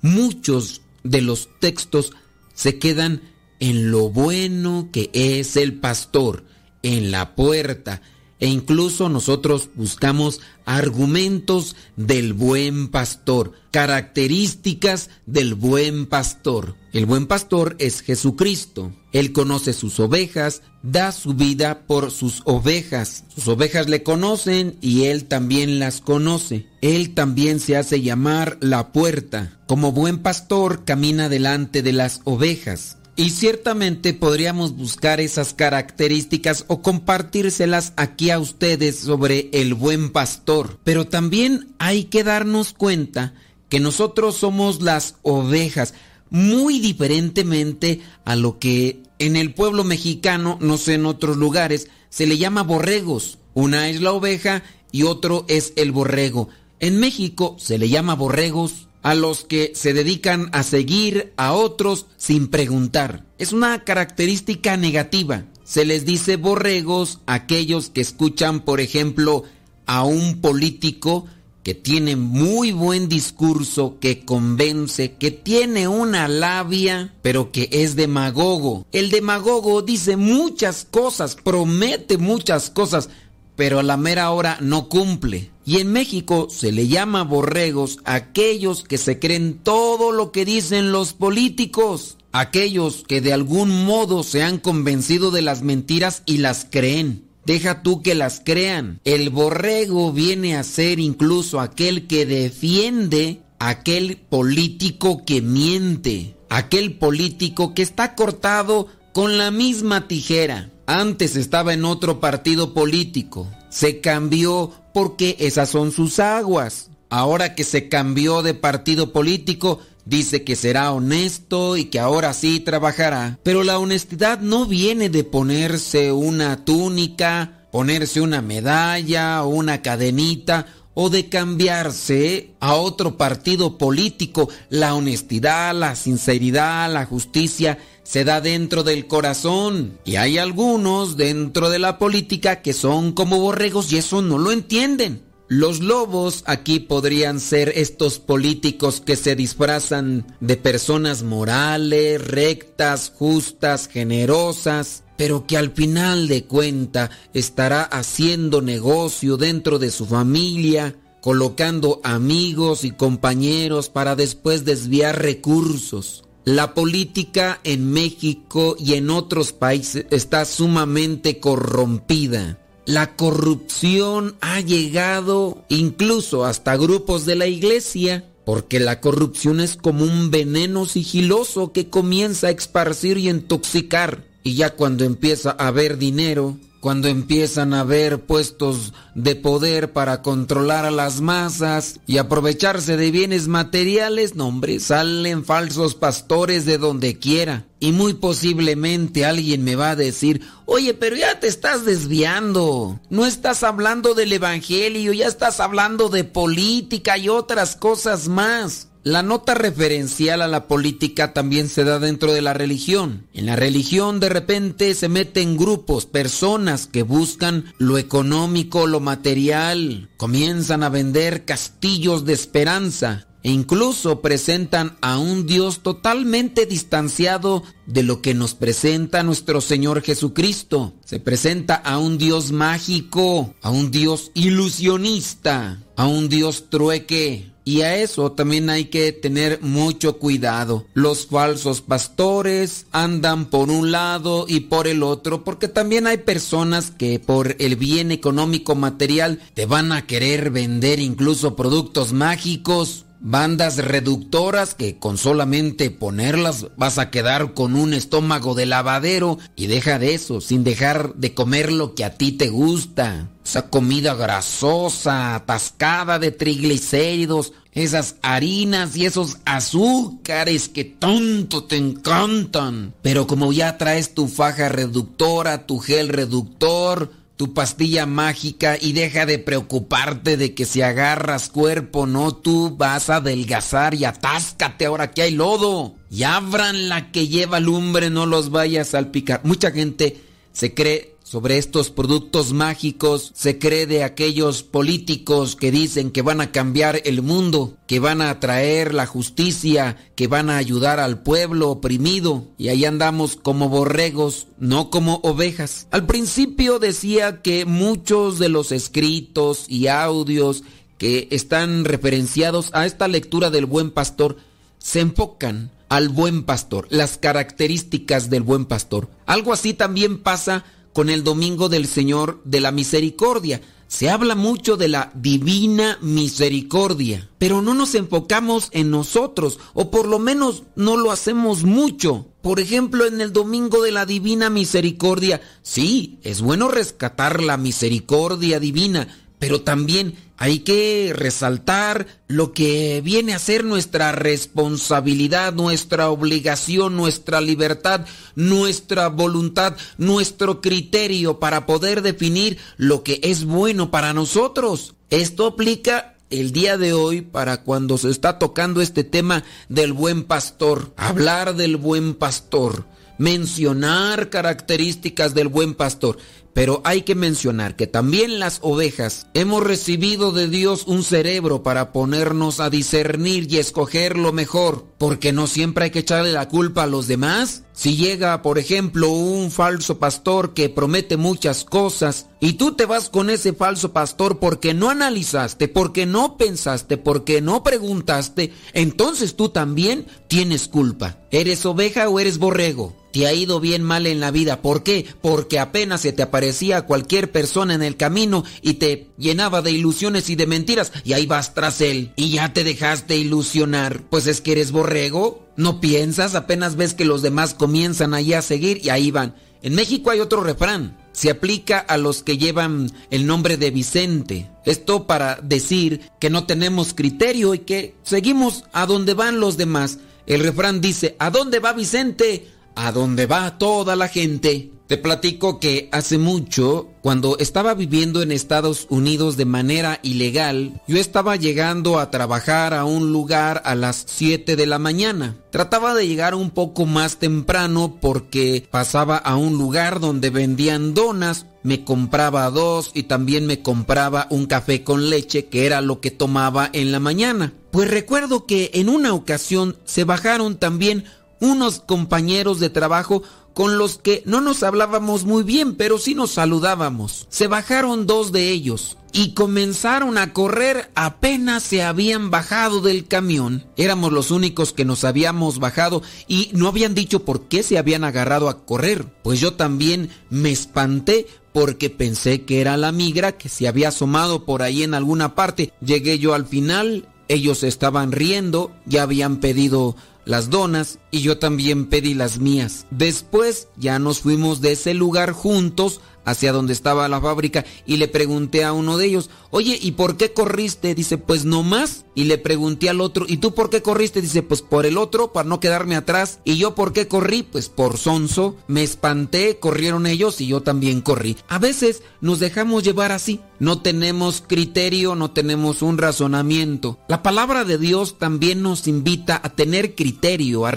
Speaker 5: muchos de los textos se quedan en lo bueno que es el pastor, en la puerta, e incluso nosotros buscamos argumentos del buen pastor, características del buen pastor. El buen pastor es Jesucristo. Él conoce sus ovejas, da su vida por sus ovejas. Sus ovejas le conocen y él también las conoce. Él también se hace llamar la puerta. Como buen pastor camina delante de las ovejas. Y ciertamente podríamos buscar esas características o compartírselas aquí a ustedes sobre el buen pastor. Pero también hay que darnos cuenta que nosotros somos las ovejas, muy diferentemente a lo que en el pueblo mexicano, no sé en otros lugares, se le llama borregos. Una es la oveja y otro es el borrego. En México se le llama borregos a los que se dedican a seguir a otros sin preguntar. Es una característica negativa. Se les dice borregos a aquellos que escuchan, por ejemplo, a un político que tiene muy buen discurso, que convence, que tiene una labia, pero que es demagogo. El demagogo dice muchas cosas, promete muchas cosas, pero a la mera hora no cumple. Y en México se le llama borregos a aquellos que se creen todo lo que dicen los políticos, aquellos que de algún modo se han convencido de las mentiras y las creen. Deja tú que las crean. El borrego viene a ser incluso aquel que defiende aquel político que miente, aquel político que está cortado con la misma tijera. Antes estaba en otro partido político, se cambió porque esas son sus aguas. Ahora que se cambió de partido político, Dice que será honesto y que ahora sí trabajará. Pero la honestidad no viene de ponerse una túnica, ponerse una medalla o una cadenita o de cambiarse a otro partido político. La honestidad, la sinceridad, la justicia se da dentro del corazón. Y hay algunos dentro de la política que son como borregos y eso no lo entienden. Los lobos aquí podrían ser estos políticos que se disfrazan de personas morales, rectas, justas, generosas, pero que al final de cuenta estará haciendo negocio dentro de su familia, colocando amigos y compañeros para después desviar recursos. La política en México y en otros países está sumamente corrompida. La corrupción ha llegado incluso hasta grupos de la iglesia, porque la corrupción es como un veneno sigiloso que comienza a esparcir y intoxicar. Y ya cuando empieza a haber dinero, cuando empiezan a haber puestos de poder para controlar a las masas y aprovecharse de bienes materiales, no hombre, salen falsos pastores de donde quiera. Y muy posiblemente alguien me va a decir, oye, pero ya te estás desviando, no estás hablando del Evangelio, ya estás hablando de política y otras cosas más. La nota referencial a la política también se da dentro de la religión. En la religión de repente se meten grupos, personas que buscan lo económico, lo material, comienzan a vender castillos de esperanza e incluso presentan a un Dios totalmente distanciado de lo que nos presenta nuestro Señor Jesucristo. Se presenta a un Dios mágico, a un Dios ilusionista, a un Dios trueque, y a eso también hay que tener mucho cuidado. Los falsos pastores andan por un lado y por el otro porque también hay personas que por el bien económico material te van a querer vender incluso productos mágicos bandas reductoras que con solamente ponerlas vas a quedar con un estómago de lavadero y deja de eso, sin dejar de comer lo que a ti te gusta. Esa comida grasosa, atascada de triglicéridos, esas harinas y esos azúcares que tonto te encantan. Pero como ya traes tu faja reductora, tu gel reductor, tu pastilla mágica y deja de preocuparte de que si agarras cuerpo no tú vas a adelgazar y atáscate ahora que hay lodo. Y abran la que lleva lumbre, no los vayas a salpicar. Mucha gente se cree sobre estos productos mágicos se cree de aquellos políticos que dicen que van a cambiar el mundo, que van a traer la justicia, que van a ayudar al pueblo oprimido. Y ahí andamos como borregos, no como ovejas. Al principio decía que muchos de los escritos y audios que están referenciados a esta lectura del buen pastor se enfocan al buen pastor, las características del buen pastor. Algo así también pasa con el Domingo del Señor de la Misericordia. Se habla mucho de la divina misericordia, pero no nos enfocamos en nosotros, o por lo menos no lo hacemos mucho. Por ejemplo, en el Domingo de la Divina Misericordia, sí, es bueno rescatar la misericordia divina, pero también hay que resaltar lo que viene a ser nuestra responsabilidad, nuestra obligación, nuestra libertad, nuestra voluntad, nuestro criterio para poder definir lo que es bueno para nosotros. Esto aplica el día de hoy para cuando se está tocando este tema del buen pastor, hablar del buen pastor, mencionar características del buen pastor. Pero hay que mencionar que también las ovejas hemos recibido de Dios un cerebro para ponernos a discernir y escoger lo mejor, porque no siempre hay que echarle la culpa a los demás. Si llega, por ejemplo, un falso pastor que promete muchas cosas y tú te vas con ese falso pastor porque no analizaste, porque no pensaste, porque no preguntaste, entonces tú también tienes culpa. ¿Eres oveja o eres borrego? Te ha ido bien mal en la vida. ¿Por qué? Porque apenas se te aparecía cualquier persona en el camino y te llenaba de ilusiones y de mentiras y ahí vas tras él y ya te dejaste ilusionar. Pues es que eres borrego, no piensas, apenas ves que los demás comienzan ahí a seguir y ahí van. En México hay otro refrán. Se aplica a los que llevan el nombre de Vicente. Esto para decir que no tenemos criterio y que seguimos a donde van los demás. El refrán dice, ¿a dónde va Vicente? A donde va toda la gente. Te platico que hace mucho, cuando estaba viviendo en Estados Unidos de manera ilegal, yo estaba llegando a trabajar a un lugar a las 7 de la mañana. Trataba de llegar un poco más temprano porque pasaba a un lugar donde vendían donas, me compraba dos y también me compraba un café con leche que era lo que tomaba en la mañana. Pues recuerdo que en una ocasión se bajaron también unos compañeros de trabajo con los que no nos hablábamos muy bien, pero sí nos saludábamos. Se bajaron dos de ellos y comenzaron a correr apenas se habían bajado del camión. Éramos los únicos que nos habíamos bajado y no habían dicho por qué se habían agarrado a correr. Pues yo también me espanté porque pensé que era la migra que se había asomado por ahí en alguna parte. Llegué yo al final, ellos estaban riendo, ya habían pedido las donas y yo también pedí las mías. Después ya nos fuimos de ese lugar juntos hacia donde estaba la fábrica y le pregunté a uno de ellos, oye, ¿y por qué corriste? Dice, pues no más. Y le pregunté al otro, ¿y tú por qué corriste? Dice, pues por el otro, para no quedarme atrás. ¿Y yo por qué corrí? Pues por sonso. Me espanté, corrieron ellos y yo también corrí. A veces nos dejamos llevar así. No tenemos criterio, no tenemos un razonamiento. La palabra de Dios también nos invita a tener criterio, a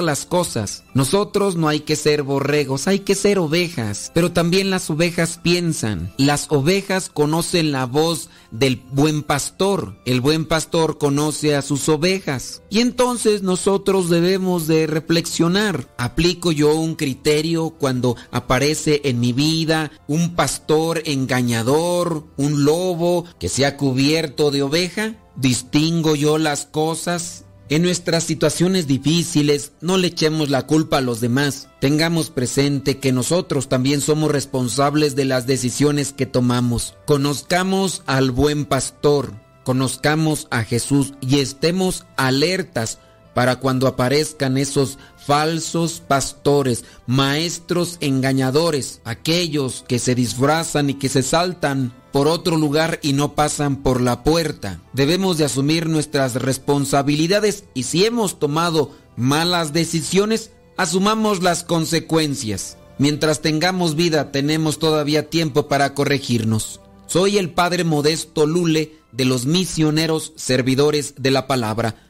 Speaker 5: las cosas. Nosotros no hay que ser borregos, hay que ser ovejas. Pero también las ovejas piensan. Las ovejas conocen la voz del buen pastor. El buen pastor conoce a sus ovejas. Y entonces nosotros debemos de reflexionar. ¿Aplico yo un criterio cuando aparece en mi vida un pastor engañador, un lobo que se ha cubierto de oveja? ¿Distingo yo las cosas? En nuestras situaciones difíciles no le echemos la culpa a los demás. Tengamos presente que nosotros también somos responsables de las decisiones que tomamos. Conozcamos al buen pastor, conozcamos a Jesús y estemos alertas para cuando aparezcan esos falsos pastores, maestros engañadores, aquellos que se disfrazan y que se saltan por otro lugar y no pasan por la puerta. Debemos de asumir nuestras responsabilidades y si hemos tomado malas decisiones, asumamos las consecuencias. Mientras tengamos vida tenemos todavía tiempo para corregirnos. Soy el Padre Modesto Lule de los misioneros servidores de la palabra.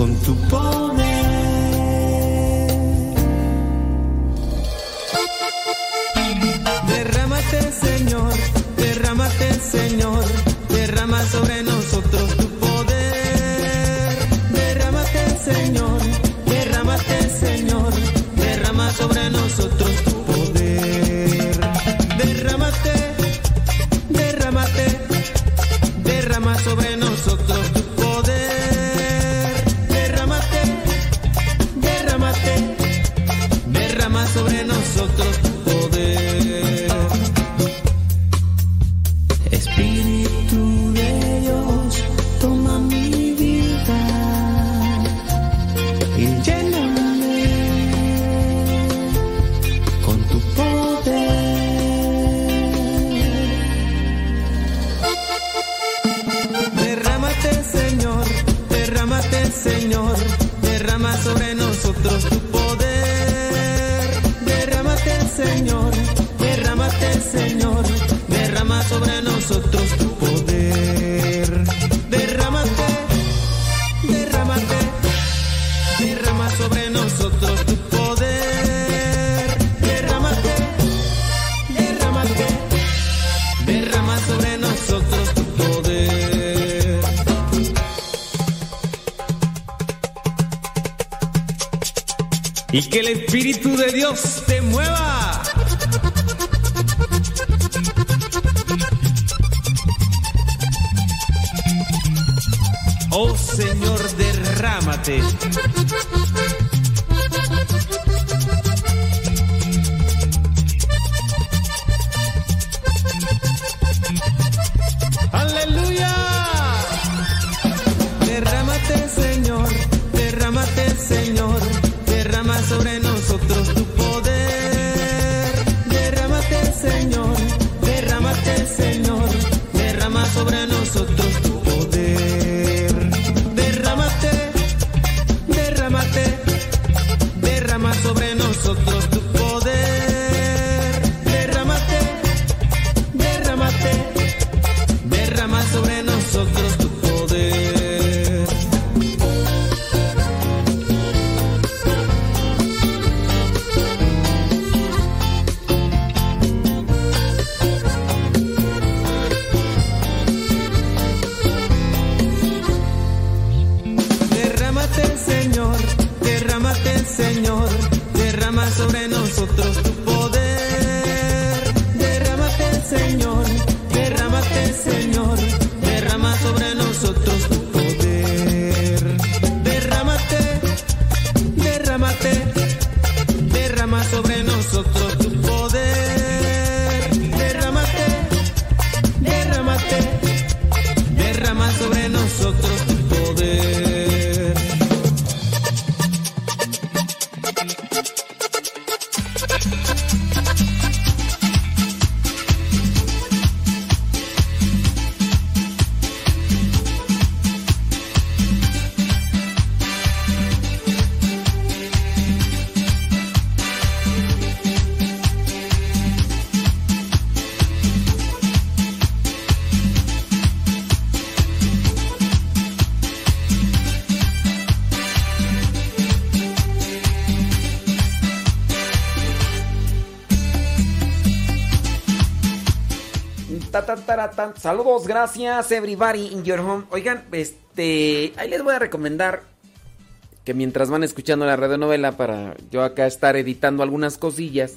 Speaker 21: con
Speaker 8: tu poder. Derrámate, Señor, derrámate, Señor
Speaker 5: Saludos, gracias, everybody in your home. Oigan, este. Ahí les voy a recomendar que mientras van escuchando la radionovela para yo acá estar editando algunas cosillas.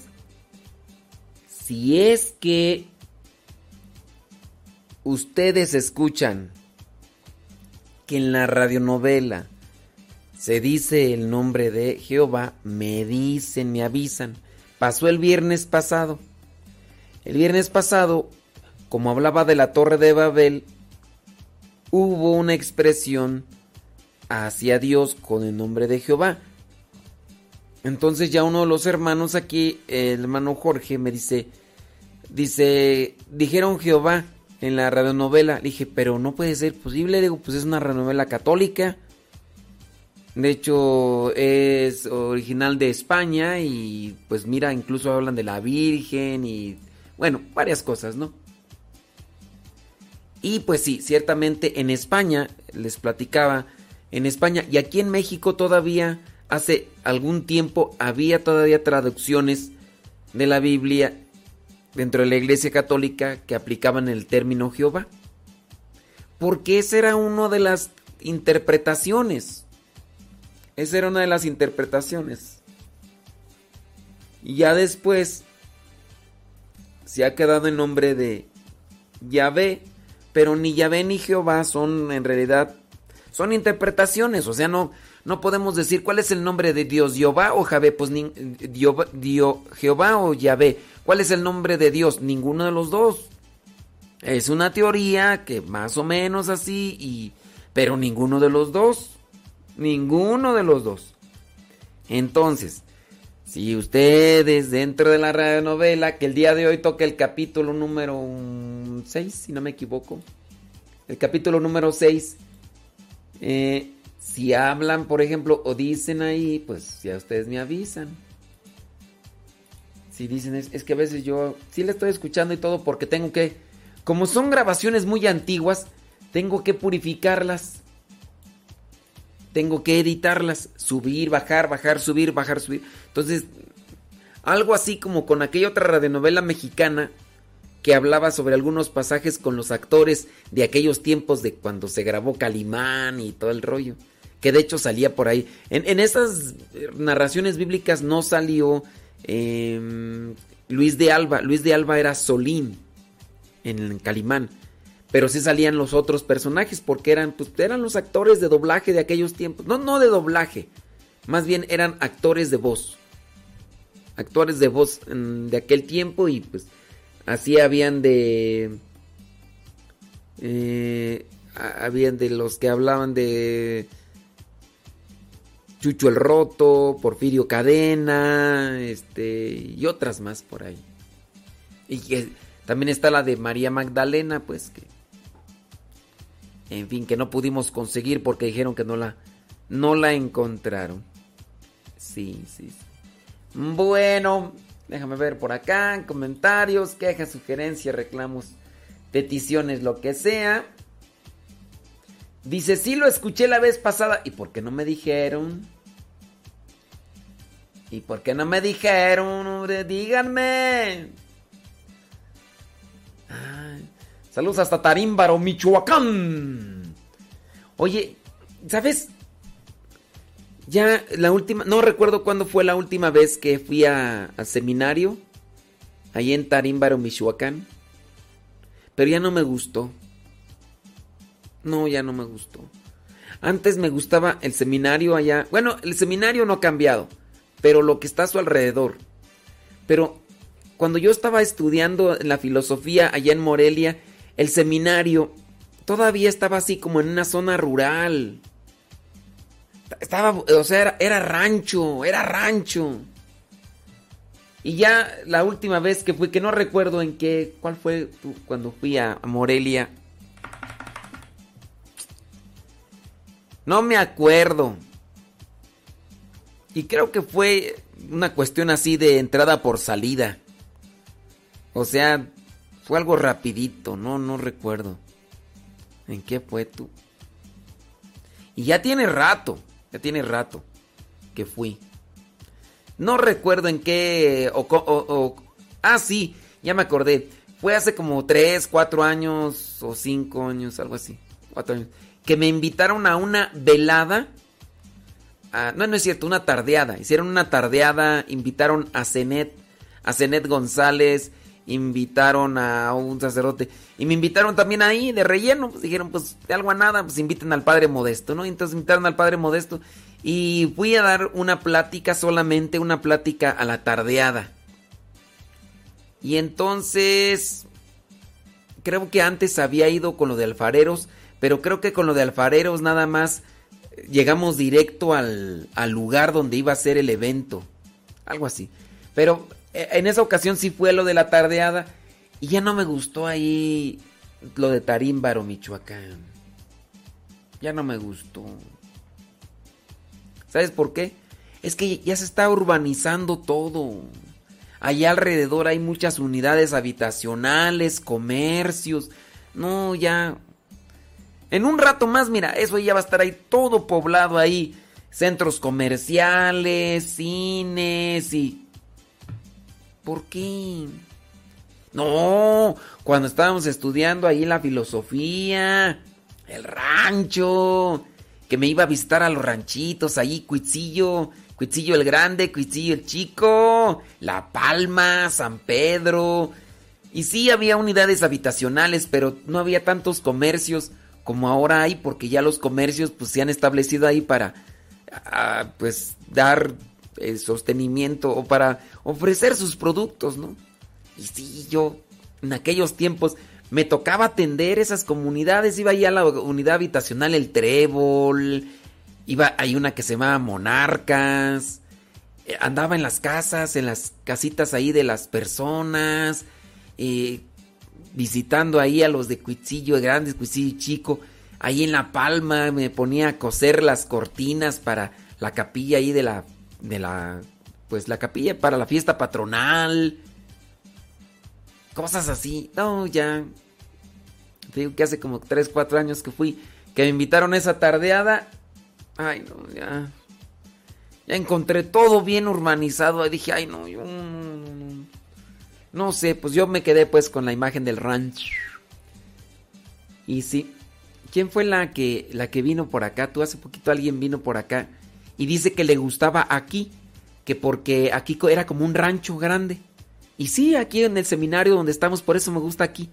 Speaker 5: Si es que ustedes escuchan que en la radionovela se dice el nombre de Jehová, me dicen, me avisan. Pasó el viernes pasado. El viernes pasado, como hablaba de la torre de Babel, hubo una expresión hacia Dios con el nombre de Jehová. Entonces ya uno de los hermanos aquí, el hermano Jorge, me dice, dice, dijeron Jehová en la radionovela. Le dije, pero no puede ser posible. Digo, pues es una radionovela católica. De hecho, es original de España y pues mira, incluso hablan de la Virgen y bueno, varias cosas, ¿no? Y pues sí, ciertamente en España, les platicaba, en España y aquí en México todavía, hace algún tiempo, había todavía traducciones de la Biblia dentro de la Iglesia Católica que aplicaban el término Jehová. Porque esa era una de las interpretaciones. Esa era una de las interpretaciones. Y ya después se ha quedado el nombre de Yahvé, pero ni Yahvé ni Jehová son en realidad son interpretaciones, o sea, no no podemos decir cuál es el nombre de Dios, Jehová o Javé, pues ni, Jehová o Yahvé. ¿Cuál es el nombre de Dios? Ninguno de los dos. Es una teoría que más o menos así y pero ninguno de los dos. Ninguno de los dos. Entonces, si ustedes dentro de la radionovela, que el día de hoy toca el capítulo número 6, si no me equivoco, el capítulo número 6, eh, si hablan, por ejemplo, o dicen ahí, pues ya ustedes me avisan. Si dicen, es, es que a veces yo sí le estoy escuchando y todo porque tengo que, como son grabaciones muy antiguas, tengo que purificarlas tengo que editarlas, subir, bajar, bajar, subir, bajar, subir. Entonces, algo así como con aquella otra radionovela mexicana que hablaba sobre algunos pasajes con los actores de aquellos tiempos de cuando se grabó Calimán y todo el rollo. Que de hecho salía por ahí. En, esas narraciones bíblicas no salió em, Luis de Alba. Luis de Alba era Solín en Calimán pero sí salían los otros personajes porque eran, pues, eran los actores de doblaje de aquellos tiempos. No, no de doblaje, más bien eran actores de voz. Actores de voz de aquel tiempo y pues así habían de... Eh, habían de los que hablaban de... Chucho el Roto, Porfirio Cadena, este, y otras más por ahí. Y que también está la de María Magdalena, pues que en fin, que no pudimos conseguir porque dijeron que no la, no la encontraron. Sí, sí, sí. Bueno, déjame ver por acá, comentarios, quejas, sugerencias, reclamos, peticiones, lo que sea. Dice, sí lo escuché la vez pasada. ¿Y por qué no me dijeron? ¿Y por qué no me dijeron? Díganme. Saludos hasta Tarímbaro, Michoacán. Oye, ¿sabes? Ya la última, no recuerdo cuándo fue la última vez que fui a, seminario, ahí en Tarímbaro, Michoacán. Pero ya no me gustó. No, ya no me gustó. Antes me gustaba el seminario allá. Bueno, el seminario no ha cambiado, pero lo que está a su alrededor. Pero cuando yo estaba estudiando la filosofía allá en Morelia, el seminario todavía estaba así como en una zona rural. Estaba, o sea, era, rancho, era rancho. Y ya la última vez que fui, que no recuerdo en qué, cuál fue cuando fui a, Morelia. No me acuerdo. Y creo que fue una cuestión así de entrada por salida. O sea, fue algo rapidito, no, no recuerdo. ¿En qué fue tú? Y ya tiene rato, ya tiene rato que fui. No recuerdo en qué... O, ah, sí, ya me acordé. fue hace como 3, 4 años o 5 años, algo así. 4 años. Que me invitaron a una velada. no, no es cierto, una tardeada. Hicieron una tardeada, invitaron a Zenet, a Zenet González, invitaron a un sacerdote. Y me invitaron también ahí de relleno. Pues dijeron, pues de algo a nada, pues inviten al Padre Modesto, ¿no? Entonces invitaron al Padre Modesto. Y fui a dar una plática, solamente una plática a la tardeada. Y entonces, creo que antes había ido con lo de alfareros, pero creo que con lo de alfareros nada más eh, llegamos directo al, al lugar donde iba a ser el evento. Algo así. Pero en esa ocasión sí fue lo de la tardeada y ya no me gustó ahí lo de Tarímbaro, Michoacán. Ya no me gustó. ¿Sabes por qué? Es que ya se está urbanizando todo. Allá alrededor hay muchas unidades habitacionales, comercios. No, ya. En un rato más, mira, eso ya va a estar ahí todo poblado ahí. Centros comerciales, cines y... ¿Por qué? No, cuando estábamos estudiando ahí la filosofía, el rancho, que me iba a visitar a los ranchitos, ahí Cuitzillo, Cuitzillo el Grande, Cuitzillo el Chico, La Palma, San Pedro. Y sí había unidades habitacionales, pero no había tantos comercios como ahora hay, porque ya los comercios pues se han establecido ahí para ah, pues dar eh, sostenimiento o para ofrecer sus productos, ¿no? Y sí, yo en aquellos tiempos me tocaba atender esas comunidades, iba ahí a la unidad habitacional El Trébol, iba hay una que se llamaba Monarcas, eh, andaba en las casas, en las casitas ahí de las personas, eh, visitando ahí a los de Cuitzillo Grandes, Cuitzillo Chico, ahí en La Palma me ponía a coser las cortinas para la capilla ahí de la, de la, pues la capilla para la fiesta patronal, cosas así, no, ya, te digo que hace como 3, 4 años que fui, que me invitaron a esa tardeada, ay no, ya, ya encontré todo bien urbanizado, y dije, ay no, yo... no, no sé, pues yo me quedé pues con la imagen del ranch. Y sí, ¿quién fue la que la que vino por acá? Tú hace poquito alguien vino por acá y dice que le gustaba aquí, que porque aquí era como un rancho grande. Y sí, aquí en el seminario donde estamos, por eso me gusta aquí,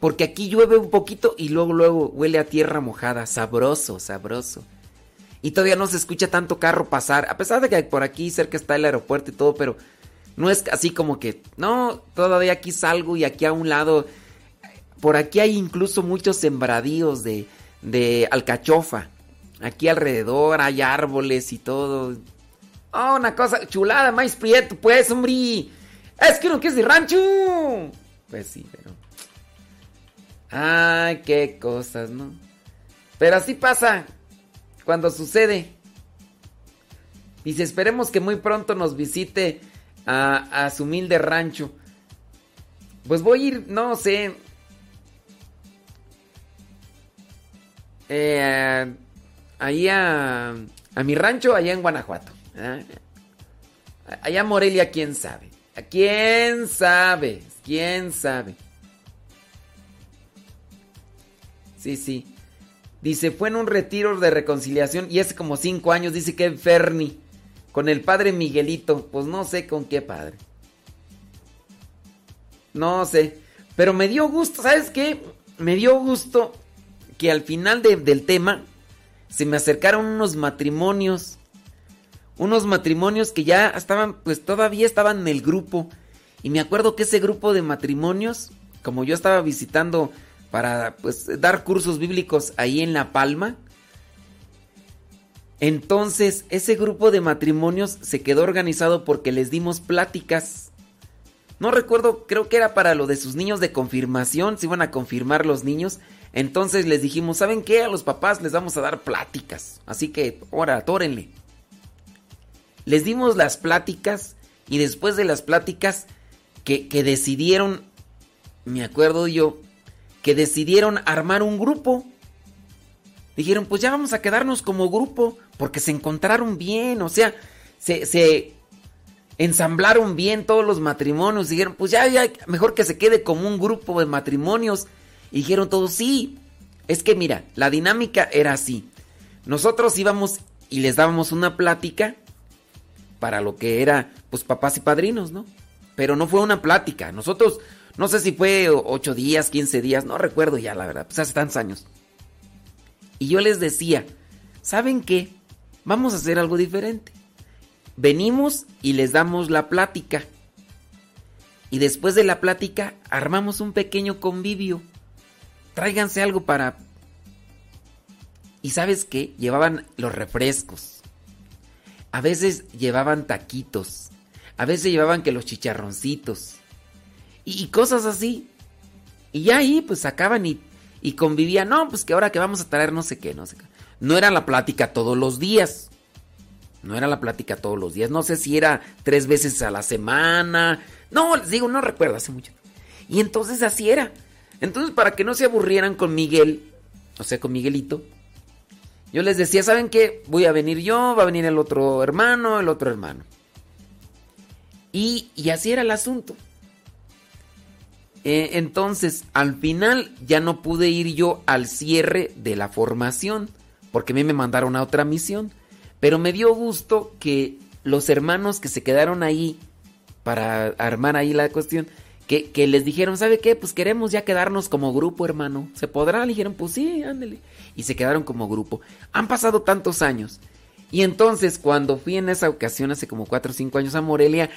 Speaker 5: porque aquí llueve un poquito y luego luego huele a tierra mojada, sabroso, sabroso. Y todavía no se escucha tanto carro pasar, a pesar de que por aquí cerca está el aeropuerto y todo, pero no es así como que, no, todavía aquí salgo y aquí a un lado, por aquí hay incluso muchos sembradíos de, de alcachofa. Aquí alrededor hay árboles y todo. Oh, una cosa chulada, maíz prieto, pues, hombre. Es que uno que es rancho. Pues sí, pero... Ay, qué cosas, ¿no? Pero así pasa cuando sucede. Dice, esperemos que muy pronto nos visite a, a su humilde rancho. Pues voy a ir, no sé. Eh, ahí a, a mi rancho, allá en Guanajuato. ¿eh? Allá Morelia, quién sabe. ¿A quién sabe? ¿Quién sabe? Sí, sí. Dice, fue en un retiro de reconciliación y hace como cinco años, dice que Ferni, con el padre Miguelito. Pues no sé con qué padre. No sé. Pero me dio gusto, ¿sabes qué? Me dio gusto que al final de- del tema se me acercaron unos matrimonios. Unos matrimonios que ya estaban, pues todavía estaban en el grupo. Y me acuerdo que ese grupo de matrimonios, como yo estaba visitando para pues dar cursos bíblicos ahí en La Palma, entonces ese grupo de matrimonios se quedó organizado porque les dimos pláticas. No recuerdo, creo que era para lo de sus niños de confirmación, se iban a confirmar los niños. Entonces les dijimos, ¿saben qué? A los papás les vamos a dar pláticas. Así que, ahora, atórenle. Les dimos las pláticas y después de las pláticas que, decidieron, me acuerdo yo, que decidieron armar un grupo. Dijeron, pues ya vamos a quedarnos como grupo, porque se encontraron bien, o sea, se, ensamblaron bien todos los matrimonios. Dijeron, pues ya, mejor que se quede como un grupo de matrimonios. Y dijeron todos, sí. Es que mira, la dinámica era así. Nosotros íbamos y les dábamos una plática para lo que era, pues papás y padrinos, ¿no? Pero no fue una plática. Nosotros, no sé si fue 8 días, 15 días, no recuerdo ya, la verdad, pues hace tantos años. Y yo les decía, ¿saben qué? Vamos a hacer algo diferente. Venimos y les damos la plática. Y después de la plática armamos un pequeño convivio. Tráiganse algo para... Y sabes qué? Llevaban los refrescos. A veces llevaban taquitos. A veces llevaban que los chicharroncitos. Y, cosas así. Y ya ahí pues sacaban y, y convivían. No, pues que ahora que vamos a traer no sé qué, no sé qué. No era la plática todos los días. No era la plática todos los días. No sé si era tres veces a la semana. No, les digo, no recuerdo hace mucho. Y entonces así era. Entonces, para que no se aburrieran con Miguel, o sea, con Miguelito, yo les decía, ¿saben qué? Voy a venir yo, va a venir el otro hermano, el otro hermano. Y, y así era el asunto. Eh, entonces, al final ya no pude ir yo al cierre de la formación, porque a mí me mandaron a otra misión. Pero me dio gusto que los hermanos que se quedaron ahí para armar ahí la cuestión, que, les dijeron, ¿sabe qué? Pues queremos ya quedarnos como grupo, hermano. ¿Se podrá? Le dijeron, pues sí, ándele. Y se quedaron como grupo. Han pasado tantos años. Y entonces, cuando fui en esa ocasión, hace como 4 o 5 años a Morelia,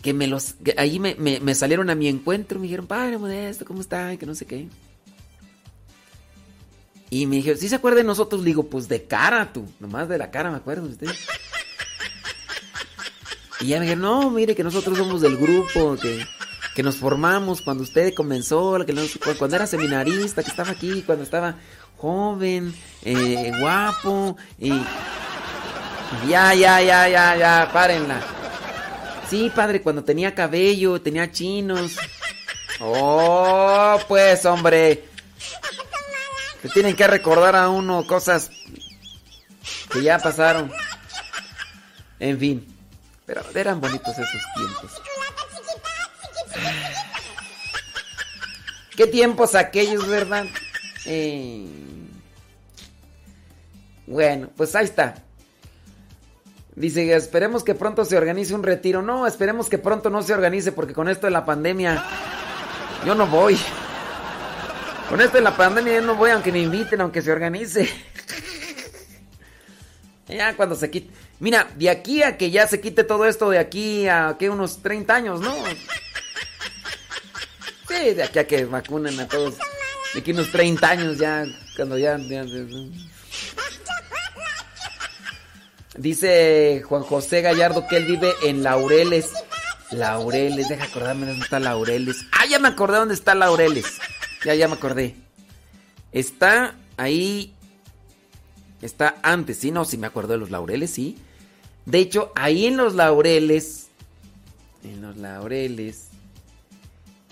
Speaker 5: que me los. Ahí me, me, salieron a mi encuentro, me dijeron, padre Modesto, ¿cómo está? Que no sé qué. Y me dijeron, ¿sí se acuerda de nosotros? Le digo, pues de cara tú, nomás de la cara me acuerdo de usted. Y ya me dijeron, no, mire que nosotros somos del grupo, que, que nos formamos cuando usted comenzó, que cuando era seminarista, que estaba aquí, cuando estaba joven, eh, guapo, y... Ya, ya, ya, ya, ya, párenla. Sí, padre, cuando tenía cabello, tenía chinos. Oh, pues, hombre. Se tienen que recordar a uno cosas que ya pasaron. En fin. Pero eran bonitos esos tiempos. ¿Qué tiempos aquellos, verdad? Eh... Bueno, pues ahí está. Dice, esperemos que pronto se organice un retiro. No, esperemos que pronto no se organice porque con esto de la pandemia yo no voy. Con esto de la pandemia yo no voy aunque me inviten, aunque se organice. ya cuando se quite. Mira, de aquí a que ya se quite todo esto, de aquí a que unos 30 años, ¿no? De aquí a que vacunen a todos. De aquí unos 30 años ya, cuando ya... ya, ya Dice Juan José Gallardo que él vive en Laureles. Laureles, deja acordarme dónde está Laureles. Ah, ya me acordé dónde está Laureles. Ya, ya me acordé. Está ahí. Está antes, sí, no, sí me acuerdo de los Laureles, sí. De hecho, ahí en los Laureles. En los Laureles.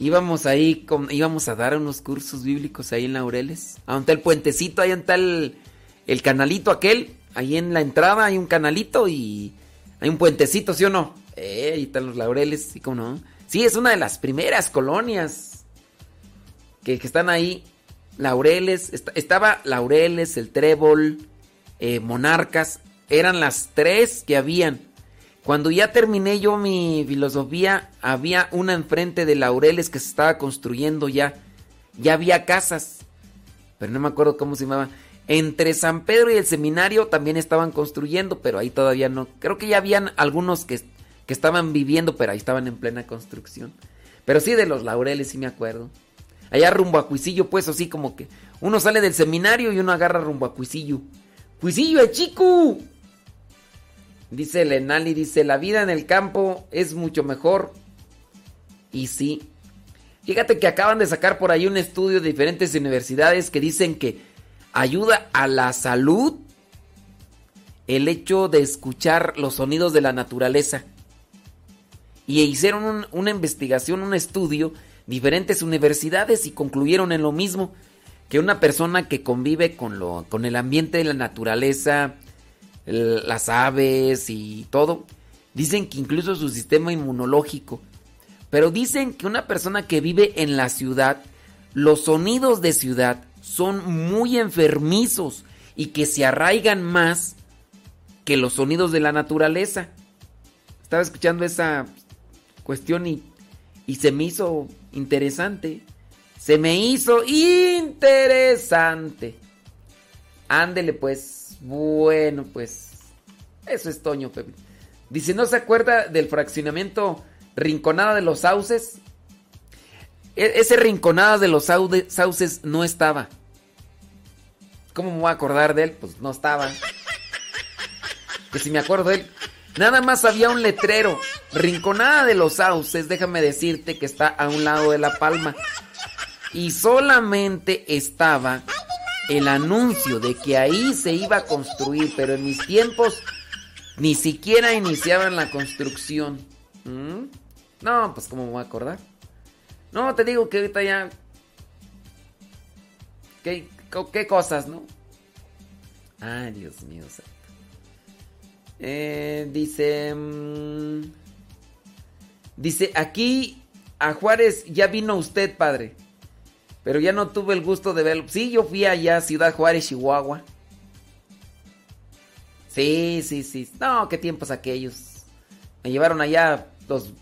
Speaker 5: Íbamos ahí, íbamos a dar unos cursos bíblicos ahí en Laureles. Ante el puentecito, ahí está el, el canalito aquel. Ahí en la entrada hay un canalito y hay un puentecito, ¿sí o no? Eh, ahí están los laureles, ¿sí como no? Sí, es una de las primeras colonias que, están ahí. Laureles, est estaba Laureles, el Trébol, eh, Monarcas, eran las tres que habían. Cuando ya terminé yo mi filosofía, había una enfrente de Laureles que se estaba construyendo ya. Ya había casas, pero no me acuerdo cómo se llamaba. Entre San Pedro y el seminario también estaban construyendo, pero ahí todavía no. Creo que ya habían algunos que, que estaban viviendo, pero ahí estaban en plena construcción. Pero sí de los laureles, sí me acuerdo. Allá rumbo a Cuisillo, pues así como que uno sale del seminario y uno agarra rumbo a Cuisillo. ¡Cuisillo, es chico! Dice Lenali, dice, la vida en el campo es mucho mejor. Y sí. Fíjate que acaban de sacar por ahí un estudio de diferentes universidades que dicen que ayuda a la salud el hecho de escuchar los sonidos de la naturaleza. Y hicieron un, una investigación, un estudio, diferentes universidades y concluyeron en lo mismo, que una persona que convive con, lo, con el ambiente de la naturaleza, las aves y todo, Dicen que incluso su sistema inmunológico. Pero dicen que una persona que vive en la ciudad, los sonidos de ciudad son muy enfermizos y que se arraigan más que los sonidos de la naturaleza. Estaba escuchando esa cuestión y, y se me hizo interesante. Se me hizo interesante. Ándele pues. Bueno, pues. Eso es Toño, Pepe. Dice, ¿no se acuerda del fraccionamiento Rinconada de los Sauces? E- ese Rinconada de los Sauces no estaba. ¿Cómo me voy a acordar de él? Pues no estaba. Que si me acuerdo de él. Nada más había un letrero. Rinconada de los Sauces, déjame decirte que está a un lado de la palma. Y solamente estaba el anuncio de que ahí se iba a construir, pero en mis tiempos ni siquiera iniciaban la construcción. ¿Mm? No, pues cómo me voy a acordar. No, te digo que ahorita ya... ¿Qué, co- qué cosas, no? Ay, Dios mío. Eh, dice... mm, dice, aquí a Juárez ya vino usted, padre. Pero ya no tuve el gusto de verlo. Sí, yo fui allá a Ciudad Juárez, Chihuahua. Sí, sí, sí. No, qué tiempos aquellos. Me llevaron allá los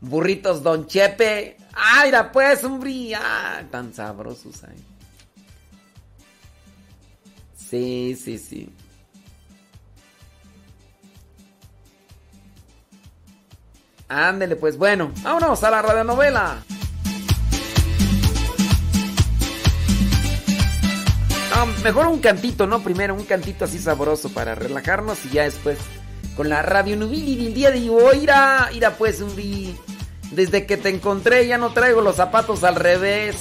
Speaker 5: burritos Don Chepe. ¡Ay, mira pues, hombre! ¡Ah, tan sabrosos ahí! Sí, sí, sí. Ándele, pues bueno, vámonos a la radionovela. Ah, mejor un cantito, ¿no? Primero un cantito así sabroso para relajarnos y ya después con la radio Nubili del día de hoy. Ira, ira pues, un Desde que te encontré ya no traigo los zapatos al revés.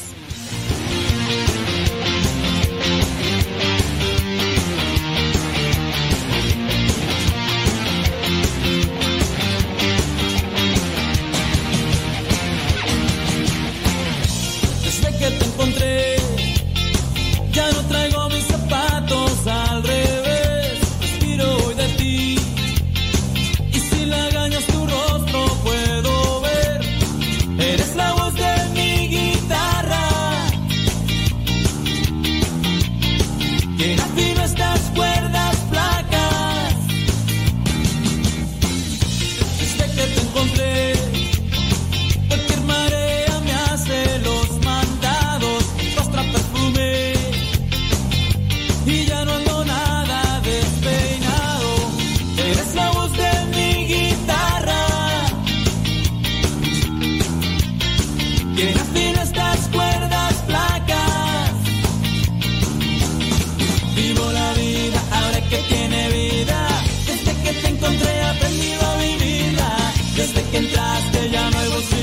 Speaker 2: Que entraste ya no hay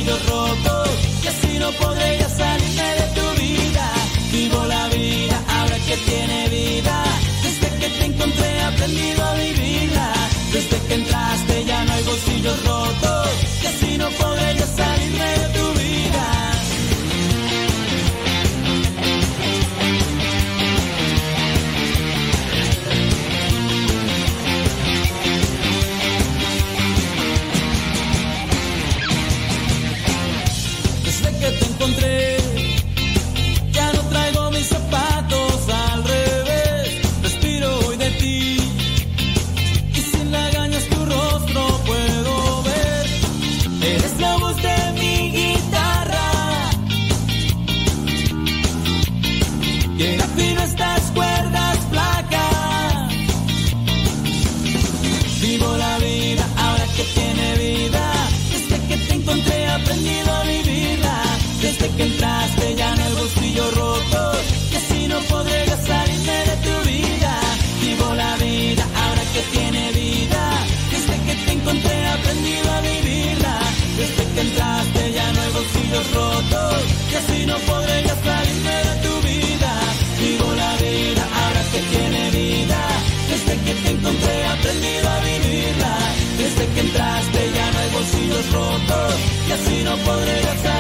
Speaker 2: Y así no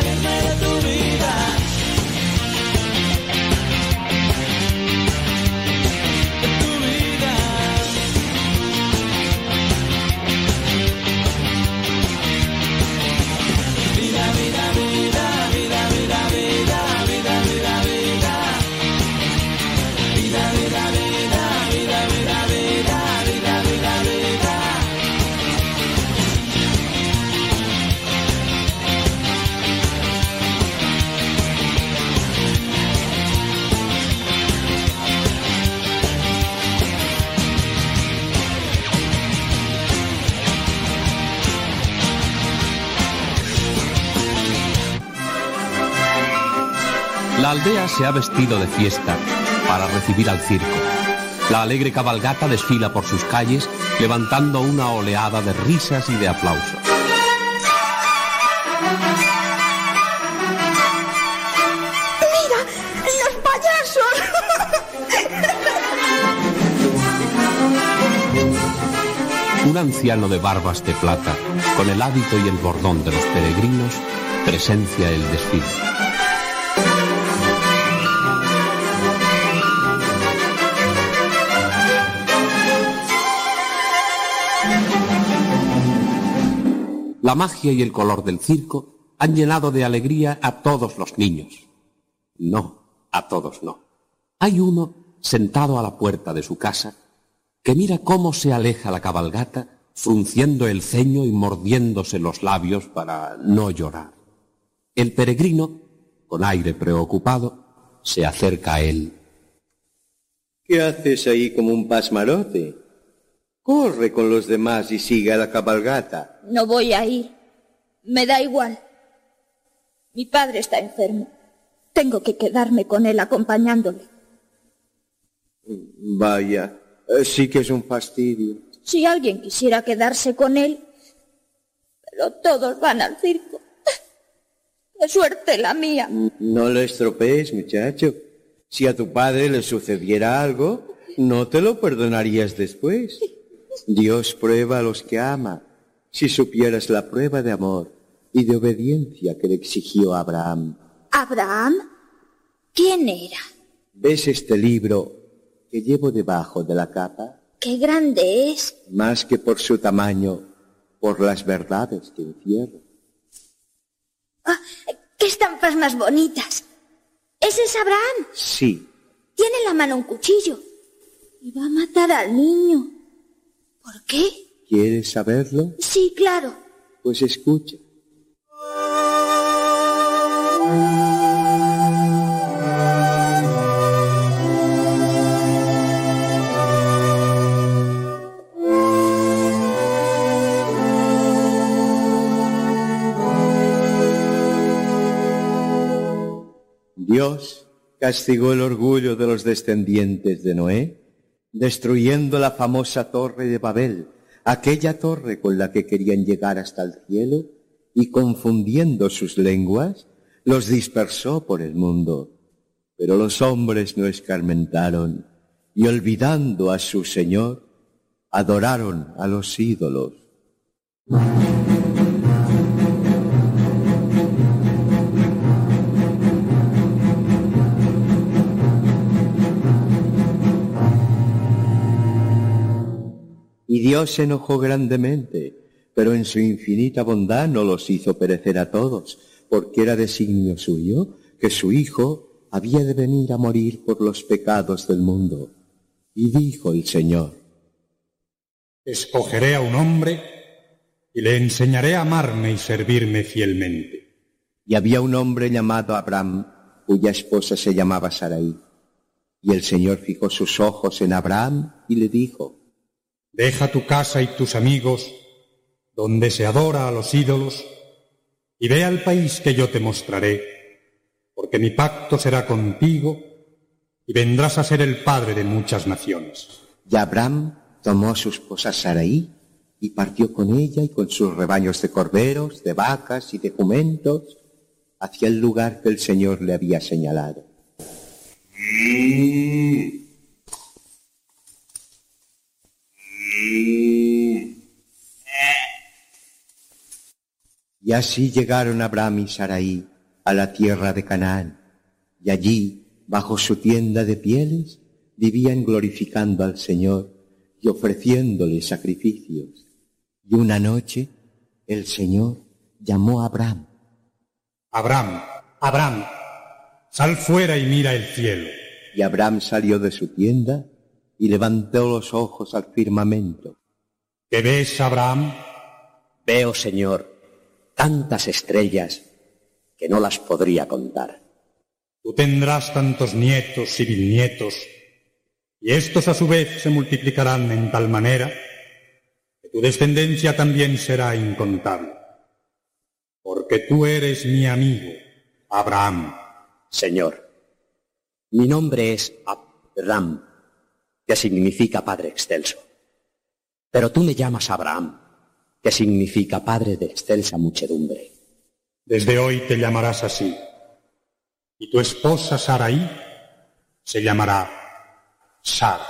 Speaker 22: se ha vestido de fiesta para recibir al circo. La alegre cabalgata desfila por sus calles levantando una oleada de risas y de aplausos.
Speaker 3: ¡Mira! ¡Los payasos!
Speaker 22: Un anciano de barbas de plata, con el hábito y el bordón de los peregrinos, presencia el desfile. La magia y el color del circo han llenado de alegría a todos los niños. No, a todos no. Hay uno sentado a la puerta de su casa que mira cómo se aleja la cabalgata, frunciendo el ceño y mordiéndose los labios para no llorar. El peregrino, con aire preocupado, se acerca a él.
Speaker 23: ¿Qué haces ahí como un pasmarote? Corre con los demás y sigue a la cabalgata.
Speaker 24: No voy a ir. Me da igual. Mi padre está enfermo. Tengo que quedarme con él acompañándole.
Speaker 23: Vaya, eh, sí que es un fastidio.
Speaker 24: Si alguien quisiera quedarse con él, pero todos van al circo. ¡Qué suerte la mía!
Speaker 23: No lo estropees, muchacho. Si a tu padre le sucediera algo, no te lo perdonarías después. Dios prueba a los que ama. Si supieras la prueba de amor y de obediencia que le exigió a Abraham.
Speaker 24: ¿Abraham? ¿Quién era?
Speaker 23: ¿Ves este libro que llevo debajo de la capa?
Speaker 24: ¡Qué grande es!
Speaker 23: Más que por su tamaño, por las verdades que encierra.
Speaker 24: Ah, ¡Qué estampas más bonitas! ¿Ese es Abraham?
Speaker 23: Sí,
Speaker 24: Tiene en la mano un cuchillo. Y va a matar al niño. ¿Por qué?
Speaker 23: ¿quieres saberlo?
Speaker 24: Sí, claro.
Speaker 23: Pues escucha. Dios castigó el orgullo de los descendientes de Noé, destruyendo la famosa torre de Babel, aquella torre con la que querían llegar hasta el cielo, y confundiendo sus lenguas, los dispersó por el mundo. Pero los hombres no escarmentaron, y olvidando a su Señor, adoraron a los ídolos. Dios se enojó grandemente, pero en su infinita bondad no los hizo perecer a todos, porque era designio suyo que su Hijo había de venir a morir por los pecados del mundo. Y dijo el Señor,
Speaker 25: Escogeré a un hombre y le enseñaré a amarme y servirme fielmente.
Speaker 23: y había un hombre llamado Abraham, cuya esposa se llamaba Sarai. Y el Señor fijó sus ojos en Abraham y le dijo,
Speaker 25: Deja tu casa y tus amigos, donde se adora a los ídolos, y ve al país que yo te mostraré, porque mi pacto será contigo, y vendrás a ser el padre de muchas naciones.
Speaker 23: Y Abraham tomó a su esposa Sarai y partió con ella y con sus rebaños de corderos, de vacas y de jumentos hacia el lugar que el Señor le había señalado. Y así llegaron Abraham y Sarai a la tierra de Canaán, y allí, bajo su tienda de pieles, vivían glorificando al Señor y ofreciéndole sacrificios. Y una noche el Señor llamó a Abraham.
Speaker 25: Abraham, Abraham, sal fuera y mira el cielo.
Speaker 23: Y Abraham salió de su tienda y levantó los ojos al firmamento.
Speaker 25: ¿Qué ves, Abraham?
Speaker 22: Veo, Señor, tantas estrellas que no las podría contar.
Speaker 25: Tú tendrás tantos nietos y bisnietos, y estos a su vez se multiplicarán en tal manera que tu descendencia también será incontable. Porque tú eres mi amigo, Abraham.
Speaker 22: Señor,
Speaker 26: Mi nombre es Abram, que significa Padre Excelso. Pero tú me llamas Abraham, que significa Padre de excelsa muchedumbre.
Speaker 25: Desde hoy te llamarás así. Y tu esposa Saraí se llamará Sara.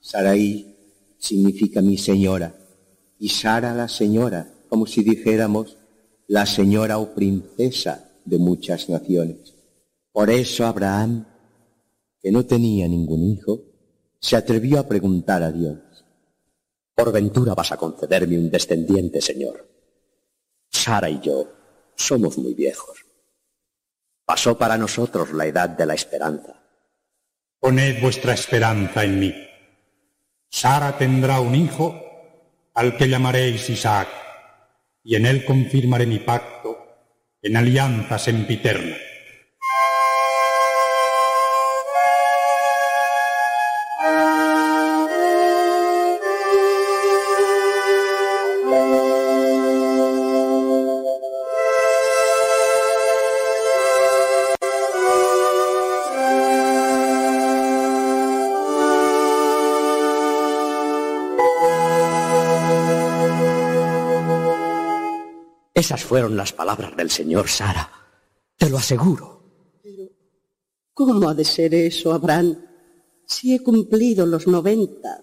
Speaker 23: Saraí significa mi señora y Sara la señora, como si dijéramos la señora o princesa de muchas naciones. Por eso Abraham, que no tenía ningún hijo, se atrevió a preguntar a Dios.
Speaker 26: Por ventura vas a concederme un descendiente, Señor. Sara y yo somos muy viejos. Pasó para nosotros la edad de la esperanza.
Speaker 25: Poned vuestra esperanza en mí. Sara tendrá un hijo al que llamaréis Isaac, y en él confirmaré mi pacto en alianza sempiterna.
Speaker 26: Fueron las palabras del señor Sara. Te lo aseguro.
Speaker 27: ¿Cómo ha de ser eso, Abraham? Si he cumplido los noventa.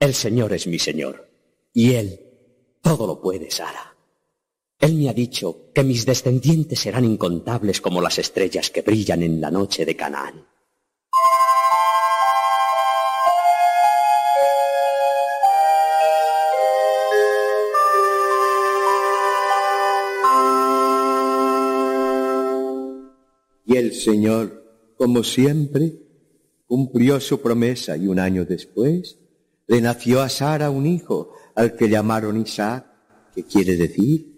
Speaker 26: El Señor es mi Señor. Y Él todo lo puede, Sara. Él me ha dicho que mis descendientes serán incontables como las estrellas que brillan en la noche de Canaán.
Speaker 23: El Señor, como siempre, cumplió su promesa y un año después le nació a Sara un hijo al que llamaron Isaac, que quiere decir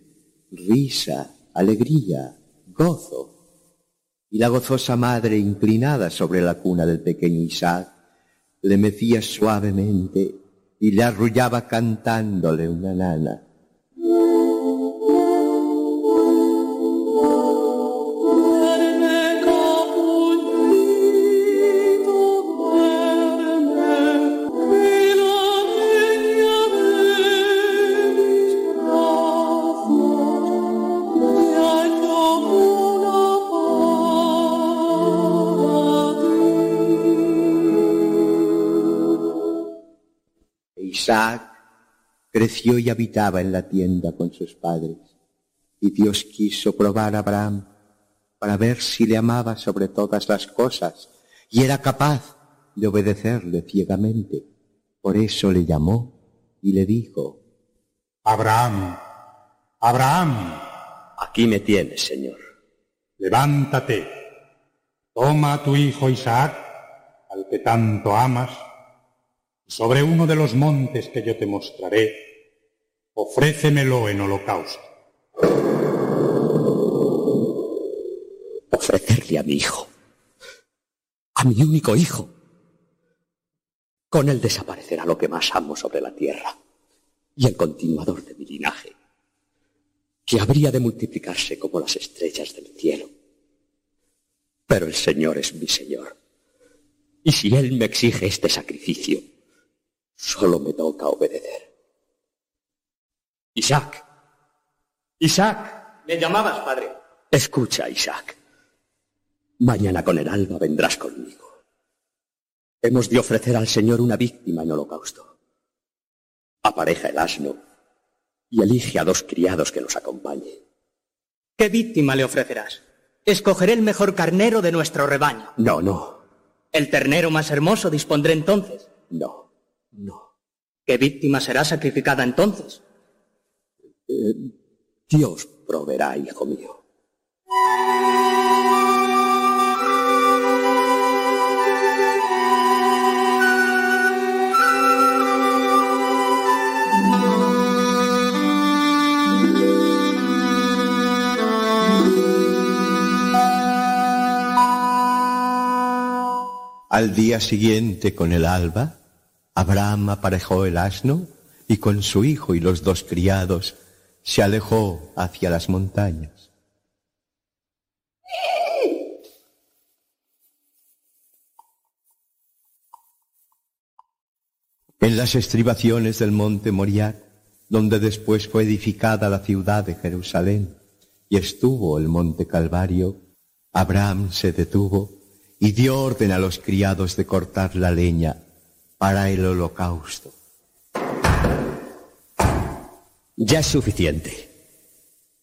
Speaker 23: risa, alegría, gozo. Y la gozosa madre, inclinada sobre la cuna del pequeño Isaac, le mecía suavemente y le arrullaba cantándole una nana. Isaac creció y habitaba en la tienda con sus padres. Y Dios quiso probar a Abraham para ver si le amaba sobre todas las cosas y era capaz de obedecerle ciegamente. Por eso le llamó y le dijo,
Speaker 25: Abraham, Abraham.
Speaker 26: Aquí me tienes, Señor.
Speaker 25: Levántate, toma a tu hijo Isaac, al que tanto amas, sobre uno de los montes que yo te mostraré, ofrécemelo en holocausto.
Speaker 26: Ofrecerle a mi hijo, a mi único hijo. Con él desaparecerá lo que más amo sobre la tierra y el continuador de mi linaje, que habría de multiplicarse como las estrellas del cielo. Pero el Señor es mi Señor. Y si Él me exige este sacrificio, solo me toca obedecer. Isaac. Isaac.
Speaker 28: Me llamabas, padre.
Speaker 26: Escucha, Isaac. Mañana con el alba vendrás conmigo. Hemos de ofrecer al Señor una víctima en holocausto. Apareja el asno y elige a dos criados que nos acompañen.
Speaker 28: ¿Qué víctima le ofrecerás? Escogeré el mejor carnero de nuestro rebaño.
Speaker 26: No, no,
Speaker 28: El ternero más hermoso dispondré entonces.
Speaker 26: no, no.
Speaker 28: ¿Qué víctima será sacrificada entonces?
Speaker 26: Eh, Dios proveerá, hijo mío.
Speaker 23: Al día siguiente, con el alba, Abraham aparejó el asno y con su hijo y los dos criados se alejó hacia las montañas. En las estribaciones del monte Moriac, donde después fue edificada la ciudad de Jerusalén y estuvo el monte Calvario, Abraham se detuvo y dio orden a los criados de cortar la leña para el holocausto.
Speaker 26: Ya es suficiente.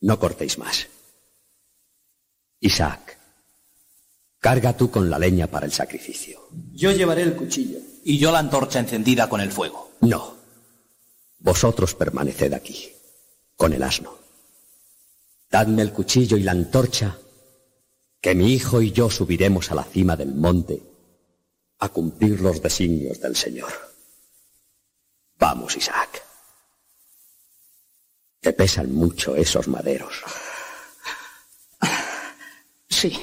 Speaker 26: No cortéis más. Isaac, carga tú con la leña para el sacrificio.
Speaker 29: Yo llevaré el cuchillo y yo la antorcha encendida con el fuego.
Speaker 26: No. Vosotros permaneced aquí, con el asno. Dadme el cuchillo y la antorcha, que mi hijo y yo subiremos a la cima del monte a cumplir los designios del Señor. Vamos, Isaac. Te pesan mucho esos maderos.
Speaker 28: Sí,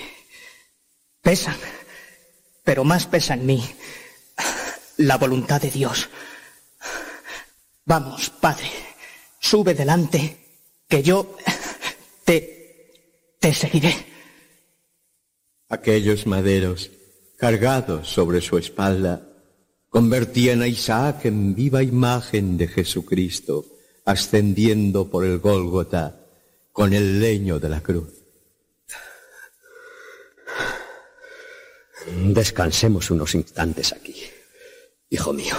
Speaker 28: pesan, pero más pesa en mí la voluntad de Dios. Vamos, Padre, sube delante, que yo te, te seguiré.
Speaker 23: Aquellos maderos, cargados sobre su espalda, convertían a Isaac en viva imagen de Jesucristo, ascendiendo por el Gólgota con el leño de la cruz.
Speaker 26: Descansemos unos instantes aquí, hijo mío.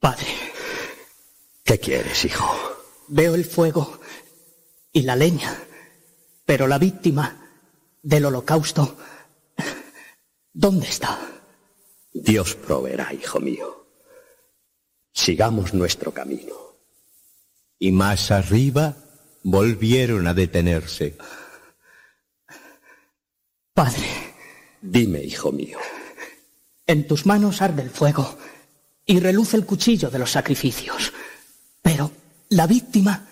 Speaker 28: Padre,
Speaker 26: ¿qué quieres, hijo?
Speaker 28: Veo el fuego y la leña, pero la víctima del holocausto, ¿dónde está?
Speaker 26: Dios proveerá, hijo mío. Sigamos nuestro camino.
Speaker 23: Y más arriba volvieron a detenerse.
Speaker 28: Padre,
Speaker 26: dime, hijo mío.
Speaker 28: En tus manos arde el fuego y reluce el cuchillo de los sacrificios. Pero la víctima,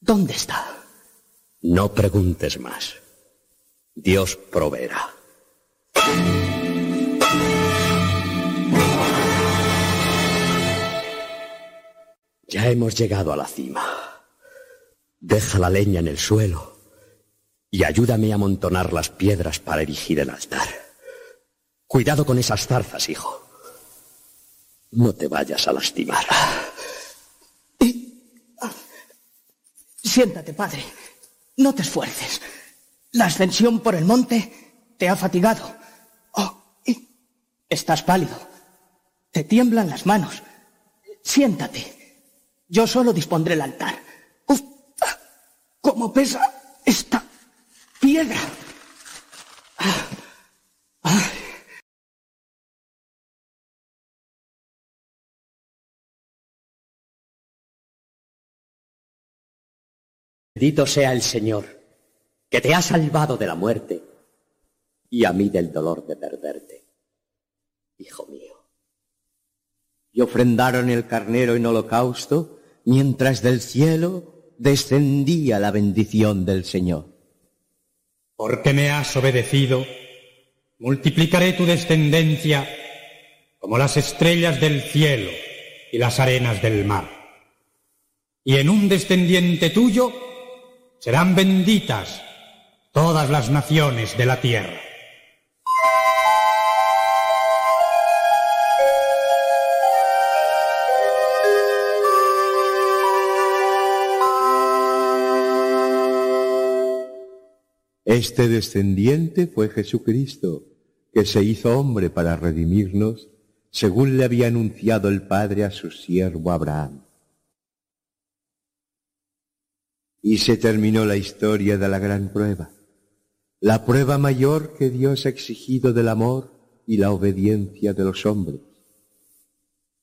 Speaker 28: ¿dónde está?
Speaker 26: No preguntes más. Dios proveerá. Ya hemos llegado a la cima. Deja la leña en el suelo y ayúdame a amontonar las piedras para erigir el altar. Cuidado con esas zarzas, hijo. No te vayas a lastimar.
Speaker 28: Siéntate, padre. No te esfuerces. La ascensión por el monte te ha fatigado. Estás pálido. Te tiemblan las manos. Siéntate. Yo solo dispondré el altar. Uf, ¿Cómo pesa esta piedra?
Speaker 26: Bendito sea el Señor, que te ha salvado de la muerte y a mí del dolor de perderte, hijo mío.
Speaker 23: Y ofrendaron el carnero en holocausto, mientras del cielo descendía la bendición del Señor.
Speaker 25: Porque me has obedecido, multiplicaré tu descendencia como las estrellas del cielo y las arenas del mar. Y en un descendiente tuyo serán benditas todas las naciones de la tierra.
Speaker 23: Este descendiente fue Jesucristo, que se hizo hombre para redimirnos, según le había anunciado el Padre a su siervo Abraham. Y se terminó la historia de la gran prueba, la prueba mayor que Dios ha exigido del amor y la obediencia de los hombres.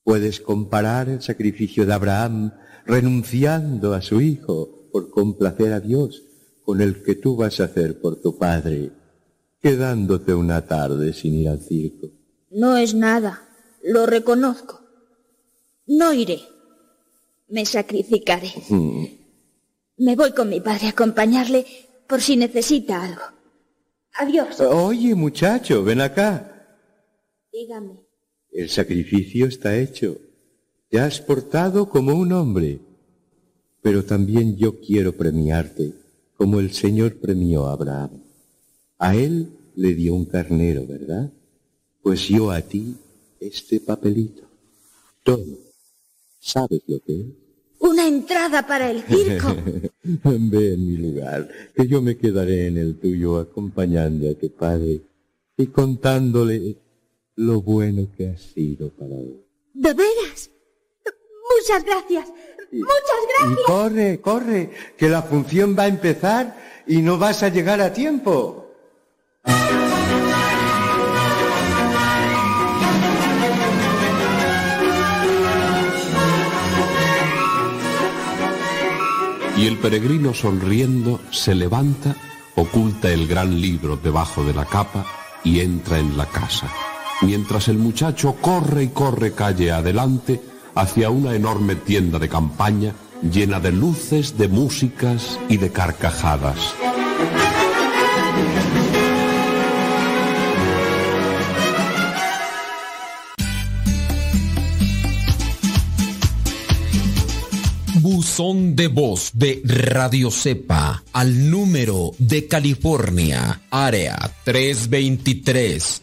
Speaker 23: Puedes comparar el sacrificio de Abraham renunciando a su hijo por complacer a Dios con el que tú vas a hacer por tu padre, quedándote una tarde sin ir al circo.
Speaker 24: No es nada, lo reconozco. No iré. Me sacrificaré.
Speaker 23: Mm.
Speaker 24: Me voy con mi padre a acompañarle por si necesita algo. Adiós.
Speaker 23: Oye, muchacho, ven acá.
Speaker 24: Dígame.
Speaker 23: El sacrificio está hecho. Te has portado como un hombre. Pero también yo quiero premiarte como el Señor premió a Abraham. A él le dio un carnero, ¿verdad? Pues yo a ti este papelito. Toma. ¿Sabes lo que es?
Speaker 24: Una entrada para el circo.
Speaker 23: Ve en mi lugar, que yo me quedaré en el tuyo acompañando a tu padre y contándole lo bueno que ha sido para él.
Speaker 24: ¿De veras? Muchas gracias. Muchas
Speaker 23: Y
Speaker 24: gracias.
Speaker 23: corre, corre, que la función va a empezar y no vas a llegar a tiempo.
Speaker 22: Y el peregrino sonriendo se levanta, oculta el gran libro debajo de la capa y entra en la casa. Mientras el muchacho corre y corre calle adelante hacia una enorme tienda de campaña llena de luces, de músicas y de carcajadas.
Speaker 30: Buzón de voz de Radio Cepa al número de California, área 323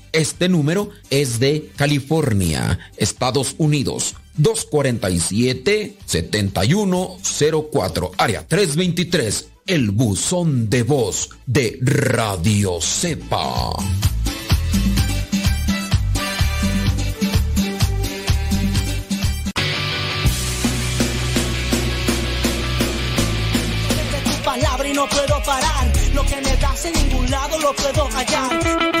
Speaker 30: este número es de California, Estados Unidos. 247-7104, área 323, el buzón de voz de Radio Cepa.
Speaker 31: Lo que me das en ningún lado lo puedo hallar.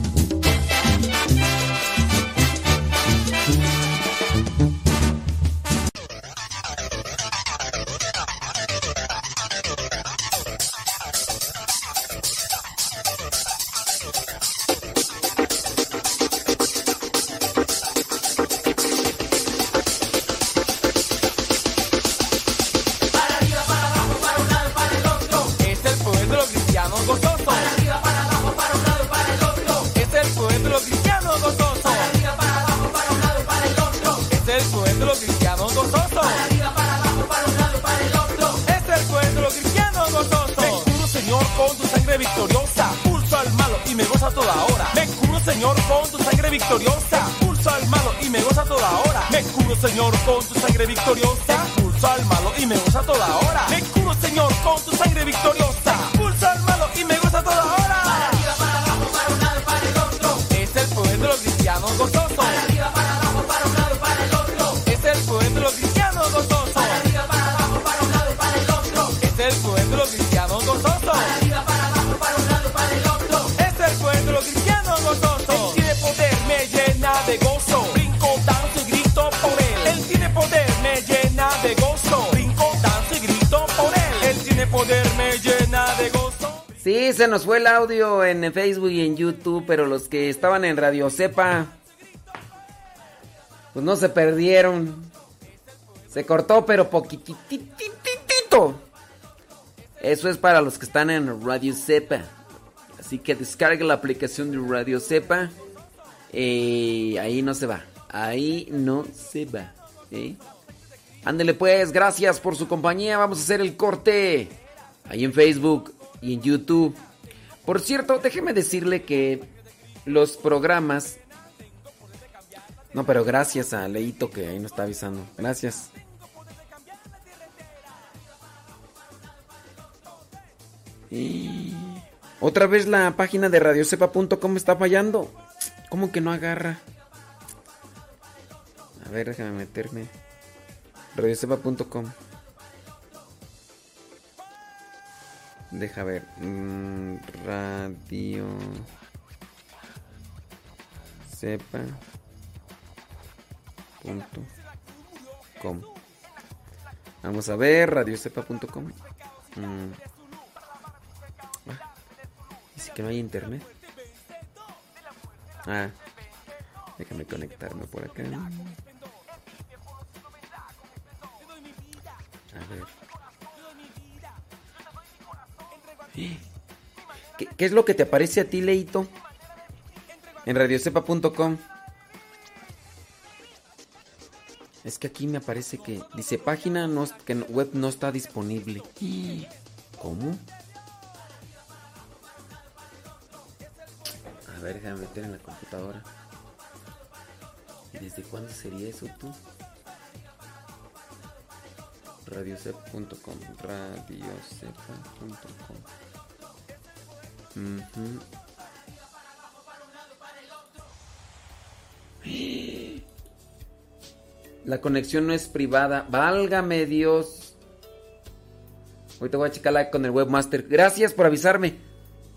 Speaker 5: Nos fue el audio en Facebook y en YouTube, pero los que estaban en Radio Cepa, pues no se perdieron. Se cortó, pero poquitititito. Eso es para los que están en Radio Cepa. Así que descarga la aplicación de Radio Cepa. Eh, ahí no se va. Ahí no se va. ¿eh? Ándele pues, gracias por su compañía. Vamos a hacer el corte. Ahí en Facebook y en YouTube. Por cierto, déjeme decirle que los programas... No, pero gracias a Leito que ahí nos está avisando. Gracias. Y... Otra vez la página de radiocepa.com está fallando. ¿Cómo que no agarra? A ver, déjame meterme. Radiocepa.com. Deja ver. Mm, radio. Sepa. Punto com. Vamos a ver, radiocepa.com. Mm. Ah, dice que no hay internet. Ah, déjame conectarme por acá. A ver. ¿Qué, es lo que te aparece a ti, Leito? En radiocepa.com. Es que aquí me aparece que dice página web no está disponible. ¿Cómo? A ver, déjame meter en la computadora. ¿Desde cuándo sería eso tú? Radiocep.com uh La conexión no es privada. Válgame Dios. Ahorita voy a checarla con el webmaster. Gracias por avisarme.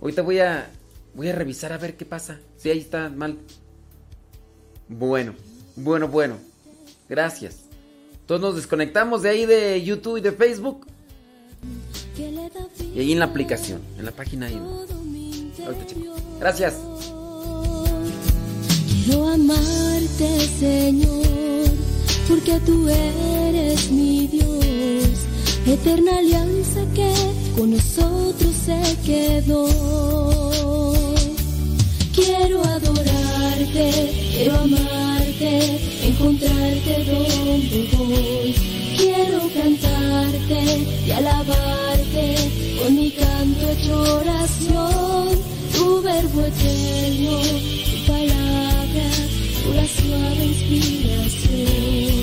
Speaker 5: Ahorita voy a voy a revisar a ver qué pasa. Si ahí está mal. Bueno, bueno, bueno. Gracias. Todos nos desconectamos de ahí de YouTube y de Facebook. Y ahí en la aplicación, en la página ahí. Ahorita checo. Gracias.
Speaker 32: Quiero amarte, Señor, porque tú eres mi Dios, eterna alianza que con nosotros se quedó. Quiero adorarte, quiero amarte, encontrarte donde voy. Quiero cantarte y alabarte con mi canto hecho oración, tu verbo eterno, tu palabra, pura suave inspiración.